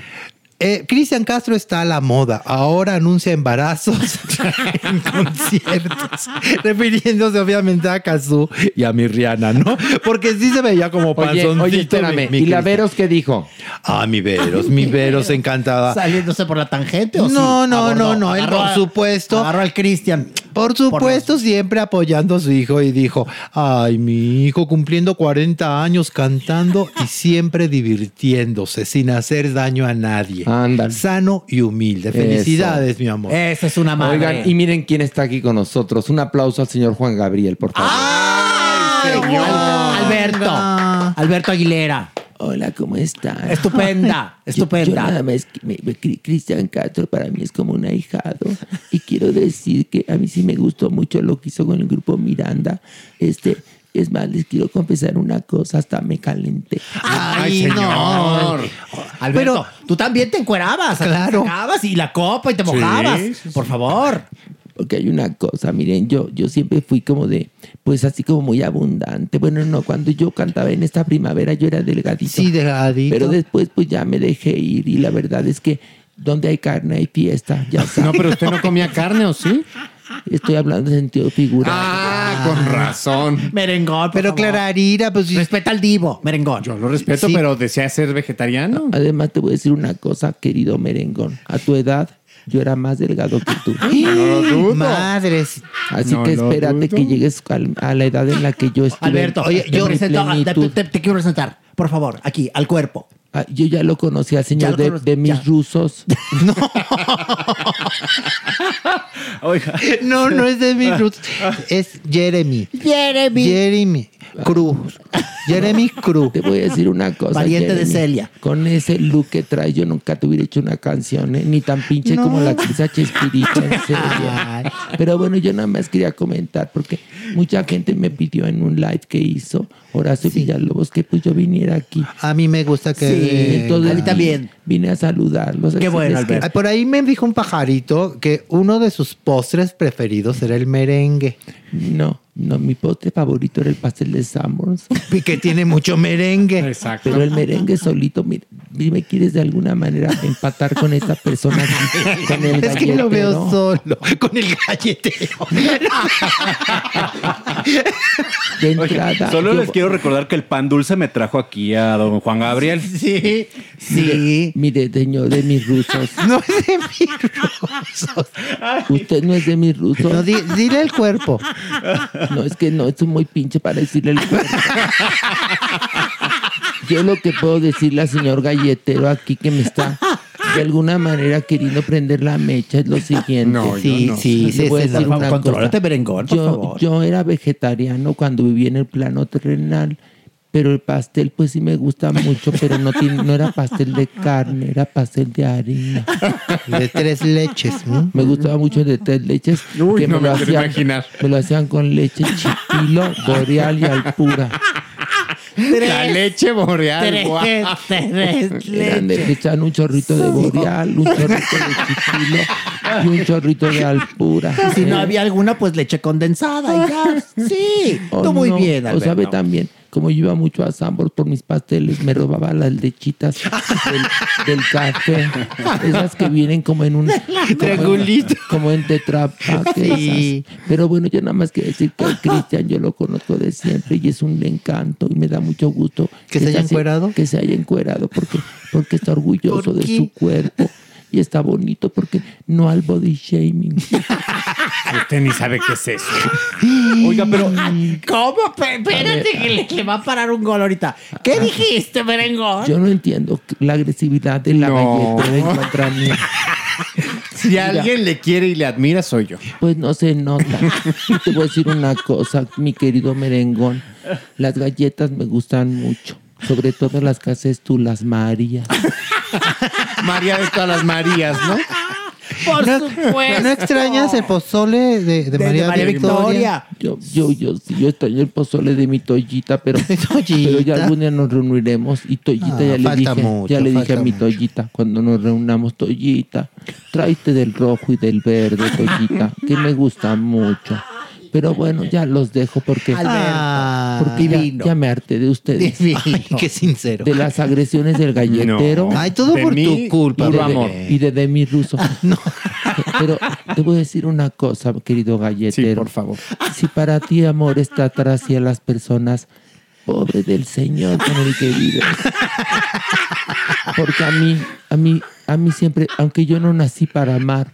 eh, Cristian Castro está a la moda. Ahora anuncia embarazos [LAUGHS] en conciertos. [LAUGHS] Refiriéndose obviamente a Kazú y a mi Rihanna, ¿no? Porque sí se veía como Oye, panzoncito. oye, espérame. mi- mi ¿Y la. Veros qué dijo? Ah, mi Veros, mi Veros encantada. ¿Saliéndose por la tangente o sí? No, no, Abordó, no, no, él por supuesto. Agarró al Cristian. Por supuesto, siempre apoyando a su hijo y dijo, ay, mi hijo cumpliendo 40 años cantando y siempre divirtiéndose sin hacer daño a nadie. Sano y humilde. Felicidades, Eso. mi amor. Esa es una madre. Oigan, y miren quién está aquí con nosotros. Un aplauso al señor Juan Gabriel, por favor. Ay, Al- Alberto. Alberto Aguilera. Hola, ¿cómo están? Estupenda, [LAUGHS] estupenda. Yo, nada más, que me- me- Cri- Cristian Castro para mí es como un ahijado. Y quiero decir que a mí sí me gustó mucho lo que hizo con el grupo Miranda. Este, es más, les quiero confesar una cosa, hasta me calenté. Ay, no. Alberto, tú también te encuerabas. Claro. Te sacabas y la copa y te Sí, mojabas. sí, sí. Por favor. Porque hay una cosa, miren, yo, yo siempre fui como de, pues así como muy abundante. Bueno, no, cuando yo cantaba en esta primavera yo era delgadito. Sí, delgadito. Pero después pues ya me dejé ir y la verdad es que donde hay carne hay fiesta, ya sabes. [LAUGHS] No, pero usted no comía carne, ¿o sí? Estoy hablando en sentido figurado. Ah, con razón. Merengón. Pero Clararira, pues. Respeta al divo, merengón. Yo lo respeto, Sí. pero desea ser vegetariano. Además te voy a decir una cosa, querido merengón. A tu edad yo era más delgado que tú. [GASPS] No lo dudo. Madres. Así No que lo espérate dudo. que llegues al- a la edad en la que yo estuve. Alberto, en- oye, en yo mi presento, ah, te, plenitud. te- te quiero presentar, por favor, aquí, al cuerpo. Ah, yo ya lo conocí al Ya señor lo de, conocí, de mis ya. rusos. [LAUGHS] No, no es de mi roots. Es Jeremy. Jeremy. Jeremy Cruz. Jeremy Cruz. Te voy a decir una cosa. Pariente de. Celia. Con ese look que traes, yo nunca te hubiera hecho una canción, ¿eh? ni tan pinche No. como la actriz Chespirito, en serio. Pero bueno, yo nada más quería comentar, porque mucha gente me pidió en un live que hizo Horacio Villalobos que pues yo viniera aquí. A mí me gusta que... Sí, entonces a mí también. Vine a saludarlos. a decirles que- Ah, Por ahí me dijo un pajarito que uno de sus postres preferidos era el merengue. No, no, mi postre favorito era el pastel de Summers. [LAUGHS] Y que tiene mucho merengue. Exacto. Pero el merengue solito, mira, me quieres de alguna manera empatar con esta persona, [LAUGHS] con el Es que lo veo solo, con el galletero. De entrada. Solo yo- les quiero recordar que el pan dulce me trajo aquí a don Juan Gabriel. [LAUGHS] Sí, Mire, mire, señor de mis rusos. [LAUGHS] No es de mis rusos. Usted no es de mis rusos. No, di- dile el cuerpo. No, es que no, es muy pinche para decirle el cuerpo. Yo lo que puedo decirle al señor galletero aquí que me está de alguna manera queriendo prender la mecha es lo siguiente. No, yo Sí, no. sí, sí, sí, contrólate, cosa. merengón, por yo, favor. yo era vegetariano cuando vivía en el plano terrenal. Pero el pastel, pues sí me gusta mucho, pero no, tiene, no era pastel de carne, era pastel de harina. De tres leches. ¿m? Me gustaba mucho el de tres leches. Uy, que no me lo quiero hacían, imaginar. Me lo hacían con leche chipilo, boreal y alpura. La leche boreal. Tres, guau. tres leches. le echaban un chorrito de boreal, un chorrito de chipilo y un chorrito de alpura. Si no ¿Eh? había alguna, pues leche condensada y ya. [LAUGHS] Sí, Oh, tú muy no. bien, O sabe también, como yo iba mucho a Sambor por mis pasteles, me robaba las lechitas del, del café. Esas que vienen como en un Triangulito. Como en tetrapack. Sí. Pero bueno, yo nada más quiero decir que el Cristian yo lo conozco de siempre y es un encanto y me da mucho gusto. ¿Que se haya encuerado? Que se haya encuerado porque, porque está orgulloso ¿Por de su cuerpo. Y está bonito porque no al body shaming. [LAUGHS] Usted ni sabe qué es eso. Oiga, pero ¿Cómo? Espérate que le, le va a parar un gol ahorita. ¿Qué dijiste, merengón? Yo no entiendo la agresividad de la No. galletera en contra mía. [LAUGHS] Si alguien le quiere y le admira, soy yo. Pues no se nota. Y te voy a decir una cosa, mi querido merengón. Las galletas me gustan mucho. Sobre todo las que haces tú, las Marías. [LAUGHS] María de todas las Marías, ¿no? Por ¿No, supuesto. ¿no extrañas el pozole de, de De- de María, María Victoria? Victoria. Yo, yo, yo, sí, yo extraño el pozole de mi toallita, pero, [LAUGHS] pero ya algún día nos reuniremos. Y Toallita Ah, ya le dije, mucho, ya le dije a mi mucho. Toallita, cuando nos reunamos, Toallita, tráete del rojo y del verde, Toallita, que me gusta mucho. Pero bueno, ya los dejo porque, Ah, porque ya, divino. ya me harté de ustedes. Ay, [LAUGHS] qué sincero. De las agresiones del galletero. No. Ay, todo De por mí, tu culpa. y de, puro amor. y de Demi Russo. [LAUGHS] Pero te voy a decir una cosa, querido Sí, galletero. por favor. Si para ti, amor, es tratar así a las personas, pobre del Señor con el que vives. Porque a mí, a mí, a mí siempre, aunque yo no nací para amar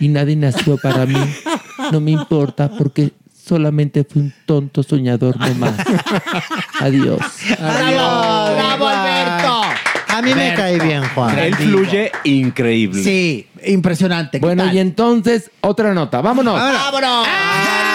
y nadie nació para mí, no me importa porque solamente fui un tonto soñador nomás. [LAUGHS] Adiós. ¡Bravo! ¡Bravo, Alberto! A mí me cae bien, Juan. él fluye increíble. Sí, impresionante. ¿Qué Bueno, tal? y entonces, otra nota. Vámonos. ¡Vámonos! Ay,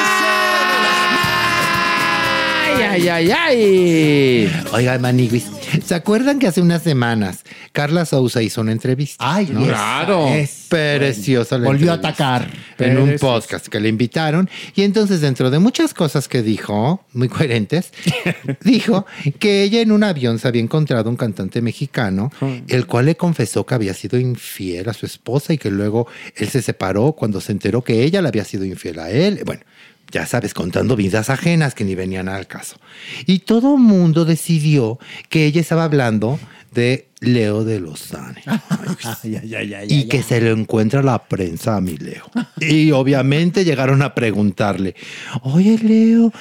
ay, ay, ay. Oiga, Maniguis, ¿se acuerdan que hace unas semanas Carla Sousa hizo una entrevista? Ay, ¿no? Claro. Es- Preciosa la Volvió a atacar. En un podcast que le invitaron. Y entonces, dentro de muchas cosas que dijo, muy coherentes, [LAUGHS] dijo que ella en un avión se había encontrado un cantante mexicano, el cual le confesó que había sido infiel a su esposa y que luego él se separó cuando se enteró que ella le había sido infiel a él. Bueno. Ya sabes, contando vidas ajenas que ni venían al caso. Y todo mundo decidió que ella estaba hablando de Leo de Lozane. Ay, ay, ay, ay, Y que se lo encuentra la prensa a mi Leo. Y obviamente llegaron a preguntarle, oye Leo,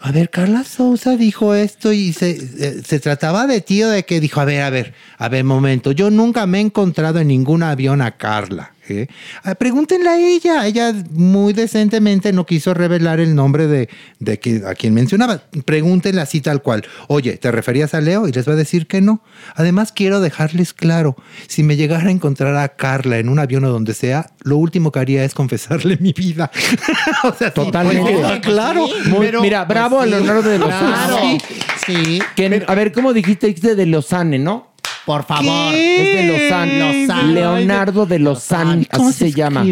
a ver, Carla Sousa dijo esto y se, eh, se trataba de ti o de que dijo, a ver, a ver, a ver, momento, yo nunca me he encontrado en ningún avión a Carla. ¿Eh? Ah, Pregúntenle a ella. Ella muy decentemente no quiso revelar el nombre de, de qui- a quien mencionaba. Pregúntenle así tal cual. Oye, ¿te referías a Leo? Y les va a decir que no. Además, quiero dejarles claro, si me llegara a encontrar a Carla en un avión o donde sea, lo último que haría es confesarle mi vida. [LAUGHS] o sea, Totalmente. pues, claro. Muy- Pero- mira, bravo a pues sí, Leonardo de los claro. Sí, Sí. Que, a ver, ¿cómo dijiste? De Lozane, ¿no? Por favor. Es de Lozane. Lozane. Leonardo de ¿Cómo así se, llama.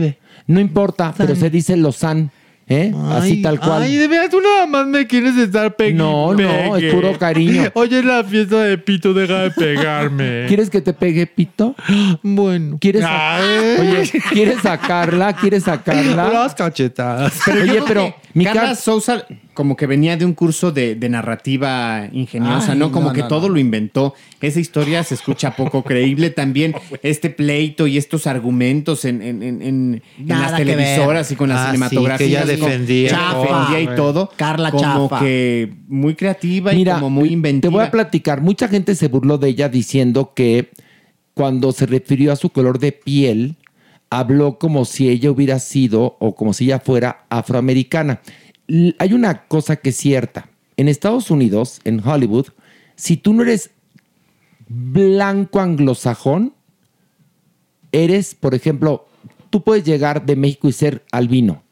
No importa, pero se dice Lozane. ¿eh? así tal cual. Ay, de veras, tú nada más me quieres estar pegando. No, no, es puro cariño. [LAUGHS] Oye, es la fiesta de Pito, deja de pegarme. [LAUGHS] ¿Quieres que te pegue pito? [GASPS] Bueno. ¿Quieres Ay. Oye, ¿quieres sacarla? ¿Quieres sacarla? [LAUGHS] Las cachetadas. Pero Oye, pero que mi Carla car- Sousa como que venía de un curso de, de narrativa ingeniosa, Ay, ¿no? Como no, que no, todo no. lo inventó. Esa historia se escucha poco creíble. También [LAUGHS] este pleito y estos argumentos en, en- en- en- en Nada las televisoras y con las Ah, sí, cinematografías. que ella como- defendía. Chafa, Chafa. defendía y todo. Carla como Chafa. que muy creativa y Mira, como muy inventiva. te voy a platicar. Mucha gente se burló de ella diciendo que cuando se refirió a su color de piel, habló como si ella hubiera sido o como si ella fuera afroamericana. Hay una cosa que es cierta. En Estados Unidos, en Hollywood, si tú no eres blanco anglosajón, eres, por ejemplo, tú puedes llegar de México y ser albino.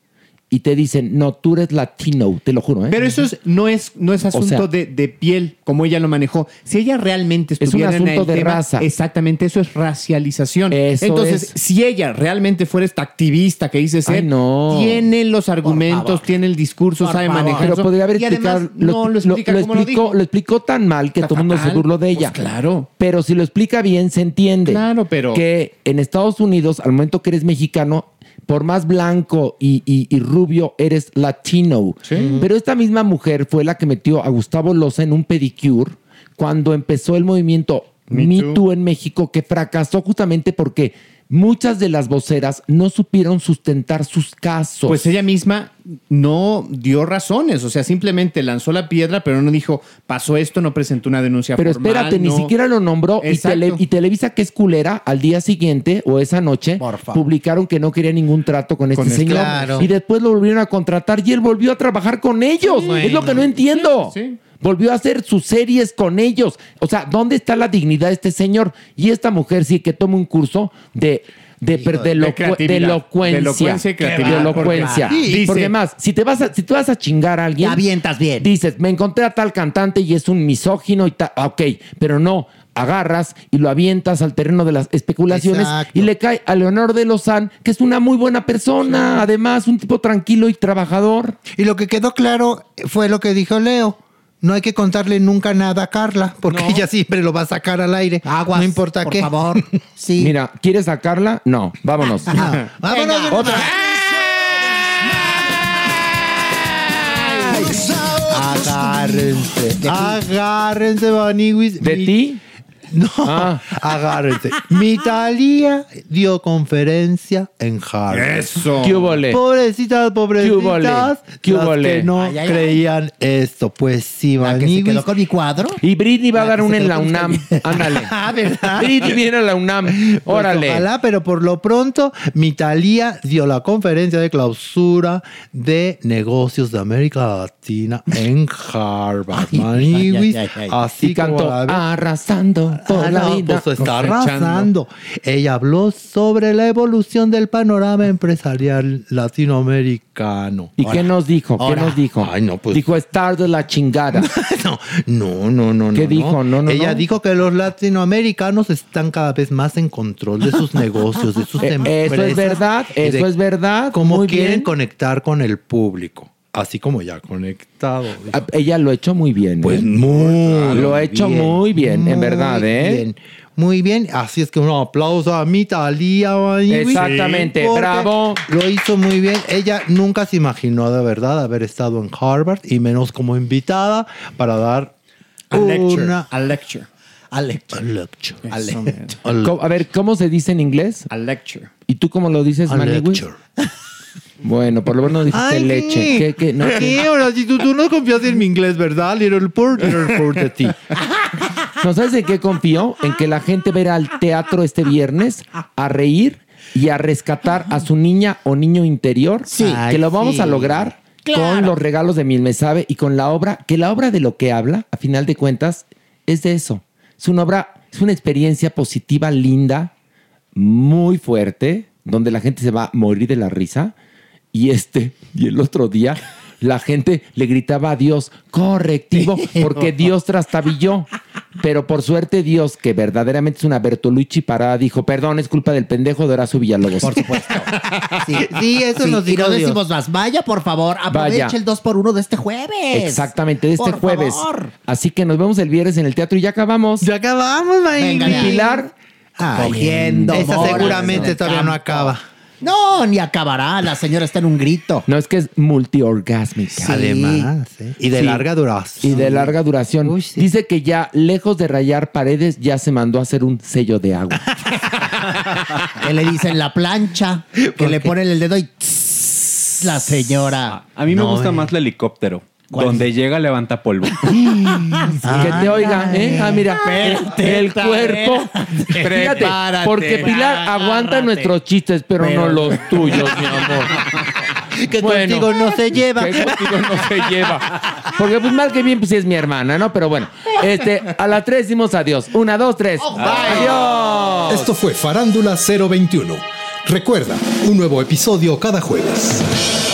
Y te dicen, no, tú eres latino, te lo juro. ¿eh? Pero eso es- no, es, no es asunto sea- de, de piel, como ella lo manejó. Si ella realmente Es un estuviera en asunto el de tema, raza. Exactamente, eso es racialización. Eso Entonces, es. si ella realmente fuera esta activista que dice ser, Ay, no. tiene los argumentos, tiene el discurso, Por sabe favor. manejar Pero eso, podría haber explicado. no lo explica lo como explicó, lo explicó tan mal que Está todo el mundo se burló de Pues ella. claro. Pero si lo explica bien, se entiende. Claro, pero- Que en Estados Unidos, al momento que eres mexicano, por más blanco y, y- y rubio, eres latino. Pero esta misma mujer fue la que metió a Gustavo Loza en un pedicure cuando empezó el movimiento Me Me, Too. Too en México, que fracasó justamente porque muchas de las voceras no supieron sustentar sus casos. Pues ella misma no dio razones, o sea, simplemente lanzó la piedra, pero no dijo, pasó esto, no presentó una denuncia Pero formal. espérate, ni siquiera lo nombró y, Exacto. Tele- y Televisa, que es culera, al día siguiente o esa noche publicaron que no quería ningún trato con este Con este- señor. Claro. Y después lo volvieron a contratar y él volvió a trabajar con ellos. Es lo que no entiendo. Sí, sí. Volvió a hacer sus series con ellos. O sea, ¿dónde está la dignidad de este señor? Y esta mujer sí que toma un curso de... De, de, de de elocuencia. De elocuencia y creatividad, De elocuencia. porque- Dice- Porque más, si te vas a, si te vas a chingar a alguien. Te avientas bien. Dices, me encontré a tal cantante y es un misógino y tal. Ok, pero no. Agarras y lo avientas al terreno de las especulaciones Exacto. y le cae a Leonor de Lozán, que es una muy buena persona, además, un tipo tranquilo y trabajador. Y lo que quedó claro fue lo que dijo Leo. No hay que contarle nunca nada a Carla, porque No. ella siempre lo va a sacar al aire. Aguas, no importa por qué. favor. [LAUGHS] Sí. Mira, ¿quieres sacarla? No, vámonos. [LAUGHS] Ah, [LAUGHS] vámonos. Venga. Otra. Agárrense. Agárrense, Baniwis. ¿De ti? [LAUGHS] No, Ah. agárrense. Mi Talía dio conferencia en Harvard. Eso. ¿Qué? Pobrecitas, pobrecitas. ¿Qué? ¿Qué que no Ay, ay, ay. creían esto. Pues sí, La que se quedó con mi cuadro. Y Britney va a dar se en la UNAM. Ándale. [LAUGHS] Ah, ¿verdad? Britney viene a la UNAM. Pues Órale. ojalá, pero por lo pronto, mi Talía dio la conferencia de clausura de negocios de América Latina en Harvard. Ay, Maniwis, ay, ay, ay. así y cantó arrasando por Ah, la no, vida. pues está arrasando. Ella habló sobre la evolución del panorama empresarial latinoamericano. ¿Y qué nos dijo? ¿Qué Ahora. nos dijo? Ay, no, pues- Dijo estar de la chingada. [LAUGHS] No, no, no, no. ¿Qué no, dijo? No, no, Ella no. dijo que los latinoamericanos están cada vez más en control de sus negocios, de sus [LAUGHS] Eh, empresas. eso es verdad, de eso es verdad. Cómo muy quieren bien. conectar con el público. Así como ya conectado. Ah, Ella lo ha hecho muy bien. Pues ¿eh? muy Lo ha hecho muy bien, en verdad, ¿eh? bien, muy bien. Así es que un aplauso a mi Talía. Exactamente, bravo. Lo hizo muy bien. Ella nunca se imaginó de verdad haber estado en Harvard y menos como invitada para dar A lecture. una A lecture. a A lecture. lecture. A lecture. A le- Co- A ver, ¿cómo se dice en inglés? A lecture. ¿Y tú cómo lo dices, a lecture. Bueno, por lo menos dijiste Ay, leche. ¿qué? ¿Qué. Ahora, si tú, tú no confías en mi inglés, ¿verdad? Little poor, little poor de ti. ¿No sabes en qué confío? En que la gente verá al teatro este viernes a reír y a rescatar a su niña o niño interior. Sí. Que lo vamos sí. a lograr Claro. con los regalos de Mil Me Sabe y con la obra, que la obra de lo que habla, a final de cuentas, es de eso. Es una obra, es una experiencia positiva, linda, muy fuerte, donde la gente se va a morir de la risa. Y este, y el otro día, la gente le gritaba a Dios, correctivo, porque Dios trastabilló. Pero por suerte Dios, que verdaderamente es una Bertolucci parada, dijo, perdón, es culpa del pendejo de Horacio Villalobos. Por supuesto. Sí, eso Sí, nos y dijo no Dios. decimos más. Vaya, por favor, aproveche Vaya. el 2x1 de este jueves. Exactamente, de este Por jueves. favor. Así que nos vemos el viernes en el teatro y ya acabamos. Ya acabamos, Venga, Y ya. Pilar, Ay, Cogiendo Esa seguramente todavía no acaba. No, ni acabará. La señora está en un grito. no es que es multiorgásmica. Además, ¿eh? y de Sí. larga duración. Y de larga duración. Dice que ya, lejos de rayar paredes, ya se mandó a hacer un sello de agua. [LAUGHS] Que le dicen la plancha, que le ponen el dedo y tss, la señora. A mí me No, gusta eh. más el helicóptero. ¿Cuál? Donde llega, levanta polvo. [LAUGHS] que te oiga, ¿eh? Ah, mira, Espérate, el cuerpo. Fíjate, porque Pilar aguanta Agárrate. nuestros chistes, pero, Pero- no los tuyos, mi amor. [LAUGHS] Que Bueno. contigo no se lleva. Que contigo no se lleva. Porque pues mal que bien, pues sí es mi hermana, ¿no? Pero bueno, este, a las tres decimos adiós. Una, dos, tres. Adiós. Esto fue Farándula 021. Recuerda, un nuevo episodio cada jueves.